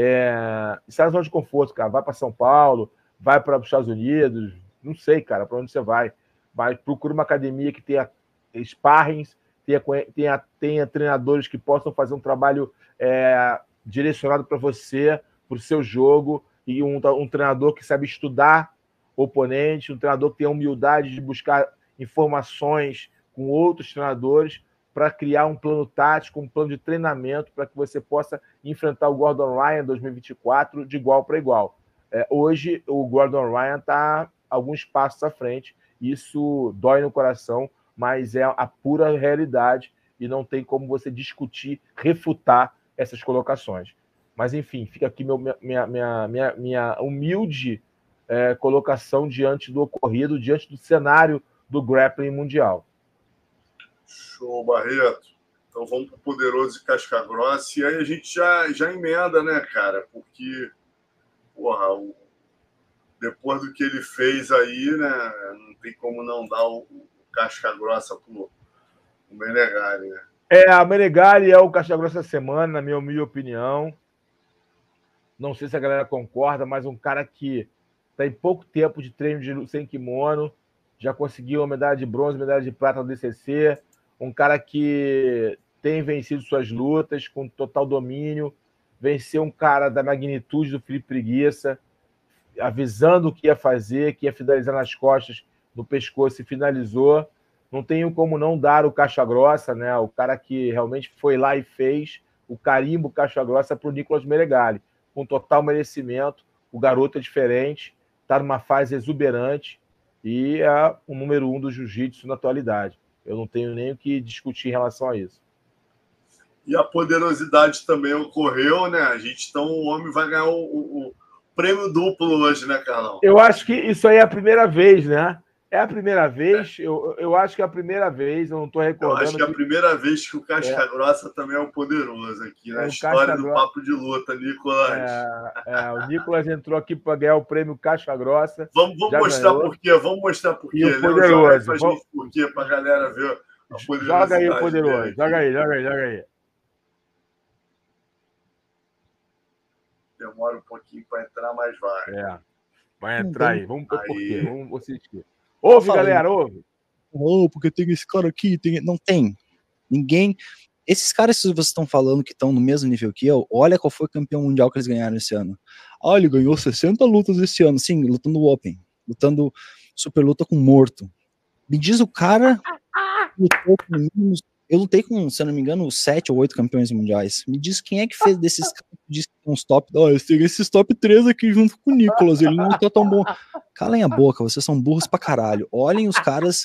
Speaker 3: É, sai da zona de conforto, cara. Vai para São Paulo, vai para os Estados Unidos, não sei, cara, para onde você vai. Vai, procura uma academia que tenha sparrings, tenha, tenha, tenha treinadores que possam fazer um trabalho é, direcionado para você, para o seu jogo, e um, um treinador que sabe estudar oponente, um treinador que tem a humildade de buscar informações com outros treinadores para criar um plano tático, um plano de treinamento para que você possa enfrentar o Gordon Ryan 2024 de igual para igual. É, hoje, o Gordon Ryan está alguns passos à frente. Isso dói no coração, mas é a pura realidade e não tem como você discutir, refutar essas colocações. Mas, enfim, fica aqui meu, minha, minha, minha, minha humilde é, colocação diante do ocorrido, diante do cenário do grappling mundial.
Speaker 2: Show, Barreto. Então vamos para o poderoso e casca grossa. E aí a gente já, já emenda, né, cara? Porque, porra, o, depois do que ele fez aí, né? Não tem como não dar o, o casca grossa pro o Menegari, né?
Speaker 3: É, a Menegari é o casca grossa da semana, na minha humilde opinião. Não sei se a galera concorda, mas um cara que tem pouco tempo de treino de sem kimono, já conseguiu uma medalha de bronze, medalha de prata no DCC, um cara que tem vencido suas lutas com total domínio, venceu um cara da magnitude do Felipe Preguiça, avisando o que ia fazer, que ia finalizar nas costas, no pescoço e finalizou. Não tenho como não dar o caixa grossa, né? O cara que realmente foi lá e fez o carimbo caixa grossa para o Nicolas Meregali, com total merecimento. O garoto é diferente, está numa fase exuberante e é o número um do jiu-jitsu na atualidade. Eu não tenho nem o que discutir em relação a isso.
Speaker 2: E a poderosidade também ocorreu, né? A gente, então, o homem vai ganhar o, o, o prêmio duplo hoje, né, Carlão?
Speaker 3: Eu acho que isso aí é a primeira vez, né? É a primeira vez, é. eu, eu acho que é a primeira vez, eu não estou recordando.
Speaker 2: Eu acho que é a primeira vez que o Casca é. Grossa também é o poderoso aqui, na é, história do Papo de Luta, Nicolas.
Speaker 3: É, é, o Nicolas entrou aqui para ganhar o prêmio Casca Grossa.
Speaker 2: Vamos, vamos mostrar por quê, vamos mostrar por quê.
Speaker 3: O poderoso. Pra
Speaker 2: vamos... por quê, para a galera ver a
Speaker 3: Joga aí o poderoso, joga aí, joga aí, joga aí.
Speaker 2: Demora um pouquinho para entrar, mas vai.
Speaker 3: É, vai entrar aí, vamos por quê, vamos assistir. Ouve, galera, ouve.
Speaker 1: Oh, porque tem esse cara aqui, tem... não tem. Ninguém. Esses caras que vocês estão falando que estão no mesmo nível que eu, olha qual foi o campeão mundial que eles ganharam esse ano. Ah, ele ganhou 60 lutas esse ano, sim, lutando Open, lutando super luta com morto. Me diz o cara *laughs* lutou com mínimos eu lutei com, se eu não me engano, sete ou oito campeões mundiais. Me diz quem é que fez desses diz que uns top. Ó, oh, eu tenho esses top 3 aqui junto com o Nicolas, ele não tá tão bom. Calem a boca, vocês são burros pra caralho. Olhem os caras.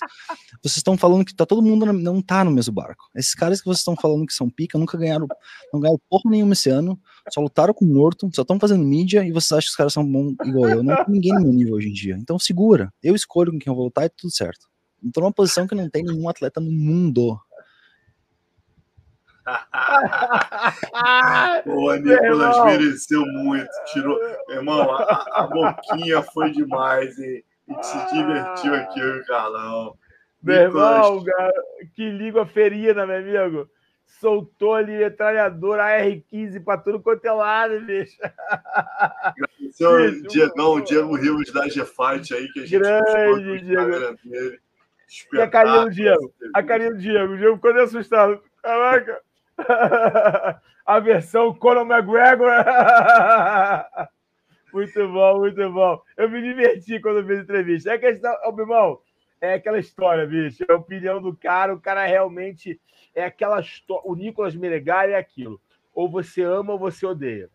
Speaker 1: Vocês estão falando que tá todo mundo não tá no mesmo barco. Esses caras que vocês estão falando que são pica nunca ganharam, não ganharam porra nenhuma esse ano, só lutaram com morto, só estão fazendo mídia e vocês acham que os caras são bons igual eu. Não tem ninguém no meu nível hoje em dia. Então segura. Eu escolho com quem eu vou lutar e tudo certo. Então numa posição que não tem nenhum atleta no mundo. *laughs*
Speaker 2: o Nicolas mereceu muito. Tirou. Irmão, a, a boquinha foi demais, hein? A gente se divertiu aqui, o Carlão.
Speaker 3: Meu irmão, que língua ferida, meu amigo. Soltou ali metralhadora AR-15 para tudo quanto é lado, bicho.
Speaker 2: Agradecer o Diegão, o Diego Rios da G-Fight aí, que a gente
Speaker 3: Grande, Diego. E a carinha do Diego? A carinha do Diego. O Diego ficou assustado. Caraca. *laughs* a versão Conor McGregor. *laughs* muito bom, muito bom. Eu me diverti quando fiz a entrevista. É questão, oh, meu irmão, é aquela história, bicho. É a opinião do cara. O cara realmente é aquela história. O Nicolas Meregali é aquilo. Ou você ama ou você odeia.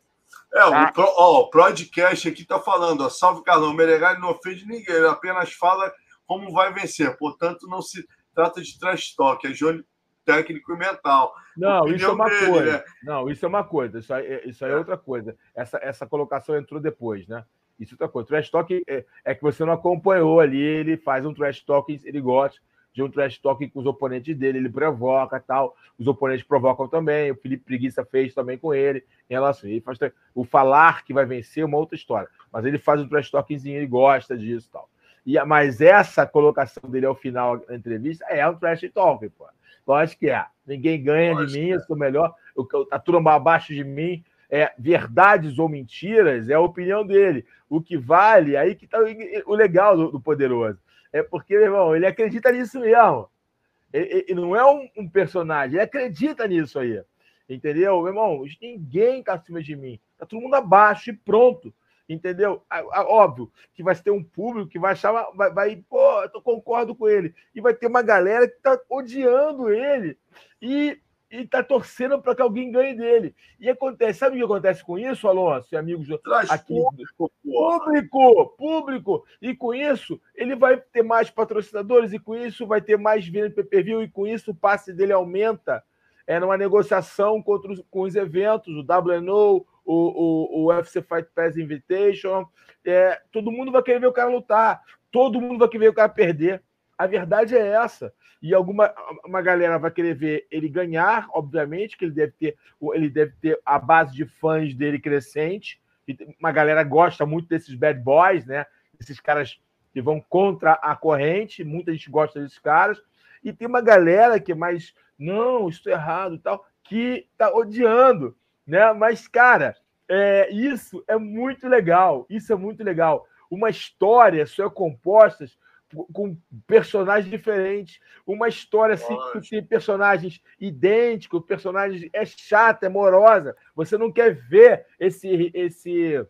Speaker 2: É, tá? o, pro, ó, o podcast aqui tá falando, ó, salve Carlão, Meregali não ofende ninguém, ele apenas fala como vai vencer, portanto não se trata de trash talk, é Johnny técnico e mental.
Speaker 3: Não, isso é uma dele, coisa. Né? Não, isso é uma coisa. Isso aí, isso aí é outra coisa. Essa, essa colocação entrou depois, né? Isso é outra coisa. Trash talk é, é, que você não acompanhou ali. Ele faz um trash talk, ele gosta de um trash talk com os oponentes dele. Ele provoca tal. Os oponentes provocam também. O Felipe Preguiça fez também com ele. Em relação, ele faz o falar que vai vencer é uma outra história. Mas ele faz um trash talkzinho, ele gosta disso tal. E, mas essa colocação dele ao final da entrevista é um trash talk, pô. Lógico que é. Ninguém ganha de mim, eu sou melhor. A turma abaixo de mim é verdades ou mentiras, é a opinião dele. O que vale, aí que tá o legal do, do poderoso. É porque, meu irmão, ele acredita nisso mesmo. Ele, ele não é um, um, personagem, ele acredita nisso aí. Entendeu? Meu irmão, ninguém tá acima de mim. Tá todo mundo abaixo e pronto. Entendeu? Óbvio que vai ter um público que vai achar, vai, vai pô, eu concordo com ele. E vai ter uma galera que tá odiando ele. E e tá torcendo para que alguém ganhe dele. E acontece, sabe o que acontece com isso, Alonso e amigos
Speaker 2: Traz aqui?
Speaker 3: Público, público, público. E com isso, ele vai ter mais patrocinadores, e com isso vai ter mais venda de PPV, e com isso o passe dele aumenta. É numa negociação contra os, com os eventos, o WNO, o, o, o UFC Fight Pass Invitation. É, todo mundo vai querer ver o cara lutar, todo mundo vai querer ver o cara perder. A verdade é essa e alguma uma galera vai querer ver ele ganhar, obviamente, que ele deve ter, ele deve ter a base de fãs dele crescente. Uma galera gosta muito desses bad boys, né? Esses caras que vão contra a corrente, muita gente gosta desses caras. E tem uma galera que é mais, não, é errado e tal, que tá odiando, né? Mas, cara, é, isso é muito legal. Isso é muito legal. Uma história só é composta com personagens diferentes, uma história assim, que tem personagens idênticos, personagens é chata, é morosa. Você não quer ver esse esse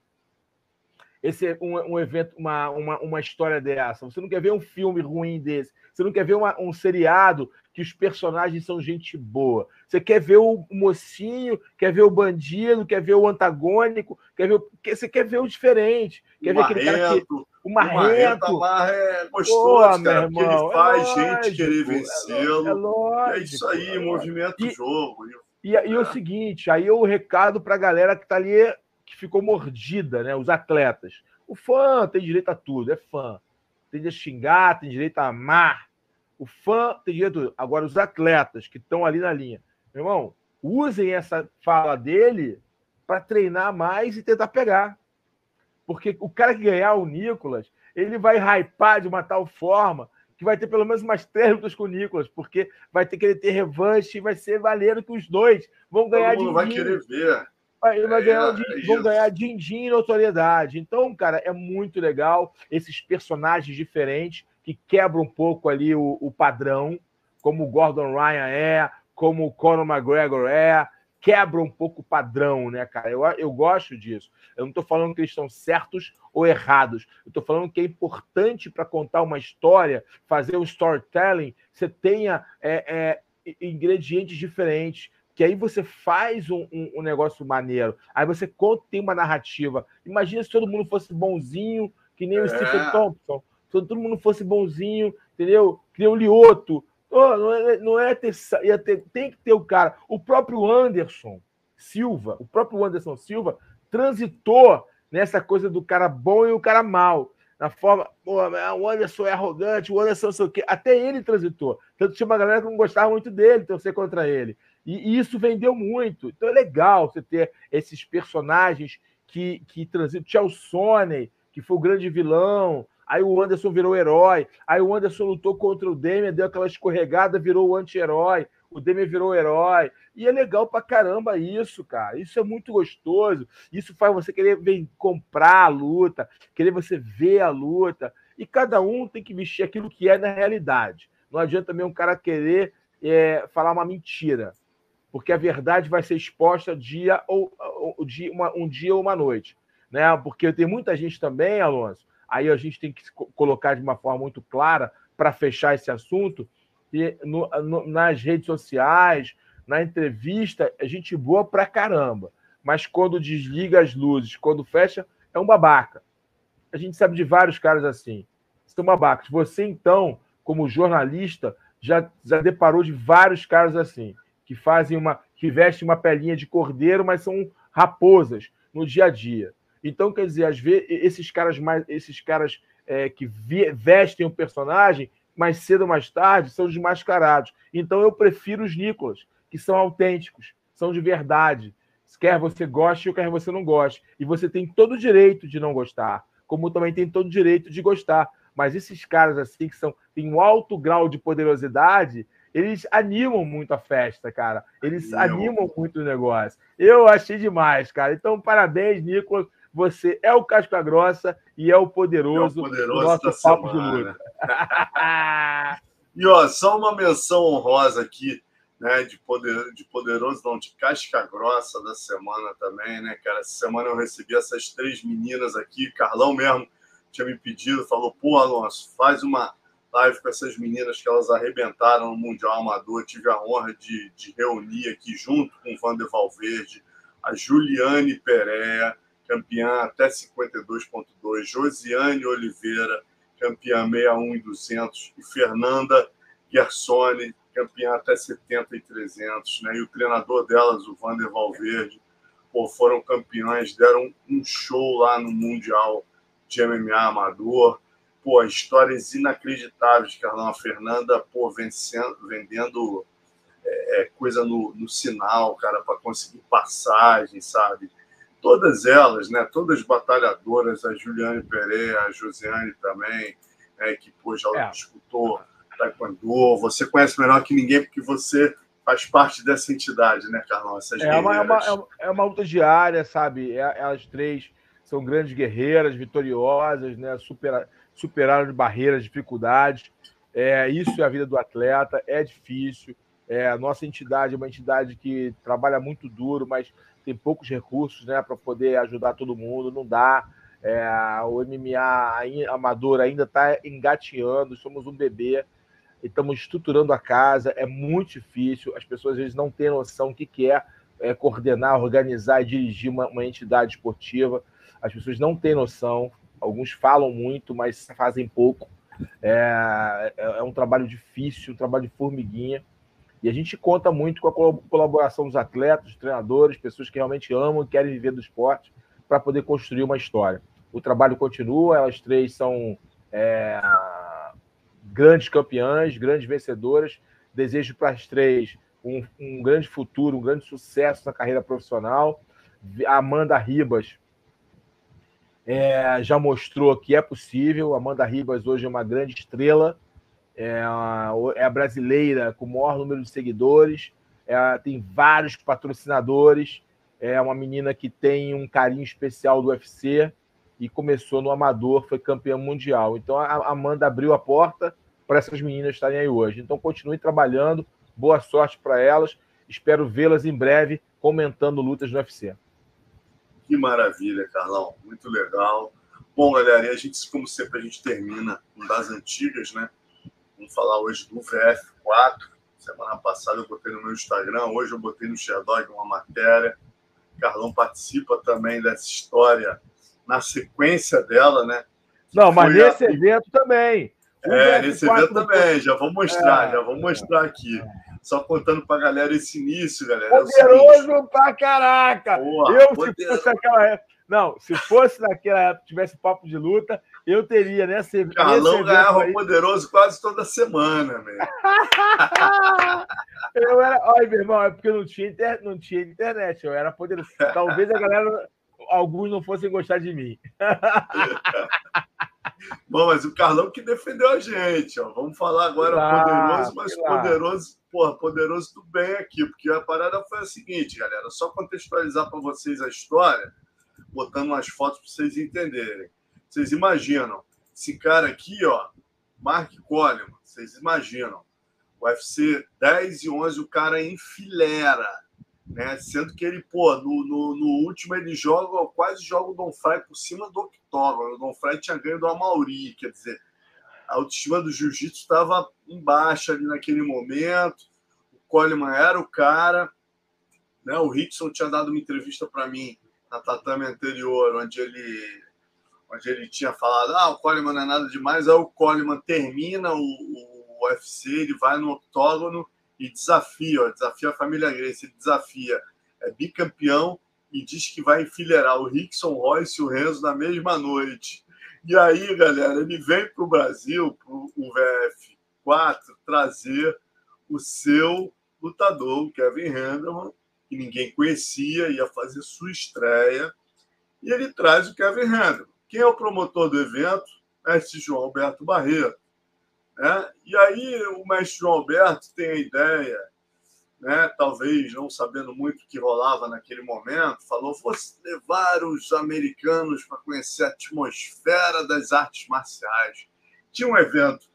Speaker 3: esse um, um evento, uma, uma, uma história dessa. Você não quer ver um filme ruim desse. Você não quer ver uma, um seriado que os personagens são gente boa. Você quer ver o mocinho, quer ver o bandido, quer ver o antagônico, quer ver, você quer ver o diferente. Quer ver aquele cara que o Marrento.
Speaker 2: O Marrento é gostoso, Pô, cara, porque ele faz é gente querer vencê-lo. É, é, isso aí, é movimento o jogo.
Speaker 3: E, e, e o seguinte, aí é o recado para a galera que está ali, que ficou mordida, né? Os atletas. O fã tem direito a tudo, é fã. Tem direito a xingar, tem direito a amar. O fã tem direito. Agora, os atletas que estão ali na linha, meu irmão, usem essa fala dele para treinar mais e tentar pegar. Porque o cara que ganhar o Nicolas, ele vai hypar de uma tal forma que vai ter pelo menos umas três lutas com o Nicolas, porque vai ter que ele ter revanche e vai ser valendo que os dois vão ganhar
Speaker 2: dinheiro. vai querer ver.
Speaker 3: Vai, vai é, ganhar, é vão ganhar din-din e notoriedade. Então, cara, é muito legal esses personagens diferentes que quebram um pouco ali o, o padrão, como o Gordon Ryan é, como o Conor McGregor é, quebra um pouco o padrão, né, cara? Eu, eu gosto disso. Eu não estou falando que eles estão certos ou errados. Eu estou falando que é importante para contar uma história, fazer um storytelling, você tenha é, é, ingredientes diferentes. Que aí você faz um, um, um, negócio maneiro. Aí você conta, tem uma narrativa. Imagina se todo mundo fosse bonzinho, que nem é. o Stephen Thompson. Se todo mundo fosse bonzinho, entendeu? Nem o Lioto, Oh, não é, não é ter, ia ter, tem que ter o cara. O próprio Anderson Silva, o próprio Anderson Silva transitou nessa coisa do cara bom e o cara mal. Na forma, pô, o Anderson é arrogante, o Anderson não sei o quê. Até ele transitou. Tanto tinha uma galera que não gostava muito dele, torcer contra ele. E, e isso vendeu muito. Então é legal você ter esses personagens que, que transitam. Tinha o Sony, que foi o grande vilão. Aí o Anderson virou herói. Aí o Anderson lutou contra o Demian, deu aquela escorregada, virou o anti-herói. O Demian virou herói. E é legal pra caramba isso, cara. Isso é muito gostoso. Isso faz você querer ver, comprar a luta, querer você ver a luta. E cada um tem que vestir aquilo que é na realidade. Não adianta também um cara querer é, falar uma mentira. Porque a verdade vai ser exposta dia ou, ou dia, uma, um dia ou uma noite. Né? Porque tem muita gente também, Alonso, aí a gente tem que colocar de uma forma muito clara para fechar esse assunto. E no, no, nas redes sociais, na entrevista, é gente boa pra caramba. Mas quando desliga as luzes, quando fecha, é um babaca. A gente sabe de vários caras assim. São babacas. Você, então, como jornalista, já, já deparou de vários caras assim, que fazem uma. que vestem uma pelinha de cordeiro, mas são raposas no dia a dia. Então, quer dizer, às vezes, esses caras mais, esses caras é, que vestem o personagem, mais cedo ou mais tarde, são desmascarados. Então, eu prefiro os Nicolas, que são autênticos, são de verdade. Quer você goste ou quer você não goste. E você tem todo o direito de não gostar, como também tem todo o direito de gostar. Mas esses caras assim que são têm um alto grau de poderosidade, eles animam muito a festa, cara. Eles animam muito o negócio. Eu achei demais, cara. Então, parabéns, Nicolas. Você é o casca grossa e é o poderoso, é o poderoso do nosso papo semana. de luta. *laughs*
Speaker 2: E ó, só uma menção honrosa aqui, né? De, poder, de poderoso, não, de casca grossa da semana também, né, cara? Essa semana eu recebi essas três meninas aqui, Carlão mesmo tinha me pedido, falou: pô, Alonso, faz uma live com essas meninas que elas arrebentaram no Mundial Amador. Tive a honra de, de reunir aqui junto com o Vander Valverde, a Juliane Pereira, campeã até 52,2, Josiane Oliveira, campeã 61 e 200, e Fernanda Gersoni, campeã até 70 e 300, né? E o treinador delas, o Vander Valverde, pô, foram campeões, deram um show lá no Mundial de MMA amador pô, histórias inacreditáveis de Carlão Fernanda, pô, vencendo, vendendo é, é, coisa no, no sinal, cara, para conseguir passagem, sabe? Todas elas, né? Todas batalhadoras, a Juliane Pereira, a Josiane também, né, que pô, já é. disputou Taekwondo. Você conhece melhor que ninguém, porque você faz parte dessa entidade, né, Carlão? Essas
Speaker 3: é, uma, é, uma, é, uma, é uma luta diária, sabe? É, elas três são grandes guerreiras, vitoriosas, né? Super, superaram barreiras, dificuldades. É, isso é a vida do atleta, é difícil. É, a nossa entidade é uma entidade que trabalha muito duro, mas tem poucos recursos né, para poder ajudar todo mundo, não dá. É, o MMA amador ainda está engateando, somos um bebê, estamos estruturando a casa, é muito difícil, as pessoas às vezes não têm noção do que, que é, é coordenar, organizar e dirigir uma, uma entidade esportiva, as pessoas não têm noção, Alguns falam muito, mas fazem pouco. É, é, é um trabalho difícil, um trabalho de formiguinha. E a gente conta muito com a colaboração dos atletas, dos treinadores, pessoas que realmente amam e querem viver do esporte para poder construir uma história. O trabalho continua, elas três são é, grandes campeãs, grandes vencedoras. Desejo para as três um, um, grande futuro, um grande sucesso na carreira profissional. A Amanda Ribas é, já mostrou que é possível. Amanda Ribas hoje é uma grande estrela, é a, é a brasileira com o maior número de seguidores, é, tem vários patrocinadores, é uma menina que tem um carinho especial do UFC e começou no amador, foi campeã mundial. Então a Amanda abriu a porta para essas meninas estarem aí hoje. Então continue trabalhando, boa sorte para elas. Espero vê-las em breve comentando lutas no UFC.
Speaker 2: Que maravilha, Carlão. Muito legal. Bom, galera, e a gente, como sempre, a gente termina com das antigas, né? Vamos falar hoje do VF4. Semana passada eu botei no meu Instagram, hoje eu botei no Sherdog uma matéria. Carlão participa também dessa história na sequência dela, né?
Speaker 3: Não, mas nesse a... evento também.
Speaker 2: é, nesse evento também, já vou mostrar, é, já vou mostrar aqui. É. Só contando pra galera esse início, galera.
Speaker 3: É Poderoso é pra caraca! Eu, poderoso. se fosse aquela época. Não, se fosse naquela época, tivesse papo de luta, eu teria nessa.
Speaker 2: Carlão ganhava aí... poderoso quase toda semana, velho. *laughs*
Speaker 3: eu era. Olha, meu irmão, é porque não tinha, inter... não tinha internet, eu era poderoso. Talvez a galera. Alguns não fossem gostar de mim. *laughs*
Speaker 2: Bom, mas o Carlão que defendeu a gente, ó. Vamos falar agora poderoso, mas poderoso, porra, poderoso do bem aqui, porque a parada foi a seguinte, galera, só contextualizar para vocês a história, botando umas fotos para vocês entenderem. Vocês imaginam, esse cara aqui, ó, Mark Coleman, vocês imaginam, UFC 10 e 11, o cara enfileira né? Sendo que ele, pô, no, no, no, último ele joga, quase joga o Don Fry por cima do octógono. O Don Fry tinha ganho do Amauri, quer dizer, a autoestima do jiu-jitsu estava embaixo ali naquele momento. O Coleman era o cara, né? O Rickson tinha dado uma entrevista para mim na tatame anterior, onde ele onde ele tinha falado, ah, o Coleman não é nada demais, aí o Coleman termina o, o UFC, ele vai no octógono e desafia, ó, desafia a família Grace, desafia, é bicampeão e diz que vai enfileirar o Rickson Royce e o Renzo na mesma noite. E aí, galera, ele vem para o Brasil, para o VF4, trazer o seu lutador, o Kevin Henderman, que ninguém conhecia, ia fazer sua estreia, e ele traz o Kevin Henderman. Quem é o promotor do evento? Mestre João Alberto Barreto. Né? E aí o mestre João Alberto tem a ideia, né, talvez não sabendo muito o que rolava naquele momento, falou: fosse levar os americanos para conhecer a atmosfera das artes marciais. Tinha um evento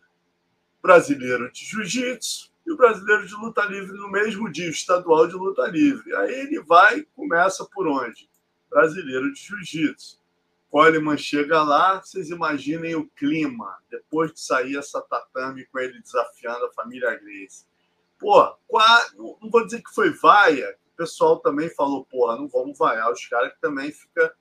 Speaker 2: brasileiro de jiu-jitsu e o brasileiro de luta livre no mesmo dia, estadual de luta livre. Aí ele vai, começa por onde? Brasileiro de jiu-jitsu. Coleman chega lá, vocês imaginem o clima, depois de sair essa tatame com ele desafiando a família Grace. Pô, não vou dizer que foi vaia, o pessoal também falou, porra, não vamos vaiar os caras que também fica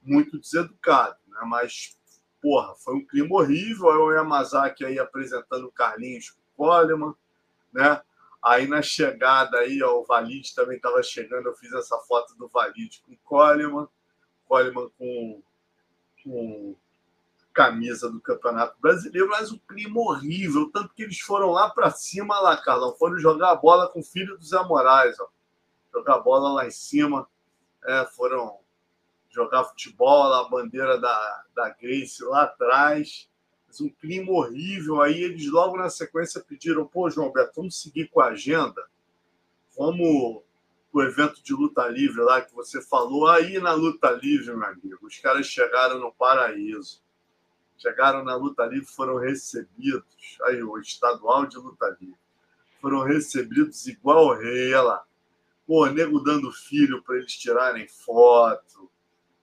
Speaker 2: muito deseducado, né? Mas, porra, foi um clima horrível, aí o Yamazaki aí apresentando o Carlinhos com o Coleman, né? Aí na chegada aí, ó, o Valide também estava chegando, eu fiz essa foto do Valide com o Coleman, Coleman com com camisa do Campeonato Brasileiro, mas o clima horrível, tanto que eles foram lá para cima, lá, Carlão, foram jogar a bola com o filho do Zé Moraes, ó. jogar a bola lá em cima, é, foram jogar futebol, a bandeira da, da Grace lá atrás, mas um clima horrível, aí eles logo na sequência pediram, pô, João Alberto, vamos seguir com a agenda, vamos o evento de luta livre lá que você falou, aí na luta livre, meu amigo, os caras chegaram no paraíso. Chegaram na luta livre, foram recebidos, aí o estadual de luta livre, foram recebidos igual o rei, lá. Pô, nego dando filho para eles tirarem foto.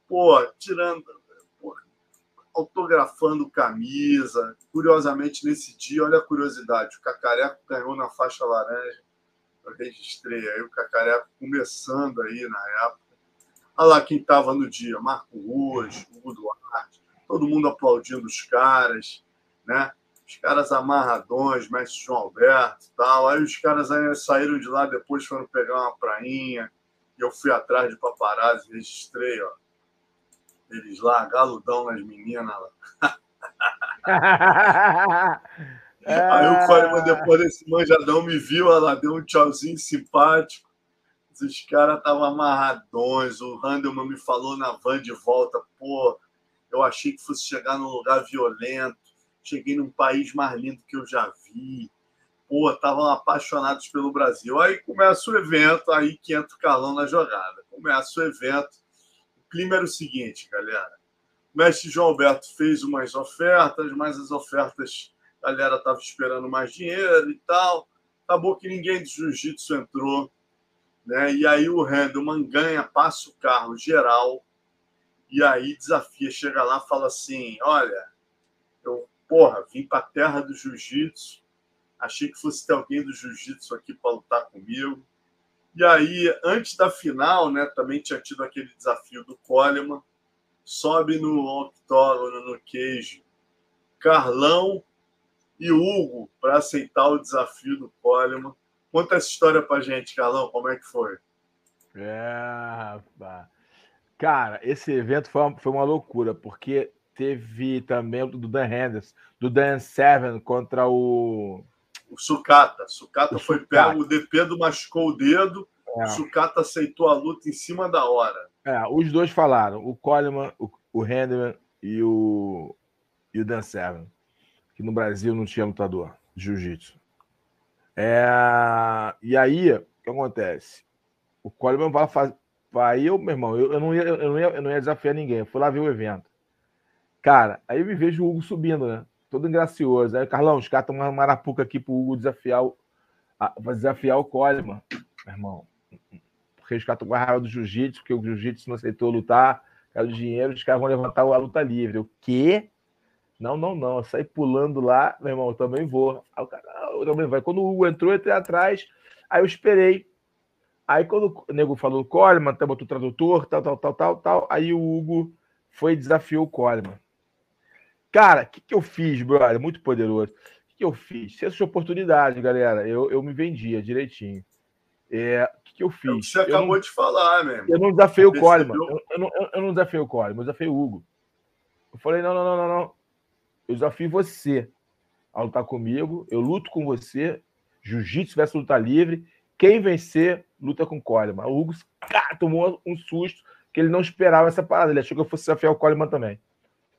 Speaker 2: Pô, tirando, pô, autografando camisa. Curiosamente, nesse dia, olha a curiosidade, o Cacareco ganhou na faixa laranja eu registrei aí o Cacareco começando aí na época. Olha lá quem estava no dia, Marco Ruas, Hugo Duarte, todo mundo aplaudindo os caras, né? Os caras amarradões, mestre João Alberto tal. Aí os caras aí saíram de lá, depois foram pegar uma prainha. E eu fui atrás de paparazzi, registrei, ó. Eles lá, galudão nas meninas lá. *laughs* É... Aí o Coleman, depois desse manjadão, me viu, ela deu um tchauzinho simpático. Os caras estavam amarradões. O Handelman me falou na van de volta: pô, eu achei que fosse chegar num lugar violento. Cheguei num país mais lindo que eu já vi. Pô, estavam apaixonados pelo Brasil. Aí começa o evento, aí que entra o calão na jogada. Começa o evento. O clima era o seguinte, galera. O mestre João Alberto fez umas ofertas, mas as ofertas a galera estava esperando mais dinheiro e tal. Acabou que ninguém de jiu-jitsu entrou. Né? E aí o Handelman ganha, passa o carro geral. E aí desafia, chega lá fala assim: Olha, eu, porra, vim para a terra do jiu-jitsu. Achei que fosse ter alguém do jiu-jitsu aqui para lutar comigo. E aí, antes da final, né, também tinha tido aquele desafio do Coleman. Sobe no octógono, no queijo. Carlão e Hugo para aceitar o desafio do Coleman. Conta essa história para gente, Carlão, como é que foi?
Speaker 3: É, rapaz. Cara, esse evento foi uma, foi uma loucura, porque teve também do Dan Henderson, do Dan Seven contra o.
Speaker 2: O Sucata. Sucata foi Sucata. pego, o Depedo machucou o dedo, é. o Sucata aceitou a luta em cima da hora.
Speaker 3: É, os dois falaram, o Coleman, o, o Henderson e o, e o Dan Seven que no Brasil não tinha lutador de jiu-jitsu. É... E aí, o que acontece? O Coleman vai fazer. Vai eu, meu irmão, eu, eu, não ia, eu, não ia, eu não ia desafiar ninguém. Eu fui lá ver o evento. Cara, aí eu me vejo o Hugo subindo, né? Todo engracioso. Aí, Carlão, os caras estão uma marapuca aqui pro Hugo desafiar o, a, desafiar o Coleman, meu irmão. Porque os caras estão com a raiva do jiu-jitsu, porque o jiu-jitsu não aceitou lutar, quero dinheiro, os caras vão levantar a luta livre. O quê? Não, não, não. Eu saí pulando lá, meu irmão, eu também vou. Aí o cara, eu também vai. Quando o Hugo entrou, eu entrei atrás. Aí eu esperei. Aí quando o nego falou Coleman, tá, botou o tradutor, tal, tal, tal, tal, tal. Aí o Hugo foi e desafiou o Coleman. Cara, o que, que eu fiz, brother? Muito poderoso. O que, que eu fiz? Se essa oportunidade, galera, eu, eu me vendia direitinho. É, o que, que eu é fiz?
Speaker 2: Você acabou
Speaker 3: não,
Speaker 2: de falar, mesmo.
Speaker 3: Eu não desafiei o Coleman. Eu, eu, não, eu não desafiei o Coleman, eu desafiei o Hugo. Eu falei, não, não, não, não, não. Eu desafio você a lutar comigo. Eu luto com você. Jiu-jitsu versus luta livre. Quem vencer, luta com o Coleman. O Hugo cara, tomou um susto que ele não esperava essa parada. Ele achou que eu fosse desafiar o Coleman também.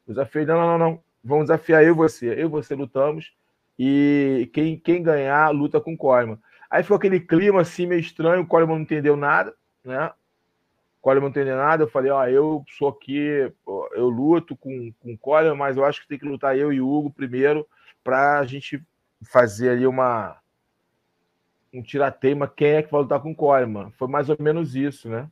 Speaker 3: Eu desafiei, não, não, não, não. Vamos desafiar eu e você. Eu e você lutamos. E quem, quem ganhar, luta com o Coleman. Aí ficou aquele clima assim meio estranho. O Coleman não entendeu nada, né? Coleman não entendeu nada, eu falei, ó, eu sou aqui, eu luto com, com o Coleman, mas eu acho que tem que lutar eu e o Hugo primeiro para a gente fazer ali uma um tirateima quem é que vai lutar com o Coleman. Foi mais ou menos isso, né?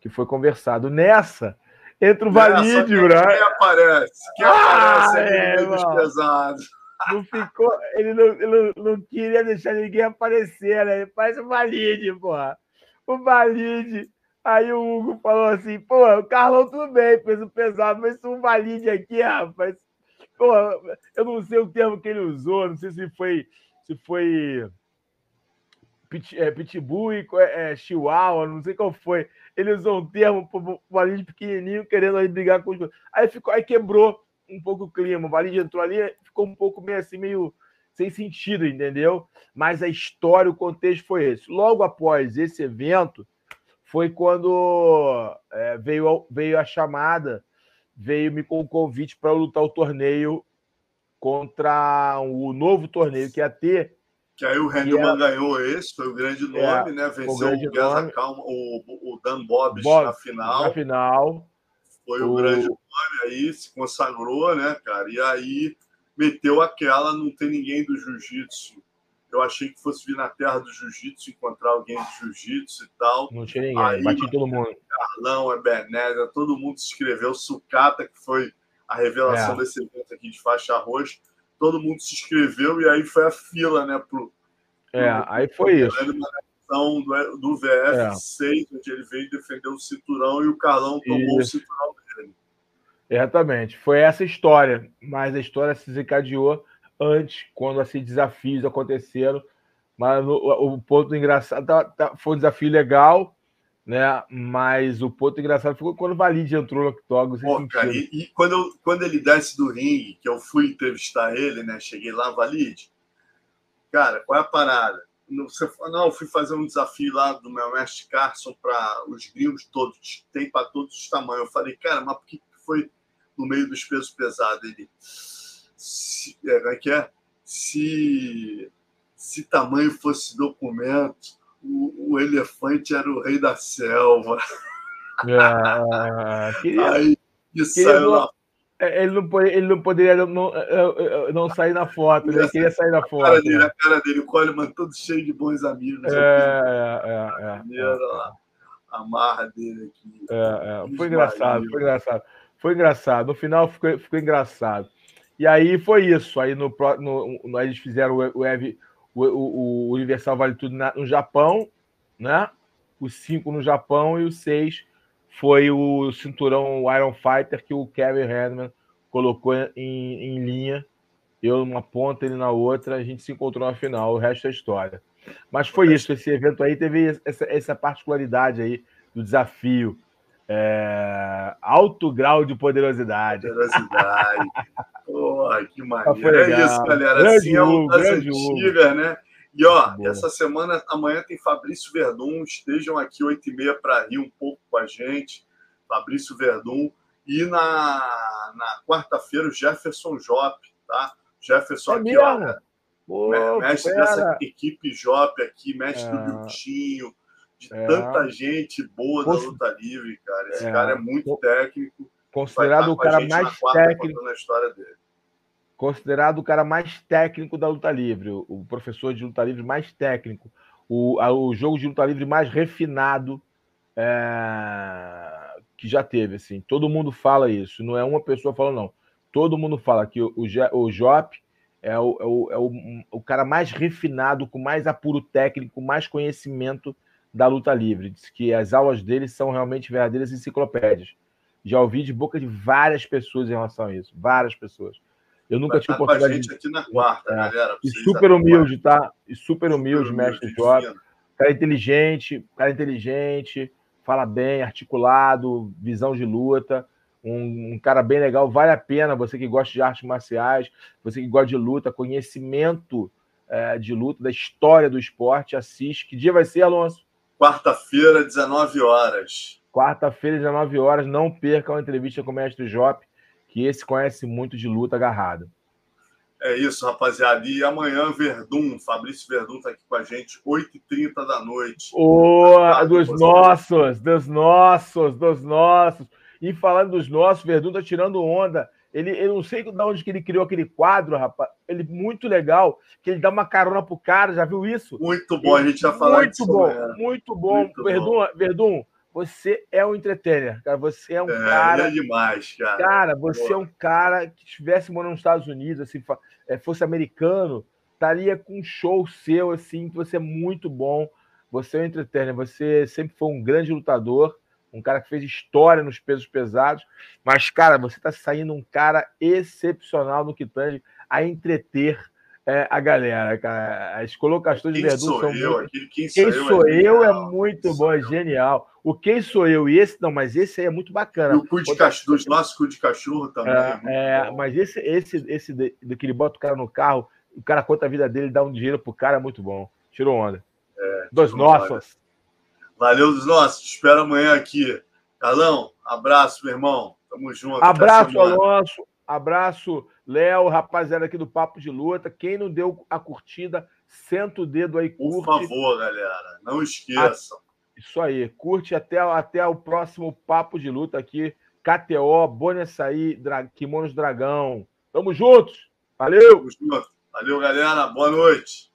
Speaker 3: Que foi conversado. Nessa, entra o Valide,
Speaker 2: Quem aparece? Quem ah, aparece é, dos pesados?
Speaker 3: Não ficou, ele não, ele não, queria deixar ninguém aparecer, né? Parece o Valide, porra. O Valide. Aí o Hugo falou assim, pô, o Carlão tudo bem, peso pesado, mas o Valide aqui, rapaz. Pô, eu não sei o termo que ele usou, não sei se foi se foi pit, é, pitbull e é, chihuahua, não sei qual foi. Ele usou um termo para o Valide pequenininho querendo aí brigar com os. Aí ficou, aí quebrou um pouco o clima. O Valide entrou ali, ficou um pouco meio assim, meio sem sentido, entendeu? Mas a história, o contexto foi esse. Logo após esse evento, foi quando é, veio, veio a chamada, veio me com o convite para lutar o torneio contra o novo torneio que ia ter
Speaker 2: que aí o Hendelman é... ganhou esse, foi o grande nome, é, né? Venceu o, o, Calma, o, o Dan Bob na final.
Speaker 3: Na final.
Speaker 2: Foi o... o grande nome aí, se consagrou, né, cara? E aí meteu aquela, não tem ninguém do jiu-jitsu. Eu achei que fosse vir na terra do jiu-jitsu, encontrar alguém do jiu-jitsu e tal.
Speaker 3: Não tinha ninguém, aí, bati todo mundo.
Speaker 2: Carlão, é todo mundo se inscreveu. Sucata, que foi a revelação é. desse evento aqui de faixa roxa todo mundo se inscreveu e aí foi a fila, né? Pro,
Speaker 3: é, pro, aí foi isso.
Speaker 2: Do, do VF6, é. onde ele veio defender o cinturão e o Carlão tomou isso. o cinturão dele.
Speaker 3: Exatamente. Foi essa história, mas a história se desencadeou antes, quando esses desafios aconteceram. Mas o, o ponto engraçado tá, tá, foi um desafio legal, né? Mas o ponto engraçado foi quando o Valide entrou no octógono.
Speaker 2: Pô, cara, e, e, quando, eu, quando ele desce do ringue, que eu fui entrevistar ele, né? Cheguei lá, Valide, cara, qual é a parada? Você falou, não, eu fui fazer um desafio lá do meu mestre Carson para os gringos todos, tem para todos os tamanhos. Eu falei, cara, mas por que foi no meio dos pesos pesados? Ele, se, é, é que é? Se, se tamanho fosse documento, o, o, elefante era o rei da selva.
Speaker 3: Ah, *laughs* queria, Aí isso saiu lá. É, ele não, ele não poderia não, não, não sair na foto, ele queria sair na foto. A
Speaker 2: cara dele, a cara dele, o Coleman todo cheio de bons amigos.
Speaker 3: É, é, é, é,
Speaker 2: lá, a marra dele aqui.
Speaker 3: É, é. Foi engraçado, foi engraçado. Foi engraçado. No final ficou, ficou engraçado. E aí foi isso. Aí no, no, no eles fizeram o, o, o, o, Universal Vale Tudo na, no Japão, né? Os cinco no Japão e os seis foi o cinturão Iron Fighter que o Kevin Redman colocou em, em linha. Eu numa ponta, ele na outra, a gente se encontrou na final, o resto é história. Mas foi isso, esse evento aí teve essa, essa particularidade aí do desafio. É... alto grau de poderosidade.
Speaker 2: Poderosidade. *laughs* Porra, que maneiro. É isso, galera. Grande assim é uma das antigas, né? E ó, essa semana, amanhã tem Fabrício Verdun. Estejam aqui 8h30 para rir um pouco com a gente. Fabrício Verdun. E na, na quarta-feira, o Jefferson Jop, tá? Jefferson é aqui, ó. Pô, mestre pera. dessa equipe Jop aqui, mestre é. do Lutinho, de é. tanta gente boa da luta livre, cara. Esse é. cara é muito técnico.
Speaker 3: Considerado o cara mais técnico. Na história dele. Considerado o cara mais técnico da luta livre, o professor de luta livre mais técnico, o, o jogo de luta livre mais refinado é, que já teve. Assim. Todo mundo fala isso, não é uma pessoa falando, não. Todo mundo fala que o, o Jop é, o, é, o, é o, o cara mais refinado, com mais apuro técnico, mais conhecimento da luta livre. Diz que as aulas dele são realmente verdadeiras enciclopédias. Já ouvi de boca de várias pessoas em relação a isso. Várias pessoas. Eu nunca tive
Speaker 2: oportunidade. gente aqui na quarta, é. galera.
Speaker 3: E super humilde, tá? E super humilde, super mestre Jota. Cara inteligente, cara inteligente, fala bem, articulado, visão de luta. Um, um, cara bem legal, vale a pena. Você que gosta de artes marciais, você que gosta de luta, conhecimento é, de luta, da história do esporte, assiste. Que dia vai ser, Alonso?
Speaker 2: Quarta-feira, 19 horas.
Speaker 3: Quarta-feira, 19 horas, não percam a entrevista com o mestre Jop, que esse conhece muito de luta agarrada.
Speaker 2: É isso, rapaziada. E amanhã, Verdun, Fabrício Verdun está aqui com a gente, 8h30 da noite.
Speaker 3: Oh, dos nossos, dos nossos, dos nossos. E falando dos nossos, Verdun está tirando onda. Ele, eu não sei de onde que ele criou aquele quadro, rapaz. Ele muito legal, que ele dá uma carona pro cara, já viu isso?
Speaker 2: Muito bom, ele, a gente já falou
Speaker 3: muito disso. Bom, né? Muito bom, muito Verdun, bom. Verdun, você é um entretener, cara. Você é um é, cara.
Speaker 2: É demais, cara.
Speaker 3: Cara, você é um cara que estivesse morando nos Estados Unidos, assim, é, fosse americano, estaria com um show seu, assim, que você é muito bom. Você é um entretener, você sempre foi um grande lutador um cara que fez história nos pesos pesados, mas, cara, você está saindo um cara excepcional no que tange a entreter é, a galera, cara. As colocações
Speaker 2: quem
Speaker 3: de Verdun
Speaker 2: são
Speaker 3: eu,
Speaker 2: muito...
Speaker 3: Quem sou, quem eu, sou é, eu é, muito bom, é genial. O Quem Sou Eu e esse, não, mas esse aí é muito bacana. E
Speaker 2: o cu de cachorro, dos nossos cu de cachorro também.
Speaker 3: É, é mas esse, esse, esse do que ele bota o cara no carro, o cara conta a vida dele, dá um dinheiro pro cara, é muito bom. Tirou onda. É, Dos nossos.
Speaker 2: Valeu dos nossos. Te espero amanhã aqui. Carlão, abraço, meu irmão. Tamo junto.
Speaker 3: Abraço, Alonso. Abraço, Léo, rapaziada aqui do Papo de Luta. Quem não deu a curtida, senta o dedo aí,
Speaker 2: curte. Por favor, galera. Não esqueçam.
Speaker 3: Isso aí. Curte até, até o próximo Papo de Luta aqui. KTO, Bonessaí, Dra... Kimonos Dragão. Tamo juntos. Valeu. Tamo junto.
Speaker 2: Valeu, galera. Boa noite.